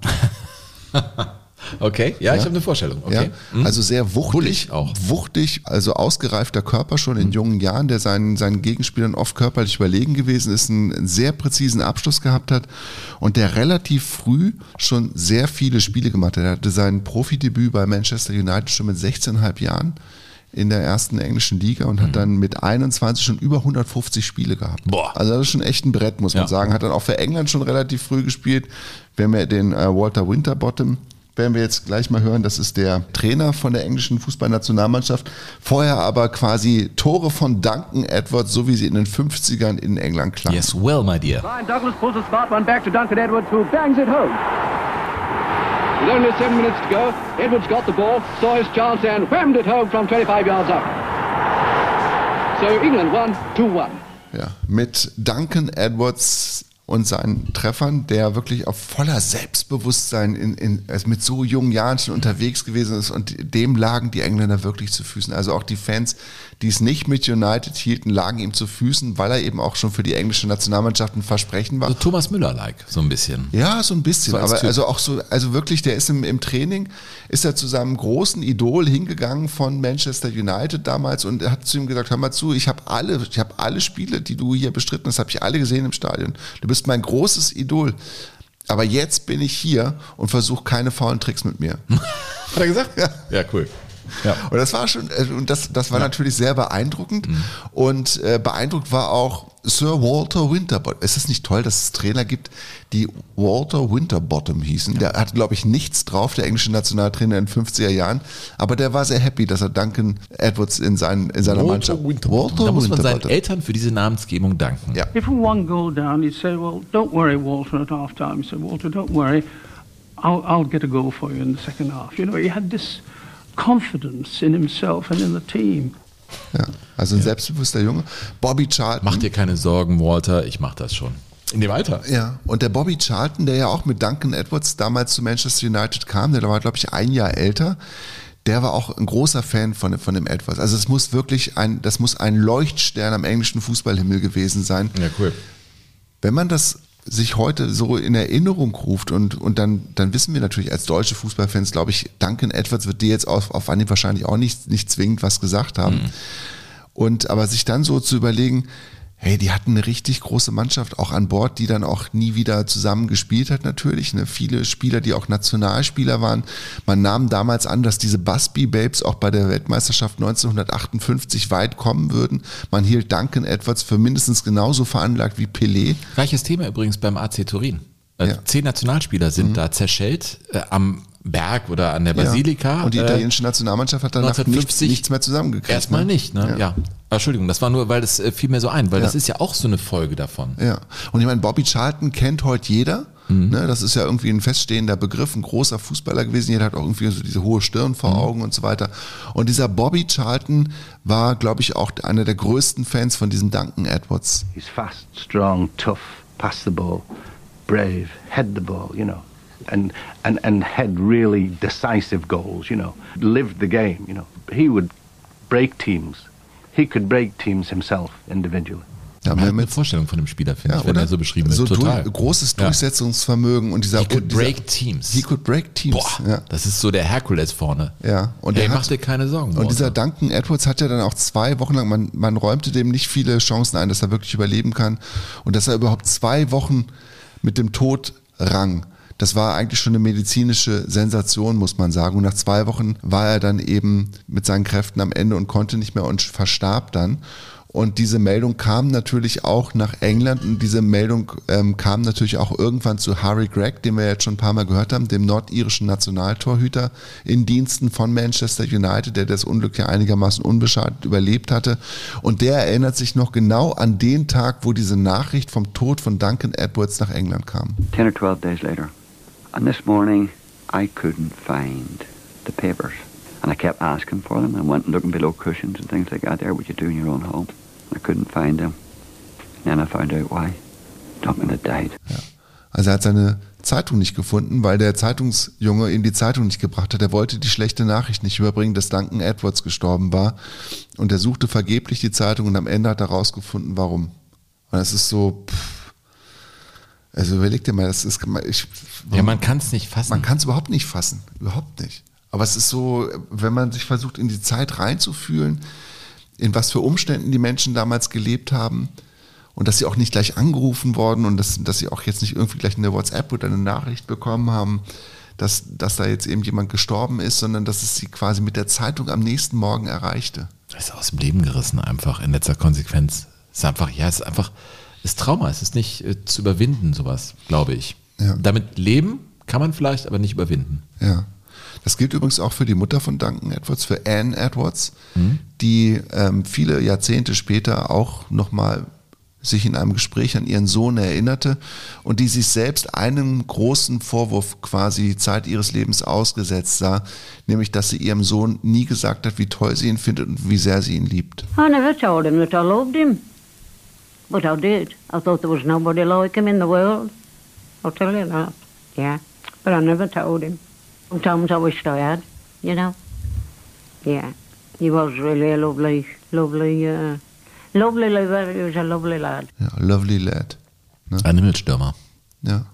[laughs] Okay, ja, ich habe eine Vorstellung. Okay. Ja, Mhm. also sehr wuchtig, wuchtig, also ausgereifter Körper schon Mhm. in jungen Jahren, der seinen, seinen Gegenspielern oft körperlich überlegen gewesen ist, einen sehr präzisen Abschluss gehabt hat und der relativ früh schon sehr viele Spiele gemacht hat. Er hatte sein Profidebüt bei Manchester United schon mit 16,5 Jahren in der ersten englischen Liga und hat dann mit 21 schon über 150 Spiele gehabt. Boah. Also das ist schon echt ein Brett, muss man Ja. sagen. Hat dann auch für England schon relativ früh gespielt. Wenn wir den äh, Walter Winterbottom werden wir jetzt gleich mal hören. Das ist der Trainer von der englischen Fußballnationalmannschaft. Vorher aber quasi Tore von Duncan Edwards, so wie sie in den 50ern in England klangen. Yes, well, my dear. Ryan Douglas pulls the smart one back to Duncan Edwards, who bangs it home. With only seven minutes to go, Edwards got the ball, saw his chance and whammed it home from 25 yards out. So England won 2-1. Ja, mit Duncan Edwards und seinen Treffern, der wirklich auf voller Selbstbewusstsein in, in, mit so jungen Jahren schon unterwegs gewesen ist und dem lagen die Engländer wirklich zu Füßen. Also auch die Fans, die es nicht mit United hielten, lagen ihm zu Füßen, weil er eben auch schon für die englische Nationalmannschaft ein Versprechen war. So Thomas Müller-like, so ein bisschen. Ja, so ein bisschen. So als aber Typ. also auch so, also wirklich, der ist im, im Training, ist er zu seinem großen Idol hingegangen von Manchester United damals und hat zu ihm gesagt, hör mal zu, ich habe alle, ich habe alle Spiele, die du hier bestritten hast, habe ich alle gesehen im Stadion. Du bist mein großes Idol. Aber jetzt bin ich hier und versuche keine faulen Tricks mit mir. [laughs] Hat er gesagt? Ja. Ja, cool. Ja. Und das war schon, äh, und das, das war natürlich sehr beeindruckend. Und äh, beeindruckt war auch Sir Walter Winterbottom. Es ist nicht toll, dass es Trainer gibt, die Walter Winterbottom hießen. Der hat, glaube ich, nichts drauf, der englische Nationaltrainer in den 50er Jahren. Aber der war sehr happy, dass er Duncan Edwards in, seinen, in seiner Mannschaft. da muss man seinen Eltern für diese Namensgebung danken. Ja. If one goal down, he'd say, Well, don't worry, Walter, at half time. He said, Walter, don't worry. I'll, I'll get a goal for you in the second half. You know, he had this confidence in himself and in the team. Ja, also ein selbstbewusster Junge. Bobby Charlton. Mach dir keine Sorgen, Walter, ich mach das schon. In dem Alter. Ja, und der Bobby Charlton, der ja auch mit Duncan Edwards damals zu Manchester United kam, der war, glaube ich, ein Jahr älter, der war auch ein großer Fan von, von dem Edwards. Also es muss wirklich ein, das muss ein Leuchtstern am englischen Fußballhimmel gewesen sein. Ja, cool. Wenn man das sich heute so in Erinnerung ruft und, und dann, dann wissen wir natürlich als deutsche Fußballfans, glaube ich, Duncan Edwards wird dir jetzt auf, auf Anhieb wahrscheinlich auch nicht, nicht zwingend was gesagt haben. Und aber sich dann so zu überlegen, hey, die hatten eine richtig große Mannschaft auch an Bord, die dann auch nie wieder zusammen gespielt hat natürlich. Ne? Viele Spieler, die auch Nationalspieler waren. Man nahm damals an, dass diese Busby Babes auch bei der Weltmeisterschaft 1958 weit kommen würden. Man hielt Duncan Edwards für mindestens genauso veranlagt wie Pelé. Gleiches Thema übrigens beim AC Turin. Äh, Zehn Nationalspieler sind Mhm. da zerschellt äh, am Berg oder an der Basilika. Ja. Und die Äh, italienische Nationalmannschaft hat danach nichts, 1950 nichts mehr zusammengekriegt. Erstmal ne? nicht, ne? Ja. Entschuldigung, das war nur, weil das äh, fiel mir so ein, weil Ja. das ist ja auch so eine Folge davon. Ja, und ich meine, Bobby Charlton kennt heute jeder. Mhm. Ne, das ist ja irgendwie ein feststehender Begriff, ein großer Fußballer gewesen. Jeder hat auch irgendwie so diese hohe Stirn Mhm. vor Augen und so weiter. Und dieser Bobby Charlton war, glaube ich, auch einer der größten Fans von diesem Duncan Edwards. He's fast, strong, tough, pass the ball, brave, head the ball, you know, and, and, and had really decisive goals, you know, lived the game, you know. He would break teams. He could break teams himself individually. Ja, Man hat eine Vorstellung von dem Spieler, finde ich, wenn oder? er so beschrieben wird. So Total. durch, großes Ja. Durchsetzungsvermögen und dieser He could dieser, break teams. He could break teams. Boah, ja. das ist so der Herkules vorne. Ja, und hey, der mach hat- dir keine Sorgen. Und Walter. dieser Duncan Edwards hat ja dann auch zwei Wochen lang, man, man räumte dem nicht viele Chancen ein, dass er wirklich überleben kann. Und dass er überhaupt zwei Wochen mit dem Tod rang. Das war eigentlich schon eine medizinische Sensation, muss man sagen. Und nach zwei Wochen war er dann eben mit seinen Kräften am Ende und konnte nicht mehr und verstarb dann. Und diese Meldung kam natürlich auch nach England und diese Meldung ähm, kam natürlich auch irgendwann zu Harry Gregg, den wir jetzt schon ein paar Mal gehört haben, dem nordirischen Nationaltorhüter in Diensten von Manchester United, der das Unglück ja einigermaßen unbeschadet überlebt hatte. Und der erinnert sich noch genau an den Tag, wo diese Nachricht vom Tod von Duncan Edwards nach England kam. 10 or 12 days later. And this morning, I couldn't find the papers. And I kept asking for them. I went looking below cushions and things like that there, what you do in your own home. I couldn't find them. And then I found out why. Duncan had died. Also er hat seine Zeitung nicht gefunden, weil der Zeitungsjunge ihm die Zeitung nicht gebracht hat. Er wollte die schlechte Nachricht nicht überbringen, dass Duncan Edwards gestorben war. Und er suchte vergeblich die Zeitung und am Ende hat er rausgefunden, warum. Und das ist so, pff, also überleg dir mal, das ist, ich, Ja, man kann es nicht fassen. Man kann es überhaupt nicht fassen, überhaupt nicht. Aber es ist so, wenn man sich versucht, in die Zeit reinzufühlen, in was für Umständen die Menschen damals gelebt haben und dass sie auch nicht gleich angerufen worden und dass, dass sie auch jetzt nicht irgendwie gleich eine WhatsApp oder eine Nachricht bekommen haben, dass, dass da jetzt eben jemand gestorben ist, sondern dass es sie quasi mit der Zeitung am nächsten Morgen erreichte. Das ist aus dem Leben gerissen einfach in letzter Konsequenz. Es ist einfach, ja, es ist einfach, ist Trauma. Es ist nicht äh, zu überwinden, sowas, glaube ich. Ja. Damit leben kann man vielleicht, aber nicht überwinden. Ja. Das gilt übrigens auch für die Mutter von Duncan Edwards, für Anne Edwards, die ähm, viele Jahrzehnte später auch nochmal sich in einem Gespräch an ihren Sohn erinnerte und die sich selbst einen großen Vorwurf quasi Zeit ihres Lebens ausgesetzt sah, nämlich dass sie ihrem Sohn nie gesagt hat, wie toll sie ihn findet und wie sehr sie ihn liebt. I never told him that I loved him. But I did. I thought there was nobody like him in the world. I'll tell you that. Yeah. But I never told him. Sometimes I wished I had, you know. Yeah. He was really a lovely, lovely, uh, lovely, he was a lovely lad. Ja, lovely lad. Ne? Ein Himmelstürmer. Ja.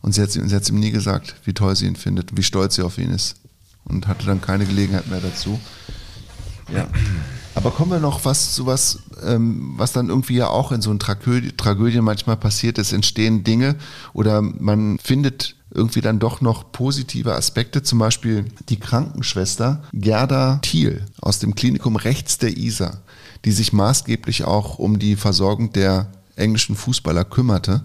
Und sie hat, sie hat ihm nie gesagt, wie toll sie ihn findet, wie stolz sie auf ihn ist. Und hatte dann keine Gelegenheit mehr dazu. Ja. [clears throat] Aber kommen wir noch was zu was, ähm, was dann irgendwie ja auch in so einer Tragödie, Tragödie manchmal passiert. Es entstehen Dinge oder man findet irgendwie dann doch noch positive Aspekte. Zum Beispiel die Krankenschwester Gerda Thiel aus dem Klinikum rechts der Isar, die sich maßgeblich auch um die Versorgung der englischen Fußballer kümmerte.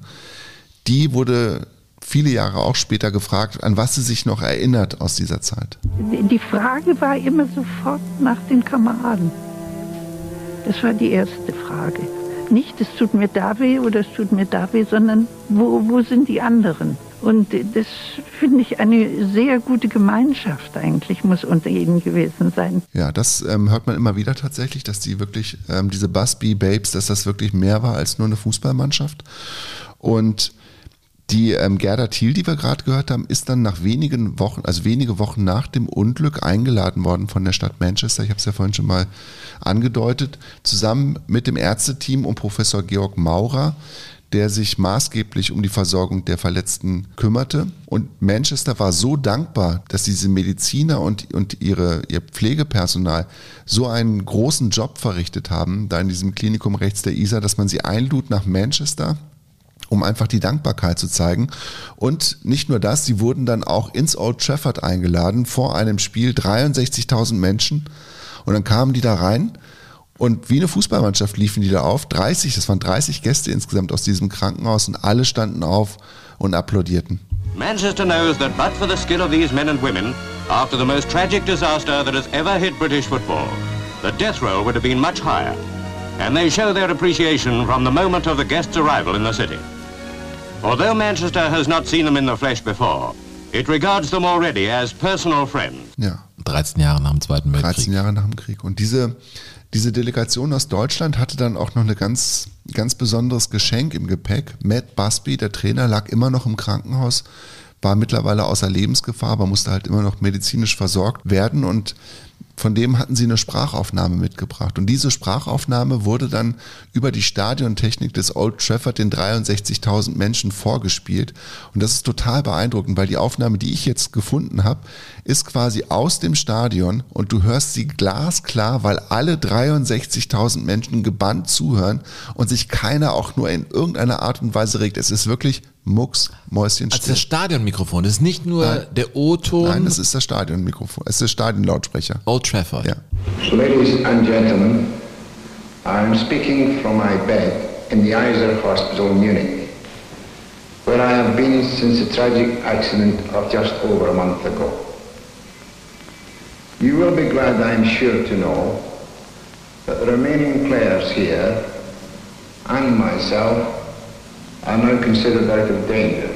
Die wurde viele Jahre auch später gefragt, an was sie sich noch erinnert aus dieser Zeit. Die Frage war immer sofort nach den Kameraden. Das war die erste Frage. Nicht, es tut mir da weh oder es tut mir da weh, sondern wo, wo sind die anderen? Und das finde ich eine sehr gute Gemeinschaft eigentlich, muss unter ihnen gewesen sein. Ja, das ähm, hört man immer wieder tatsächlich, dass die wirklich, ähm, diese Busby Babes, dass das wirklich mehr war als nur eine Fußballmannschaft. Und die ähm, Gerda Thiel, die wir gerade gehört haben, ist dann nach wenigen Wochen, also wenige Wochen nach dem Unglück eingeladen worden von der Stadt Manchester. Ich habe es ja vorhin schon mal angedeutet, zusammen mit dem Ärzteteam und Professor Georg Maurer der sich maßgeblich um die Versorgung der Verletzten kümmerte. Und Manchester war so dankbar, dass diese Mediziner und, und ihre, ihr Pflegepersonal so einen großen Job verrichtet haben, da in diesem Klinikum rechts der Isar, dass man sie einlud nach Manchester um einfach die Dankbarkeit zu zeigen. Und nicht nur das, sie wurden dann auch ins Old Trafford eingeladen vor einem Spiel, 63.000 Menschen. Und dann kamen die da rein und wie eine Fußballmannschaft liefen die da auf. 30, das waren 30 Gäste insgesamt aus diesem Krankenhaus und alle standen auf und applaudierten. Manchester knows that but for the skill of these men and women, after the most tragic disaster that has ever hit British football, the death roll would have been much higher. And they show their appreciation from the moment of the guests' arrival in the city. Although Manchester has not seen them in the flesh before, it regards them already as personal friends. Ja. 13 Jahre nach dem Zweiten Weltkrieg. 13 Jahre nach dem Krieg. Und diese, diese Delegation aus Deutschland hatte dann auch noch ein ganz, ganz besonderes Geschenk im Gepäck. Matt Busby, der Trainer, lag immer noch im Krankenhaus, war mittlerweile außer Lebensgefahr, aber musste halt immer noch medizinisch versorgt werden und von dem hatten sie eine Sprachaufnahme mitgebracht. Und diese Sprachaufnahme wurde dann über die Stadiontechnik des Old Trafford den 63.000 Menschen vorgespielt. Und das ist total beeindruckend, weil die Aufnahme, die ich jetzt gefunden habe, ist quasi aus dem Stadion und du hörst sie glasklar, weil alle 63.000 Menschen gebannt zuhören und sich keiner auch nur in irgendeiner Art und Weise regt. Es ist wirklich Mucks, Mäuschen Also das Stadionmikrofon, das ist nicht nur Nein. der O-Ton. Nein, das ist das Stadionmikrofon. Es ist der Stadionlautsprecher. Old Trafford. Ja. Ladies and gentlemen, I'm speaking from my bed in the Eiser Hospital, Munich, where I have been since the tragic accident of just over a month ago. You will be glad, I'm sure, to know that the remaining players here and myself are now considered out of danger.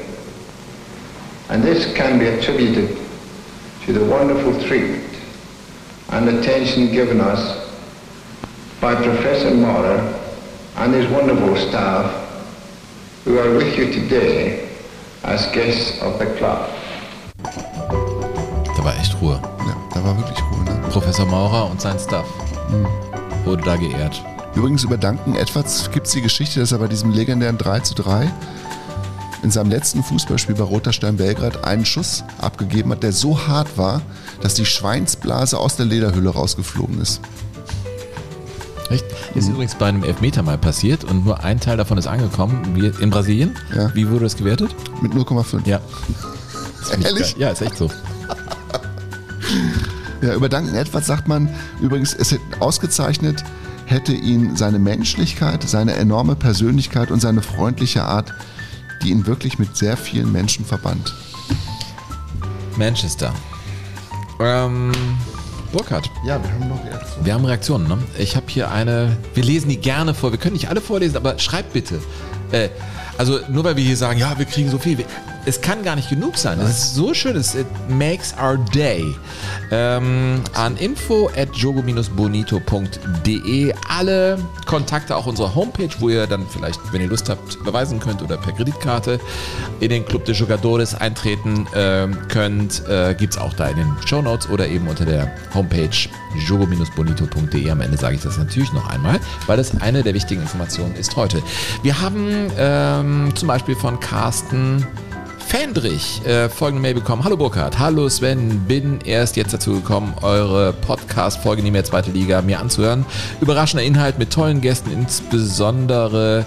And this can be attributed to the wonderful treatment and attention given us by Professor Maurer and his wonderful staff who are with you today as guests of the club. Da war echt Ruhe. Ja, da war wirklich Ruhe. Ne? Professor Maurer und sein Staff Mhm. wurde da geehrt. Übrigens über Duncan Edwards gibt es die Geschichte, dass er bei diesem legendären 3 zu 3 in seinem letzten Fußballspiel bei Roter Stern Belgrad einen Schuss abgegeben hat, der so hart war, dass die Schweinsblase aus der Lederhülle rausgeflogen ist. Echt? Ist übrigens bei einem Elfmeter mal passiert und nur ein Teil davon ist angekommen. Wie in Brasilien? Ja. Wie wurde das gewertet? Mit 0,5. Ja. [laughs] Ehrlich? Ja, ist echt so. Ja, über Duncan Edwards sagt man übrigens, es hätte ausgezeichnet hätte ihn seine Menschlichkeit, seine enorme Persönlichkeit und seine freundliche Art, die ihn wirklich mit sehr vielen Menschen verband. Manchester. Ähm, Burkhard. Ja, wir haben noch Reaktionen. Wir haben Reaktionen, ne? Ich habe hier eine. Wir lesen die gerne vor. Wir können nicht alle vorlesen, aber schreibt bitte. Äh, also nur weil wir hier sagen, ja, wir kriegen so viel. Es kann gar nicht genug sein. Es ist so schön. Es it makes our day. Ähm, an info at jogo-bonito.de alle Kontakte, auch unsere Homepage, wo ihr dann vielleicht, wenn ihr Lust habt, überweisen könnt oder per Kreditkarte in den Club de Jogadores eintreten ähm, könnt, äh, gibt es auch da in den Show Notes oder eben unter der Homepage jogo-bonito.de. Am Ende sage ich das natürlich noch einmal, weil das eine der wichtigen Informationen ist heute. Wir haben ähm, zum Beispiel von Carsten Fendrich äh, folgende Mail bekommen. Hallo Burkhard, hallo Sven, bin erst jetzt dazu gekommen, eure Podcast-Folge nicht mehr zweite Liga mir anzuhören. Überraschender Inhalt mit tollen Gästen, insbesondere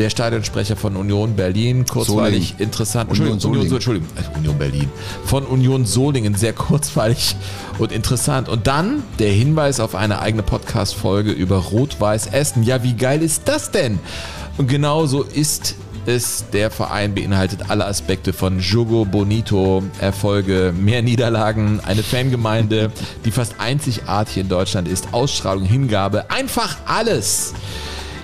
der Stadionsprecher von Union Berlin, kurzweilig Solingen. interessant. Union Entschuldigung, Union. Entschuldigung, äh, Union Berlin. Von Union Solingen, sehr kurzweilig und interessant. Und dann der Hinweis auf eine eigene Podcast-Folge über Rot-Weiß Essen. Ja, wie geil ist das denn? Und genau so ist es. Der Verein beinhaltet alle Aspekte von Jogo Bonito, Erfolge, mehr Niederlagen, eine Fangemeinde, die fast einzigartig in Deutschland ist, Ausstrahlung, Hingabe, einfach alles.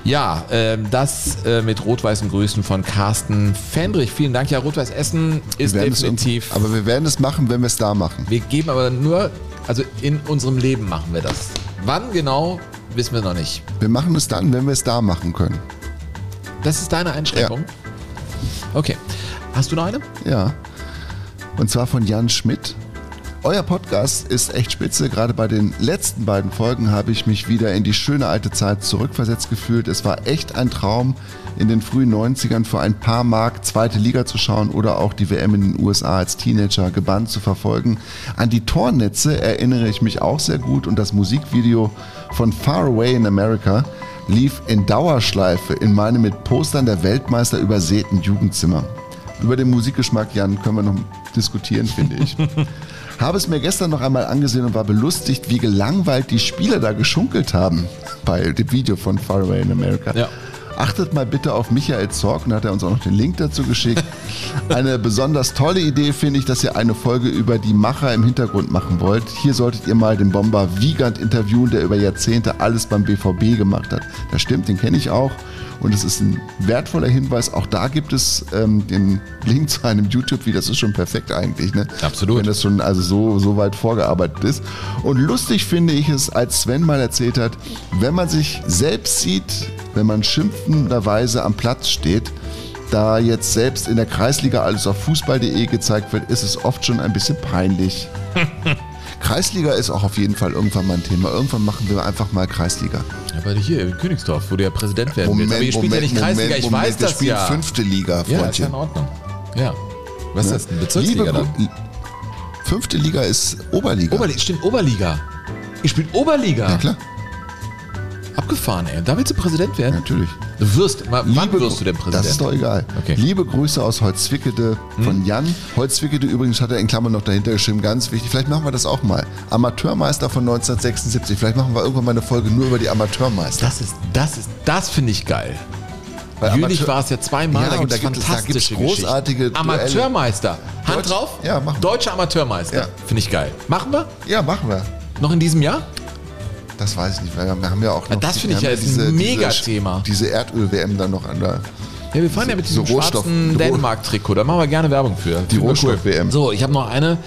Ja, ähm, das äh, mit rot-weißen Grüßen von Carsten Fendrich. Vielen Dank. Ja, Rot-Weiß Essen ist definitiv. aber wir werden es machen, wenn wir es da machen. Wir geben aber nur, also in unserem Leben machen wir das. Wann genau, wissen wir noch nicht. Wir machen es dann, wenn wir es da machen können. Das ist deine Einschränkung? Okay. Hast du noch eine? Ja. Und zwar von Jan Schmidt. euer Podcast ist echt spitze. Gerade bei den letzten beiden Folgen habe ich mich wieder in die schöne alte Zeit zurückversetzt gefühlt. Es war echt ein Traum, in den frühen 90ern für ein paar Mark zweite Liga zu schauen oder auch die WM in den USA als Teenager gebannt zu verfolgen. An die Tornetze erinnere ich mich auch sehr gut und das Musikvideo von Far Away in America lief in Dauerschleife in meinem mit Postern der Weltmeister übersäten Jugendzimmer. Über den Musikgeschmack, Jan, können wir noch diskutieren, finde ich. [laughs] Habe es mir gestern noch einmal angesehen und war belustigt, wie gelangweilt die Spieler da geschunkelt haben bei dem Video von Far Away in America. Ja. Achtet mal bitte auf Michael Zorg und hat er uns auch noch den Link dazu geschickt. [laughs] Eine besonders tolle Idee finde ich, dass ihr eine Folge über die Macher im Hintergrund machen wollt. Hier solltet ihr mal den Bomber Wiegand interviewen, der über Jahrzehnte alles beim BVB gemacht hat. Das stimmt, den kenne ich auch. Und es ist ein wertvoller Hinweis. Auch da gibt es ähm, den Link zu einem YouTube-Video. Das ist schon perfekt eigentlich. Ne? Absolut. Wenn das schon also so, so weit vorgearbeitet ist. Und lustig finde ich es, als Sven mal erzählt hat, wenn man sich selbst sieht, wenn man schimpfenderweise am Platz steht, da jetzt selbst in der Kreisliga alles auf fußball.de gezeigt wird, ist es oft schon ein bisschen peinlich. [laughs] Kreisliga ist auch auf jeden Fall irgendwann mal ein Thema. Irgendwann machen wir einfach mal Kreisliga. Aber hier in Königsdorf, wo du ja Präsident werden willst. Moment, Aber ihr spielt Moment, ja nicht Kreisliga, Moment, ich Moment, weiß wir das spielen ja. fünfte Liga, Ja, ist ja Freundchen. in Ordnung. Ja. Was ist Ne? das denn? Bezirksliga Liebe dann? Fünfte Liga ist Oberliga. Oberliga, stimmt, Oberliga. Ihr spielt Oberliga. Ja, klar. Abgefahren, ey. Da willst du Präsident werden? Natürlich. Du wirst, wann Liebe wirst du denn Präsident? Das ist doch egal. Okay. Hm. Liebe Grüße aus Holzwickede von Jan. Holzwickede übrigens hat er in Klammern noch dahinter geschrieben, ganz wichtig. Vielleicht machen wir das auch mal. Amateurmeister von 1976. Vielleicht machen wir irgendwann mal eine Folge nur über die Amateurmeister. Das ist, das ist, das finde ich geil. Weil Jülich war es ja zweimal, Ja, da und gibt es da da fantastische gibt's großartige. Amateurmeister. Hand Deutsch- drauf? Ja, machen wir. Deutscher Amateurmeister. Ja. Finde ich geil. Machen wir? Ja, machen wir. Noch in diesem Jahr? Das weiß ich nicht, weil wir haben ja auch noch. das finde ich ja ist ein Mega-Thema. Diese, diese Erdöl-WM dann noch an der. Ja, wir fahren ja mit So diesem Rohstoff- schwarzen Dänemark-Trikot. Da machen wir gerne Werbung für. Die Rohstoff-WM. So, ich habe noch eine.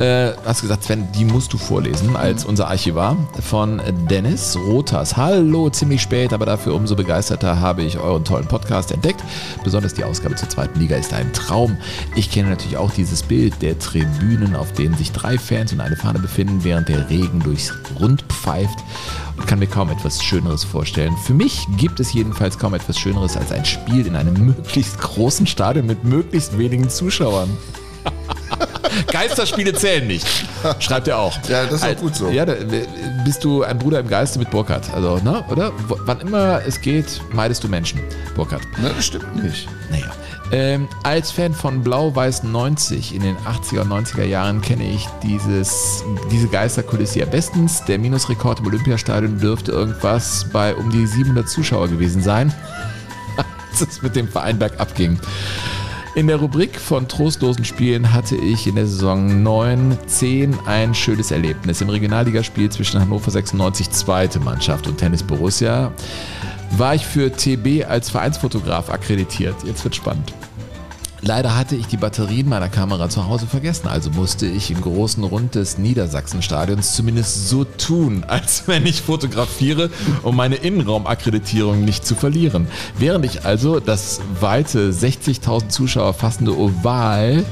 Äh, hast gesagt, Sven, die musst du vorlesen als unser Archivar von Dennis Rotas. Hallo, ziemlich spät, aber dafür umso begeisterter habe ich euren tollen Podcast entdeckt. Besonders die Ausgabe zur zweiten Liga ist ein Traum. Ich kenne natürlich auch dieses Bild der Tribünen, auf denen sich drei Fans und eine Fahne befinden, während der Regen durchs Rund pfeift und kann mir kaum etwas Schöneres vorstellen. Für mich gibt es jedenfalls kaum etwas Schöneres als ein Spiel in einem [laughs] möglichst großen Stadion mit möglichst wenigen Zuschauern. [laughs] Geisterspiele zählen nicht, schreibt er auch. Ja, das ist auch Als- gut so. Ja, da bist du ein Bruder im Geiste mit Burkhardt. Also, ne, oder? W- Wann immer es geht, meidest du Menschen, Burkhardt. Ne, das stimmt nicht. Naja. Ähm, als Fan von Blau-Weiß 90 in den 80er und 90er Jahren kenne ich dieses, diese Geisterkulisse ja bestens. Der Minusrekord im Olympiastadion dürfte irgendwas bei um die 700 Zuschauer gewesen sein, [laughs] als es mit dem Verein bergab ging. In der Rubrik von trostlosen Spielen hatte ich in der Saison 9, 10 ein schönes Erlebnis. Im Regionalligaspiel zwischen Hannover 96 zweite Mannschaft und Tennis Borussia war ich für TB als Vereinsfotograf akkreditiert. Jetzt wird spannend. Leider hatte ich die Batterien meiner Kamera zu Hause vergessen, also musste ich im großen Rund des Niedersachsenstadions zumindest so tun, [laughs] als wenn ich fotografiere, um meine Innenraumakkreditierung nicht zu verlieren. Während ich also das weite 60.000 Zuschauer fassende Oval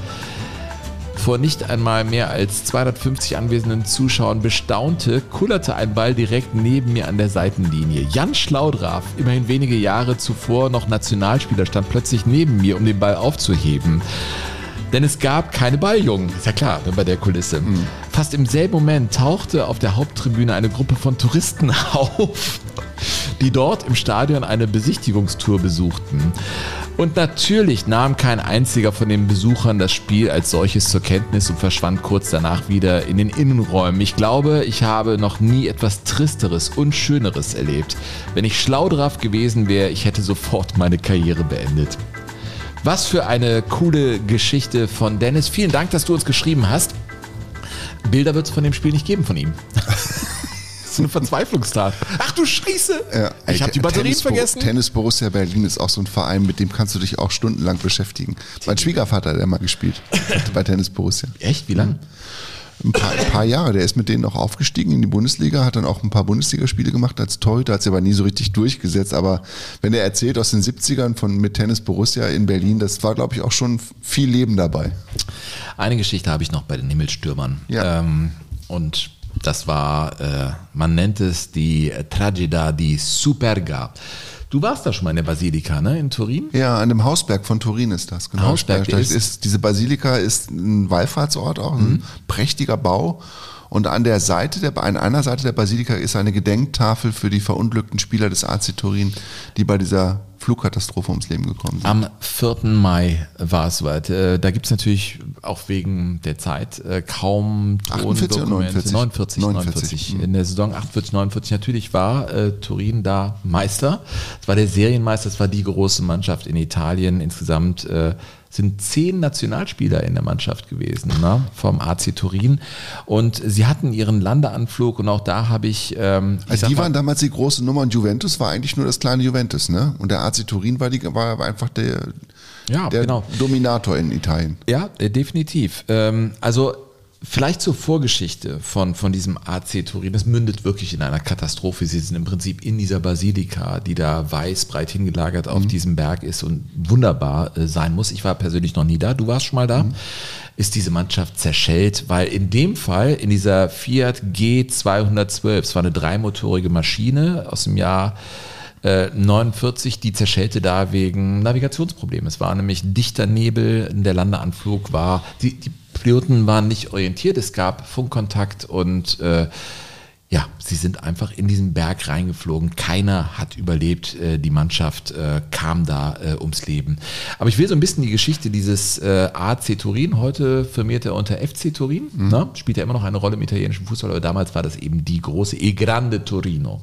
vor nicht einmal mehr als 250 anwesenden Zuschauern bestaunte, kullerte ein Ball direkt neben mir an der Seitenlinie. Jan Schlaudraff, immerhin wenige Jahre zuvor noch Nationalspieler, stand plötzlich neben mir, um den Ball aufzuheben. Denn es gab keine Balljungen. Ist ja klar, ne, bei der Kulisse. Fast im selben Moment tauchte auf der Haupttribüne eine Gruppe von Touristen [laughs] auf, die dort im Stadion eine Besichtigungstour besuchten. Und natürlich nahm kein einziger von den Besuchern das Spiel als solches zur Kenntnis und verschwand kurz danach wieder in den Innenräumen. Ich glaube, ich habe noch nie etwas Tristeres und Schöneres erlebt. Wenn ich schlau drauf gewesen wäre, ich hätte sofort meine Karriere beendet. Was für eine coole Geschichte von Dennis. Vielen Dank, dass du uns geschrieben hast. Bilder wird es von dem Spiel nicht geben von ihm. [laughs] das ist eine Verzweiflungstat. Ach du Scheiße! Ja, Ich hab die Batterien Tennis, vergessen. Tennis Borussia Berlin ist auch so ein Verein, mit dem kannst du dich auch stundenlang beschäftigen. Mein Schwiegervater, der mal gespielt [laughs] bei Tennis Borussia. Echt? Wie lange? Ein paar, ein paar Jahre. Der ist mit denen auch aufgestiegen in die Bundesliga, hat dann auch ein paar Bundesligaspiele gemacht als Torhüter, hat sich aber nie so richtig durchgesetzt. Aber wenn er erzählt aus den 70ern von mit Tennis Borussia in Berlin, das war, glaube ich, auch schon viel Leben dabei. Eine Geschichte habe ich noch bei den Himmelstürmern. Ja. Ähm, und das war, äh, man nennt es die Trageda di Superga. Du warst da schon mal in der Basilika, ne, in Turin? Ja, an dem Hausberg von Turin ist das, genau. Hausberg da, da ist- ist, diese Basilika ist ein Wallfahrtsort auch, ein Mhm. prächtiger Bau. Und an der Seite der, an einer Seite der Basilika ist eine Gedenktafel für die verunglückten Spieler des AC Turin, die bei dieser Flugkatastrophe ums Leben gekommen sind. Am 4. Mai war es soweit. Äh, Da gibt es natürlich auch wegen der Zeit äh, kaum 48 und Tondokumente. 49. 49, 49. 49. In der Saison 48, 49 natürlich war äh, Turin da Meister. Es war der Serienmeister, es war die große Mannschaft in Italien. Insgesamt sind zehn Nationalspieler in der Mannschaft gewesen ne, vom AC Turin. Und sie hatten ihren Landeanflug und auch da habe ich... Ähm, ich Also die mal- waren damals die große Nummer und Juventus war eigentlich nur das kleine Juventus, ne? Und der AC Turin war, die, war einfach der, Ja, der genau. Dominator in Italien. Ja, definitiv. Ähm, also vielleicht zur Vorgeschichte von, von diesem AC Turin. Das mündet wirklich in einer Katastrophe. Sie sind im Prinzip in dieser Basilika, die da weiß breit hingelagert auf diesem Berg ist und wunderbar äh, sein muss. Ich war persönlich noch nie da. Du warst schon mal da. Ist diese Mannschaft zerschellt, weil in dem Fall, in dieser Fiat G212, es war eine dreimotorige Maschine aus dem Jahr äh, 49, die zerschellte da wegen Navigationsproblemen. Es war nämlich dichter Nebel, der Landeanflug war, die, die Piloten waren nicht orientiert, es gab Funkkontakt und äh, ja, sie sind einfach in diesen Berg reingeflogen. Keiner hat überlebt. Äh, Die Mannschaft äh, kam da äh, ums Leben. Aber ich will so ein bisschen die Geschichte dieses AC Turin, heute firmiert er unter FC Turin, ne? spielt ja immer noch eine Rolle im italienischen Fußball, aber damals war das eben die große E Grande Torino.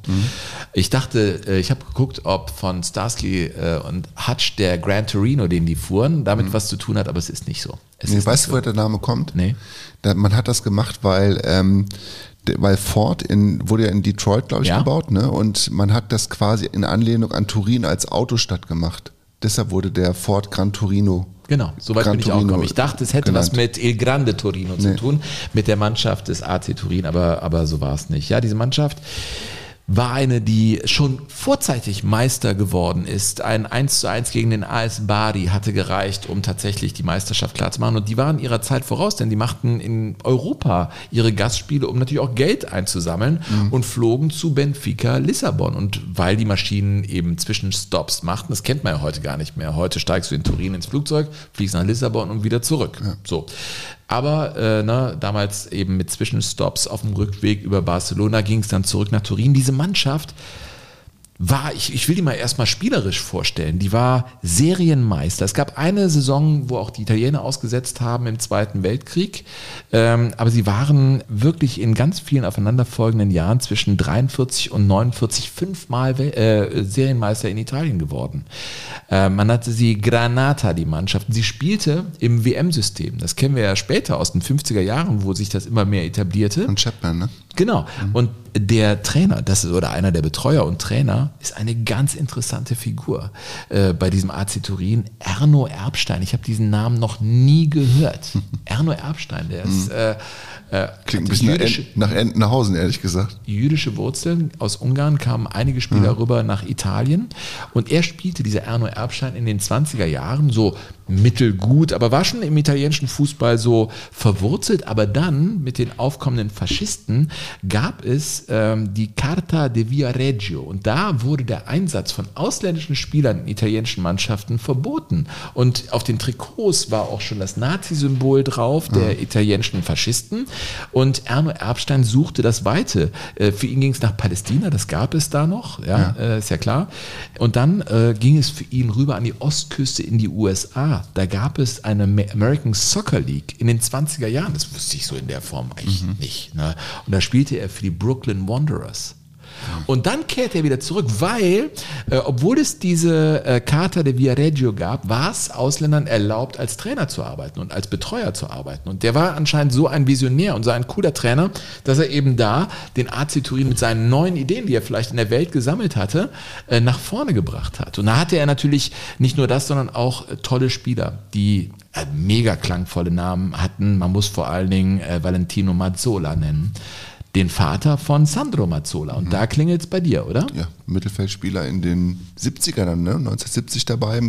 Ich dachte, ich habe geguckt, ob von Starsky und Hutch der Gran Torino, den die fuhren, damit was zu tun hat, aber es ist nicht so. Es Nee, weißt du, woher der Name kommt? Nee. Man hat das gemacht, weil, ähm, weil Ford in, wurde ja in Detroit, glaube ich, Ja. gebaut, ne? Und man hat das quasi in Anlehnung an Turin als Autostadt gemacht. Deshalb wurde der Ford Gran Torino. Genau, soweit Gran bin ich auch gekommen. Ich dachte, es hätte was genannt. mit Il Grande Torino zu Nee. tun, mit der Mannschaft des AC Turin, aber, aber so war es nicht. Ja, diese Mannschaft war eine, die schon vorzeitig Meister geworden ist. Ein 1 zu 1 gegen den AS Bari hatte gereicht, um tatsächlich die Meisterschaft klarzumachen. Und die waren ihrer Zeit voraus, denn die machten in Europa ihre Gastspiele, um natürlich auch Geld einzusammeln und flogen zu Benfica Lissabon. Und weil die Maschinen eben Zwischenstops machten, das kennt man ja heute gar nicht mehr. Heute steigst du in Turin ins Flugzeug, fliegst nach Lissabon und wieder zurück. So. Aber äh, ne, damals eben mit Zwischenstops auf dem Rückweg über Barcelona ging es dann zurück nach Turin. Diese Mannschaft war, ich, ich will die mal erstmal spielerisch vorstellen, die war Serienmeister. Es gab eine Saison, wo auch die Italiener ausgesetzt haben im Zweiten Weltkrieg, ähm, aber sie waren wirklich in ganz vielen aufeinanderfolgenden Jahren zwischen 43 und 49 fünfmal äh, Serienmeister in Italien geworden. Äh, man nannte sie Granata, die Mannschaft. Sie spielte im WM-System. Das kennen wir ja später aus den 50er Jahren, wo sich das immer mehr etablierte. Und Chapman, ne? Genau. Und der Trainer, das ist oder einer der Betreuer und Trainer, ist eine ganz interessante Figur äh, bei diesem AC Turin. Erno Erbstein. Ich habe diesen Namen noch nie gehört. [laughs] Erno Erbstein, der ist äh, äh, Klingt ein bisschen nach, jüdische, nach Entenhausen, ehrlich gesagt. jüdische Wurzeln. Aus Ungarn kamen einige Spieler Mhm. rüber nach Italien. Und er spielte, dieser Erno Erbstein, in den 20er Jahren so mittelgut, aber war schon im italienischen Fußball so verwurzelt. Aber dann mit den aufkommenden Faschisten gab es ähm, die Carta de Viareggio. Und da wurde der Einsatz von ausländischen Spielern in italienischen Mannschaften verboten. Und auf den Trikots war auch schon das Nazi-Symbol drauf, der italienischen Faschisten. Und Erno Erbstein suchte das Weite. Äh, Für ihn ging es nach Palästina, das gab es da noch, ja, äh, ist ja klar. Und dann äh, ging es für ihn rüber an die Ostküste in die USA. Da gab es eine American Soccer League in den 20er Jahren. Das wusste ich so in der Form eigentlich nicht. Ne? Und da spielte er für die Brooklyn Wanderers. Und dann kehrte er wieder zurück, weil, äh, obwohl es diese äh, Carta de Viareggio gab, war es Ausländern erlaubt, als Trainer zu arbeiten und als Betreuer zu arbeiten. Und der war anscheinend so ein Visionär und so ein cooler Trainer, dass er eben da den AC Turin mit seinen neuen Ideen, die er vielleicht in der Welt gesammelt hatte, äh, nach vorne gebracht hat. Und da hatte er natürlich nicht nur das, sondern auch äh, tolle Spieler, die äh, mega klangvolle Namen hatten. Man muss vor allen Dingen äh, Valentino Mazzola nennen. Den Vater von Sandro Mazzola. Und da klingelt es bei dir, oder? Ja, Mittelfeldspieler in den 70ern, dann, ne? 1970 dabei.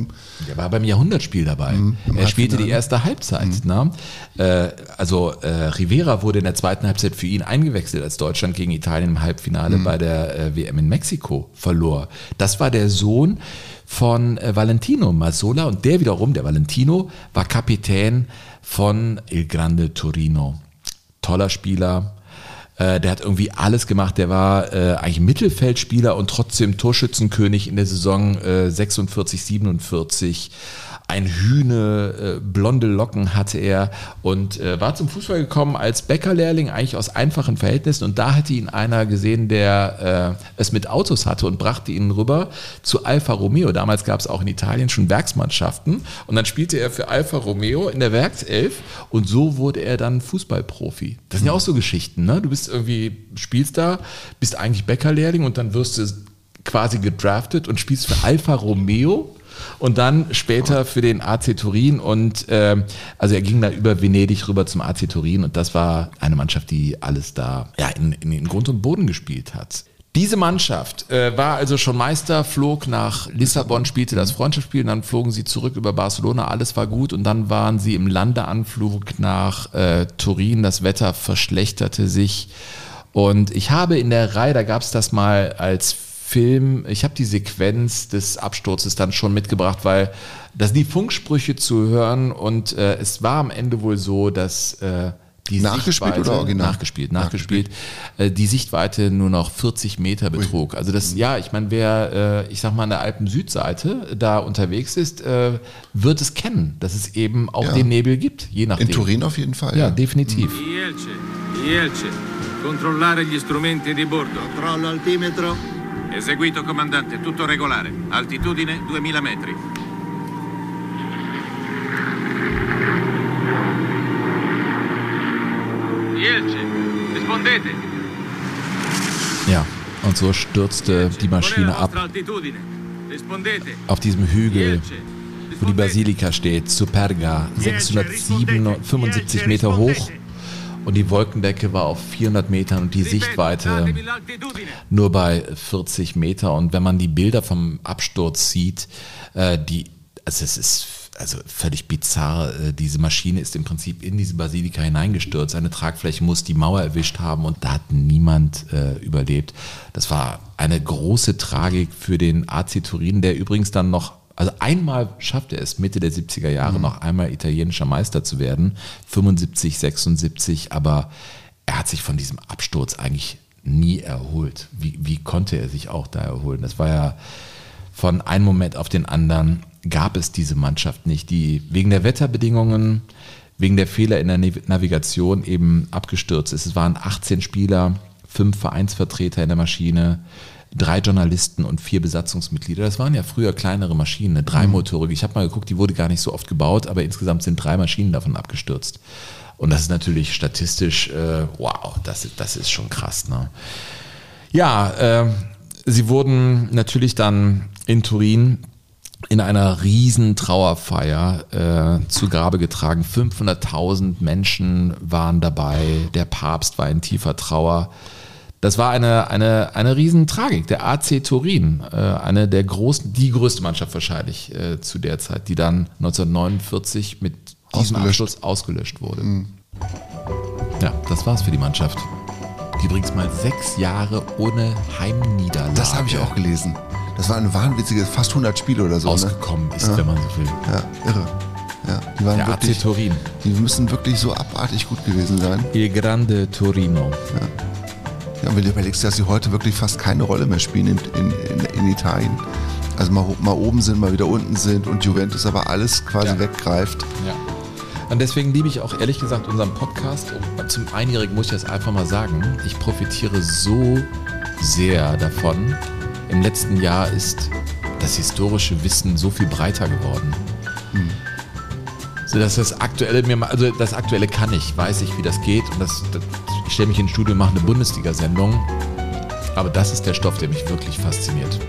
Der war beim Jahrhundertspiel dabei. Mhm, er spielte die erste Halbzeit. Ne? Äh, also äh, Rivera wurde in der zweiten Halbzeit für ihn eingewechselt, als Deutschland gegen Italien im Halbfinale Mhm. bei der äh, WM in Mexiko verlor. Das war der Sohn von äh, Valentino Mazzola und der wiederum, der Valentino, war Kapitän von Il Grande Torino. Toller Spieler. Äh, Der hat irgendwie alles gemacht. Der war äh, eigentlich Mittelfeldspieler und trotzdem Torschützenkönig in der Saison äh, 46, 47. Ein Hühne, äh, blonde Locken hatte er und äh, war zum Fußball gekommen als Bäckerlehrling, eigentlich aus einfachen Verhältnissen. Und da hatte ihn einer gesehen, der äh, es mit Autos hatte und brachte ihn rüber zu Alfa Romeo. Damals gab es auch in Italien schon Werksmannschaften. Und dann spielte er für Alfa Romeo in der Werkself und so wurde er dann Fußballprofi. Das sind ja auch so Geschichten, ne? Du bist irgendwie, spielst da, bist eigentlich Bäckerlehrling und dann wirst du quasi gedraftet und spielst für Alfa Romeo und dann später für den AC Turin und ähm, also er ging da über Venedig rüber zum AC Turin und das war eine Mannschaft, die alles da ja, in, in, in Grund und Boden gespielt hat. Diese Mannschaft äh, war also schon Meister, flog nach Lissabon, spielte das Freundschaftsspiel, und dann flogen sie zurück über Barcelona, alles war gut und dann waren sie im Landeanflug nach äh, Turin, das Wetter verschlechterte sich und ich habe in der Reihe, da gab es das mal als Film, ich habe die Sequenz des Absturzes dann schon mitgebracht, weil das sind die Funksprüche zu hören und äh, es war am Ende wohl so, dass äh, die Nachgespielt Sichtweite, oder original? Nachgespielt, nachgespielt. Äh, die Sichtweite nur noch 40 Meter betrug. Also das, ja, ich meine, wer, äh, ich sag mal, an der Alpen-Südseite da unterwegs ist, äh, wird es kennen, dass es eben auch Ja. den Nebel gibt, je nachdem. In Turin auf jeden Fall. Ja, definitiv. Ielce, Ielce, controllare gli strumenti di bordo. Controllo altimetro. Eseguito, comandante, tutto regolare. Altitudine 2000 metri. Ielce, rispondete. Ja, und so stürzte die Maschine ab auf diesem Hügel, wo die Basilika steht, Superga, 675 Meter hoch. Und die Wolkendecke war auf 400 Metern und die Sichtweite nur bei 40 Meter. Und wenn man die Bilder vom Absturz sieht, äh, die, also es ist also völlig bizarr. Äh, Diese Maschine ist im Prinzip in diese Basilika hineingestürzt. Eine Tragfläche muss die Mauer erwischt haben und da hat niemand äh, überlebt. Das war eine große Tragik für den AC Turin, der übrigens dann noch also einmal schaffte er es, Mitte der 70er Jahre noch einmal italienischer Meister zu werden, 75, 76, aber er hat sich von diesem Absturz eigentlich nie erholt. Wie, wie konnte er sich auch da erholen? Das war ja von einem Moment auf den anderen gab es diese Mannschaft nicht, die wegen der Wetterbedingungen, wegen der Fehler in der Nav- Navigation eben abgestürzt ist. Es waren 18 Spieler, fünf Vereinsvertreter in der Maschine, drei Journalisten und vier Besatzungsmitglieder. Das waren ja früher kleinere Maschinen, eine dreimotorige. Ich habe mal geguckt, die wurde gar nicht so oft gebaut, aber insgesamt sind drei Maschinen davon abgestürzt. Und das ist natürlich statistisch, äh, wow, das, ist- das ist schon krass. Ne? Ja, äh, sie wurden natürlich dann in Turin in einer riesen Trauerfeier äh, zu Grabe getragen. 500.000 Menschen waren dabei. Der Papst war in tiefer Trauer. Das war eine, eine, eine Riesentragik. Der AC Turin, äh, eine der großen, die größte Mannschaft wahrscheinlich äh, zu der Zeit, die dann 1949 mit diesem Ausgelöscht. Abschluss ausgelöscht wurde. Ja, das war's für die Mannschaft. Die übrigens mal sechs Jahre ohne Heimniederlage. Das habe ich auch gelesen. Das war ein wahnwitziges, fast 100 Spiele oder so. Ausgekommen ne? ist, wenn man so will. Ja, irre. Ja, die waren Der AC wirklich, Turin. Die müssen wirklich so abartig gut gewesen sein. Il Grande Torino. Ja. Ja, wenn du überlegst, dass sie heute wirklich fast keine Rolle mehr spielen in, in, in, Italien. Also mal, mal oben sind, mal wieder unten sind und Juventus aber alles quasi weggreift. Ja. Und deswegen liebe ich auch ehrlich gesagt unseren Podcast. Und zum Einjährigen muss ich das einfach mal sagen. Ich profitiere so sehr davon. Im letzten Jahr ist das historische Wissen so viel breiter geworden. So dass das aktuelle mir mal, also das aktuelle kann ich, weiß ich, wie das geht. Und das, das ich stelle mich ins Studio, mache eine Bundesliga-Sendung. Aber das ist der Stoff, der mich wirklich fasziniert.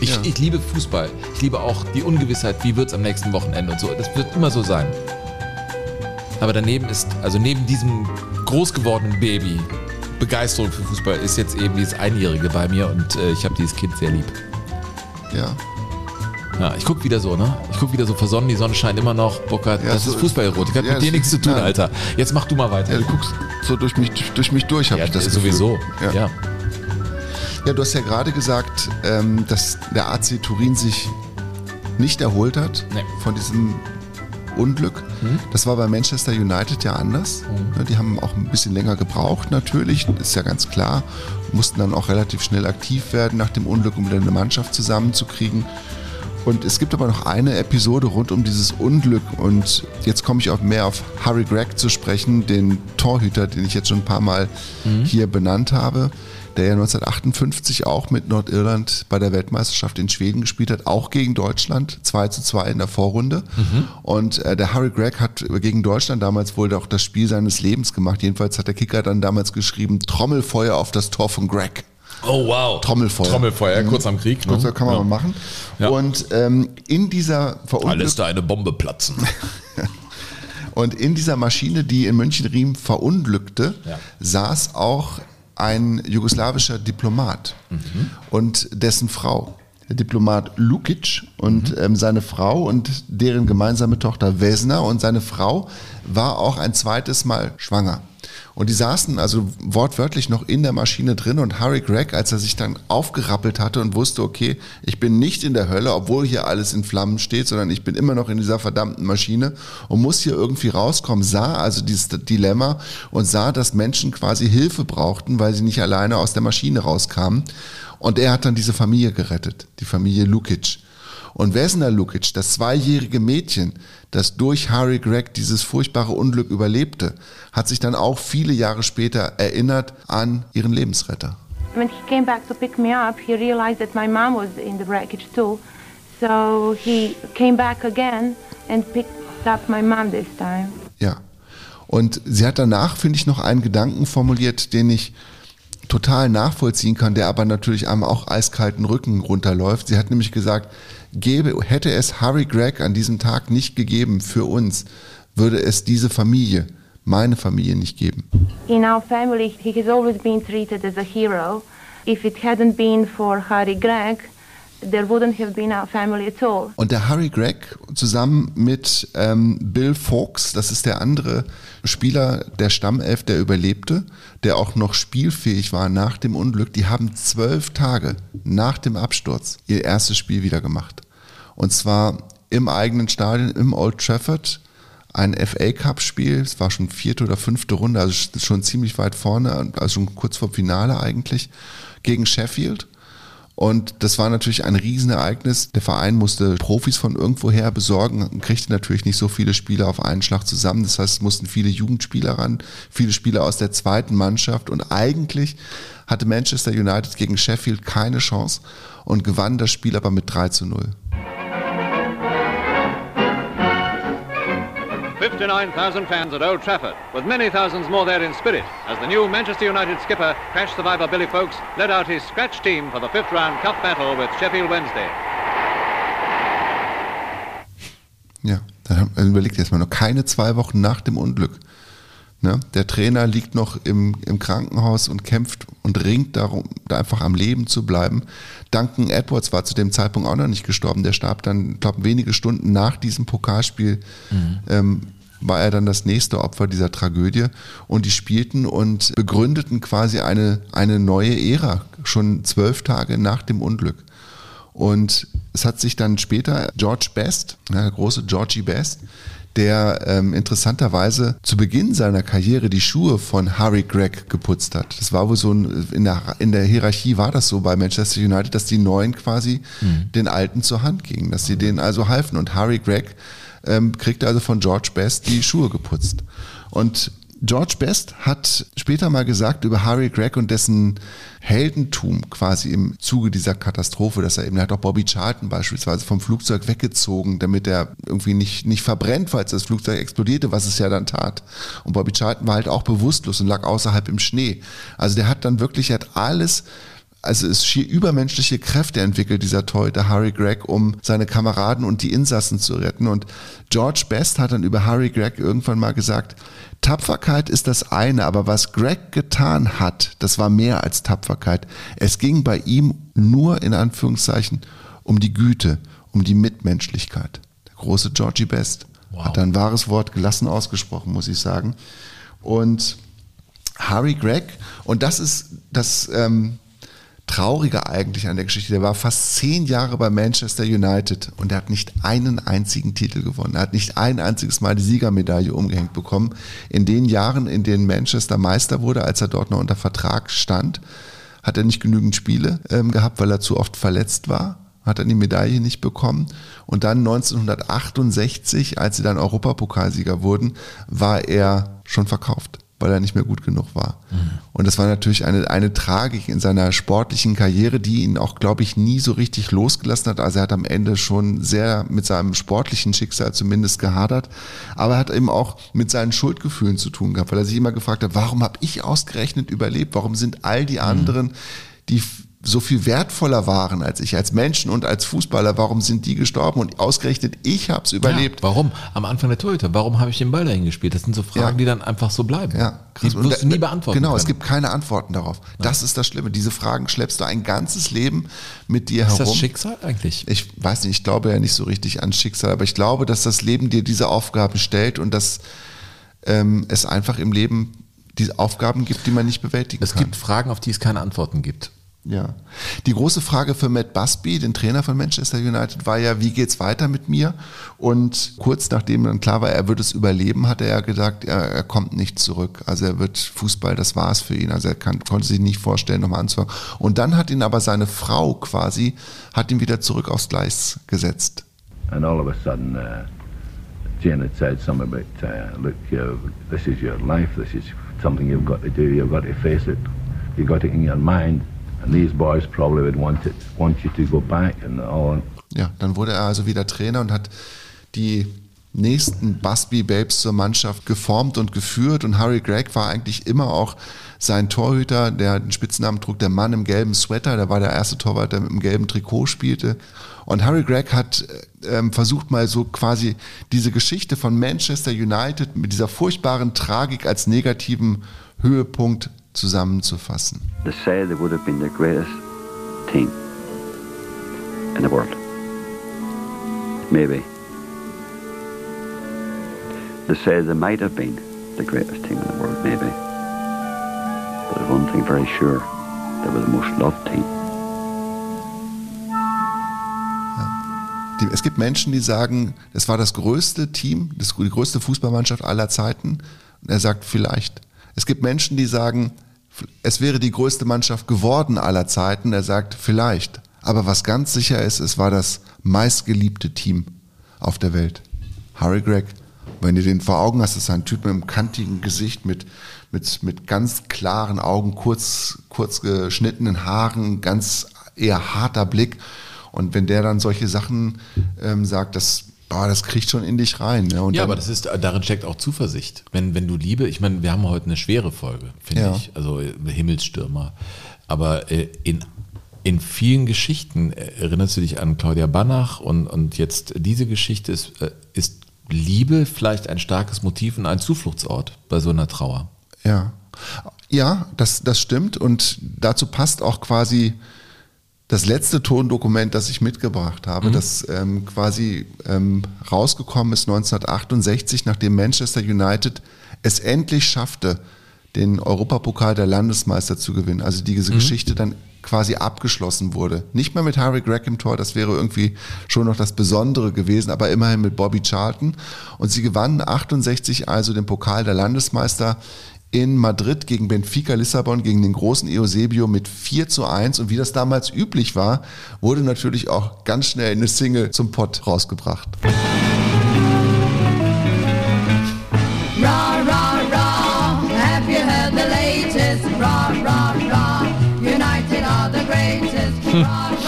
Ich, ich liebe Fußball. Ich liebe auch die Ungewissheit, wie wird es am nächsten Wochenende und so. Das wird immer so sein. Aber daneben ist, also neben diesem groß gewordenen Baby, Begeisterung für Fußball ist jetzt eben dieses Einjährige bei mir und äh, ich habe dieses Kind sehr lieb. Ja. Ja, ich guck wieder so, ne? Ich guck wieder so versonnen, die Sonne scheint immer noch. Burkhard, das so ist Fußballerotik, hat ja, mit dir nichts zu tun, nein. Alter. Jetzt mach du mal weiter. Ja, du guckst so durch mich, durch mich durch, habe Ja, ich das sowieso. Gefühl. Ja. Ja, du hast ja gerade gesagt, ähm, dass der AC Turin sich nicht erholt hat von diesem Unglück. Mhm. Das war bei Manchester United ja anders. Ja, Die haben auch ein bisschen länger gebraucht natürlich, ist ja ganz klar. Mussten dann auch relativ schnell aktiv werden nach dem Unglück, um wieder eine Mannschaft zusammenzukriegen. Und es gibt aber noch eine Episode rund um dieses Unglück und jetzt komme ich auch mehr auf Harry Gregg zu sprechen, den Torhüter, den ich jetzt schon ein paar Mal hier benannt habe, der ja 1958 auch mit Nordirland bei der Weltmeisterschaft in Schweden gespielt hat, auch gegen Deutschland, 2 zu 2 in der Vorrunde. Und äh, der Harry Gregg hat gegen Deutschland damals wohl auch das Spiel seines Lebens gemacht. Jedenfalls hat der Kicker dann damals geschrieben, Trommelfeuer auf das Tor von Gregg. Oh wow. Trommelfeuer. Trommelfeuer, Mhm. kurz am Krieg. Ne? Kurz, kann man Ja. mal machen. Ja. Und ähm, in dieser Verunglück Alles da eine Bombe platzen. [laughs] und in dieser Maschine, die in München-Riem verunglückte, Ja. saß auch ein jugoslawischer Diplomat und dessen Frau. Der Diplomat Lukic und ähm, seine Frau und deren gemeinsame Tochter Vesna und seine Frau war auch ein zweites Mal schwanger. Und die saßen also wortwörtlich noch in der Maschine drin und Harry Gregg, als er sich dann aufgerappelt hatte und wusste, okay, ich bin nicht in der Hölle, obwohl hier alles in Flammen steht, sondern ich bin immer noch in dieser verdammten Maschine und muss hier irgendwie rauskommen, sah also dieses Dilemma und sah, dass Menschen quasi Hilfe brauchten, weil sie nicht alleine aus der Maschine rauskamen. Und er hat dann diese Familie gerettet, die Familie Lukic. Und Vesna Lukic, das zweijährige Mädchen, das durch Harry Gregg dieses furchtbare Unglück überlebte, hat sich dann auch viele Jahre später erinnert an ihren Lebensretter. When he came back to pick me up, he realized that my mom was in the wreckage too. So he came back again and picked up my mom this time. Ja. Und sie hat danach, finde ich, noch einen Gedanken formuliert, den ich total nachvollziehen kann, der aber natürlich einem auch eiskalten Rücken runterläuft. Sie hat nämlich gesagt, gäbe, hätte es Harry Gregg an diesem Tag nicht gegeben für uns, würde es diese Familie, meine Familie nicht geben. In our family, he has always been treated as a hero. If it hadn't been for Harry Gregg, there wouldn't have been our family at all. Und der Harry Gregg zusammen mit ähm, Bill Fawkes, das ist der andere Spieler der Stammelf, der überlebte, der auch noch spielfähig war nach dem Unglück, die haben zwölf Tage nach dem Absturz ihr erstes Spiel wieder gemacht. Und zwar im eigenen Stadion, im Old Trafford, ein FA Cup Spiel, es war schon vierte oder fünfte Runde, also schon ziemlich weit vorne, also schon kurz vor Finale eigentlich, gegen Sheffield. Und das war natürlich ein Riesenereignis. Der Verein musste Profis von irgendwoher besorgen, und kriegte natürlich nicht so viele Spieler auf einen Schlag zusammen. Das heißt, es mussten viele Jugendspieler ran, viele Spieler aus der zweiten Mannschaft. Und eigentlich hatte Manchester United gegen Sheffield keine Chance und gewann das Spiel aber mit 3 zu 0. 59,000 fans at Old Trafford, with many thousands more there in spirit, as the new Manchester United skipper, crash survivor Billy Folkes, led out his scratch team for the fifth round cup battle with Sheffield Wednesday. Ja, dann äh, überlegt er jetzt mal noch keine zwei Wochen nach dem Unglück. Ne? Der Trainer liegt noch im, im Krankenhaus und kämpft und ringt darum, da einfach am Leben zu bleiben. Duncan Edwards war zu dem Zeitpunkt auch noch nicht gestorben. Der starb dann, ich glaube, wenige Stunden nach diesem Pokalspiel. Ähm, war er dann das nächste Opfer dieser Tragödie und die spielten und begründeten quasi eine, eine neue Ära, schon zwölf Tage nach dem Unglück. Und es hat sich dann später George Best, der große Georgie Best, der ähm, interessanterweise zu Beginn seiner Karriere die Schuhe von Harry Gregg geputzt hat. Das war wohl so ein, in der, in der Hierarchie war das so bei Manchester United, dass die Neuen quasi den Alten zur Hand gingen, dass sie denen also halfen. Und Harry Gregg ähm, kriegte also von George Best die Schuhe geputzt. Und George Best hat später mal gesagt über Harry Gregg und dessen Heldentum quasi im Zuge dieser Katastrophe, dass er eben er hat auch Bobby Charlton beispielsweise vom Flugzeug weggezogen, damit er irgendwie nicht, nicht verbrennt, falls das Flugzeug explodierte, was es ja dann tat. Und Bobby Charlton war halt auch bewusstlos und lag außerhalb im Schnee. Also der hat dann wirklich, er hat alles also es schier übermenschliche Kräfte entwickelt, dieser Torhüter Harry Gregg, um seine Kameraden und die Insassen zu retten. Und George Best hat dann über Harry Gregg irgendwann mal gesagt, Tapferkeit ist das eine, aber was Greg getan hat, das war mehr als Tapferkeit. Es ging bei ihm nur in Anführungszeichen um die Güte, um die Mitmenschlichkeit. Der große Georgie Best hat ein wahres Wort gelassen ausgesprochen, muss ich sagen. Und Harry Gregg, und das ist das ähm, Traurige eigentlich an der Geschichte, der war fast zehn Jahre bei Manchester United und er hat nicht einen einzigen Titel gewonnen. Er hat nicht ein einziges Mal die Siegermedaille umgehängt bekommen. In den Jahren, in denen Manchester Meister wurde, als er dort noch unter Vertrag stand, hat er nicht genügend Spiele ähm, gehabt, weil er zu oft verletzt war hat dann die Medaille nicht bekommen. Und dann 1968, als sie dann Europapokalsieger wurden, war er schon verkauft, weil er nicht mehr gut genug war. Mhm. Und das war natürlich eine, eine Tragik in seiner sportlichen Karriere, die ihn auch, glaube ich, nie so richtig losgelassen hat. Also er hat am Ende schon sehr mit seinem sportlichen Schicksal zumindest gehadert. Aber er hat eben auch mit seinen Schuldgefühlen zu tun gehabt, weil er sich immer gefragt hat, warum habe ich ausgerechnet überlebt? Warum sind all die anderen, die so viel wertvoller waren als ich, als Menschen und als Fußballer. Warum sind die gestorben? Und ausgerechnet ich habe es überlebt. Ja, warum? Am Anfang der Torhüter. Warum habe ich den Ball dahin gespielt? Das sind so Fragen, Ja. die dann einfach so bleiben. Ja, Die Und wirst du nie beantworten Genau, es können. gibt keine Antworten darauf. Das ist das Schlimme. Diese Fragen schleppst du ein ganzes Leben mit dir Ist herum. das Schicksal eigentlich? Ich weiß nicht, ich glaube ja nicht so richtig an Schicksal, aber ich glaube, dass das Leben dir diese Aufgaben stellt und dass ähm, es einfach im Leben diese Aufgaben gibt, die man nicht bewältigen Es kann. gibt Fragen, auf die es keine Antworten gibt. Ja. Die große Frage für Matt Busby, den Trainer von Manchester United, war ja, wie geht's weiter mit mir? Und kurz nachdem dann klar war, er wird es überleben, hat er ja gesagt, er, er kommt nicht zurück. Also er wird Fußball, das war es für ihn. Also er kann, konnte sich nicht vorstellen, nochmal anzufangen. Und dann hat ihn aber seine Frau quasi, hat ihn wieder zurück aufs Gleis gesetzt. And all of a sudden, uh, had said something about, uh, look, uh, this is your life, this is something you've got to do, you've got to face it, you've got it in your mind, and these boys probably would want it, want you to go back and all. Ja, dann wurde er also wieder Trainer und hat die nächsten Busby Babes zur Mannschaft geformt und geführt und Harry Gregg war eigentlich immer auch sein Torhüter, der den Spitznamen trug, der Mann im gelben Sweater, der war der erste Torwart, der mit dem gelben Trikot spielte. Und Harry Gregg hat ähm, versucht mal so quasi diese Geschichte von Manchester United mit dieser furchtbaren Tragik als negativen Höhepunkt zusammenzufassen. They say they would have been the greatest team in the world. Maybe. They say they might have been the greatest team in the world, maybe. But there's one thing very sure, they were the most loved team. Es gibt Menschen, die sagen, es war das größte Team, das, die größte Fußballmannschaft aller Zeiten. Und er sagt vielleicht. Es gibt Menschen, die sagen, es wäre die größte Mannschaft geworden aller Zeiten. Er sagt vielleicht. Aber was ganz sicher ist, es war das meistgeliebte Team auf der Welt. Harry Gregg. Wenn du den vor Augen hast, ist ein Typ mit einem kantigen Gesicht, mit, mit, mit ganz klaren Augen, kurz, kurz geschnittenen Haaren, ganz eher harter Blick. Und wenn der dann solche Sachen ähm, sagt, das, boah, das kriegt schon in dich rein. Ne? Ja, dann, aber das ist, darin steckt auch Zuversicht. Wenn, wenn du Liebe, ich meine, wir haben heute eine schwere Folge, finde Ja. ich. Also äh, Himmelsstürmer. Aber äh, in, in vielen Geschichten äh, erinnerst du dich an Claudia Banach und, und jetzt diese Geschichte ist, äh, ist Liebe vielleicht ein starkes Motiv und ein Zufluchtsort bei so einer Trauer. Ja, ja das, das stimmt. Und dazu passt auch quasi das letzte Tondokument, das ich mitgebracht habe, Mhm. das ähm, quasi ähm, rausgekommen ist 1968, nachdem Manchester United es endlich schaffte, den Europapokal der Landesmeister zu gewinnen. Also diese Mhm. Geschichte dann quasi abgeschlossen wurde. Nicht mehr mit Harry Gregg im Tor, das wäre irgendwie schon noch das Besondere gewesen, aber immerhin mit Bobby Charlton. Und sie gewannen 68 also den Pokal der Landesmeister in Madrid gegen Benfica Lissabon, gegen den großen Eusebio mit 4 zu 1. Und wie das damals üblich war, wurde natürlich auch ganz schnell eine Single zum Pott rausgebracht. Rah, rah, rah, have you heard the latest? Rah, rah, rah, United are the greatest. Rah, rah,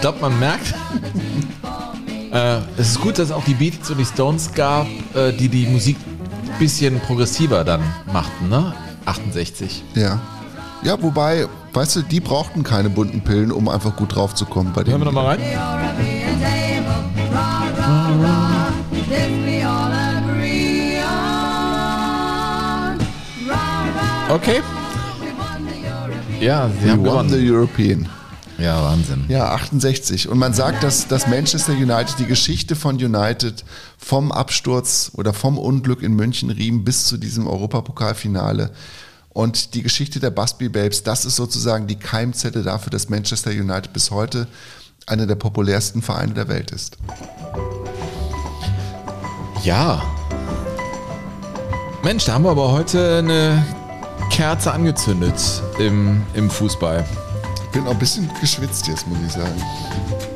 Ich glaube, man merkt, [laughs] äh, es ist gut, dass es auch die Beatles und die Stones gab, äh, die die Musik ein bisschen progressiver dann machten, ne? 68. Ja. Ja, wobei, weißt du, die brauchten keine bunten Pillen, um einfach gut drauf zu kommen bei Hören wir nochmal rein? Okay. Ja, sie We haben won gewonnen. the European. Ja, Wahnsinn. Ja, 68. Und man sagt, dass, dass Manchester United die Geschichte von United vom Absturz oder vom Unglück in München riem bis zu diesem Europapokalfinale. Und die Geschichte der Busby Babes, das ist sozusagen die Keimzelle dafür, dass Manchester United bis heute einer der populärsten Vereine der Welt ist. Ja. Mensch, da haben wir aber heute eine Kerze angezündet im, im Fußball. Ich bin auch ein bisschen geschwitzt jetzt, muss ich sagen.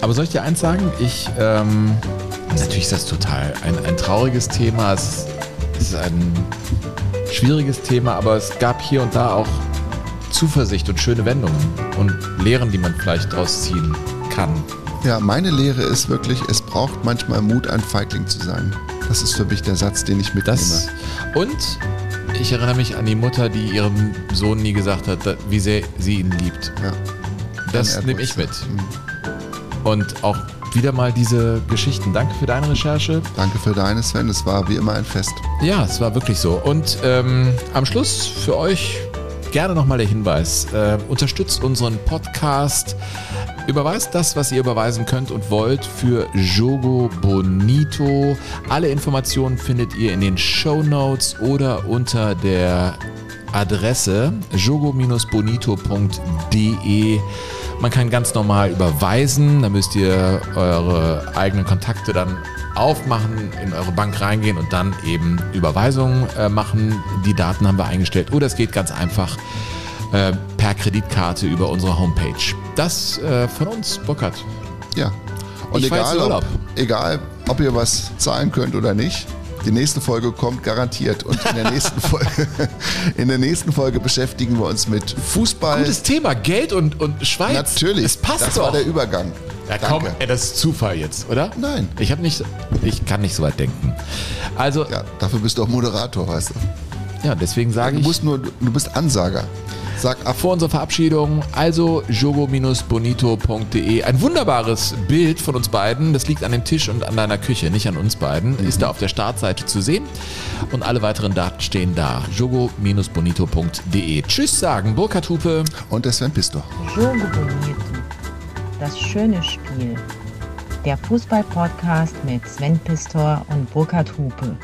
Aber soll ich dir eins sagen? Ich, ähm, natürlich ist das total ein, ein trauriges Thema. Es, ist ein schwieriges Thema, aber es gab hier und da auch Zuversicht und schöne Wendungen und Lehren, die man vielleicht daraus ziehen kann. Ja, meine Lehre ist wirklich, es braucht manchmal Mut, ein Feigling zu sein. Das ist für mich der Satz, den ich mitnehme. Das und ich erinnere mich an die Mutter, die ihrem Sohn nie gesagt hat, wie sehr sie ihn liebt. Das nehme ich mit. Und auch wieder mal diese Geschichten. Danke für deine Recherche. Danke für deine, Sven. Es war wie immer ein Fest. Ja, es war wirklich so. Und ähm, am Schluss für euch gerne nochmal der Hinweis. Äh, unterstützt unseren Podcast. Überweist das, was ihr überweisen könnt und wollt für Jogo Bonito. Alle Informationen findet ihr in den Show Notes oder unter der Adresse jogo-bonito.de. Man kann ganz normal überweisen, da müsst ihr eure eigenen Kontakte dann aufmachen, in eure Bank reingehen und dann eben Überweisungen äh, machen. Die Daten haben wir eingestellt. Oder es geht ganz einfach äh, per Kreditkarte über unsere Homepage. Das äh, von uns, Burkhard. Ja. Und Ich egal ob, egal, ob ihr was zahlen könnt oder nicht, die nächste Folge kommt garantiert. Und in der nächsten [laughs] Folge, in der nächsten Folge beschäftigen wir uns mit Fußball. Gutes Thema, Geld und, und Schweiz. Natürlich. Es passt das doch. war der Übergang. Ja, Danke. komm, ey, das ist Zufall jetzt, oder? Nein. Ich habe nicht, ich kann nicht so weit denken. Also, Ja, dafür bist du auch Moderator, weißt du. Ja, deswegen sage Du ich musst nur, du bist Ansager. Sag ab. vor unserer Verabschiedung, also jogo-bonito.de. Ein wunderbares Bild von uns beiden. Das liegt an dem Tisch und an deiner Küche, nicht an uns beiden. Ist da auf der Startseite zu sehen. Und alle weiteren Daten stehen da. jogo-bonito.de. Tschüss sagen, Burkhard Hupe. Und der Sven Pistor. Jogo Bonito. Das schöne Spiel. Der Fußball-Podcast mit Sven Pistor und Burkhard Hupe.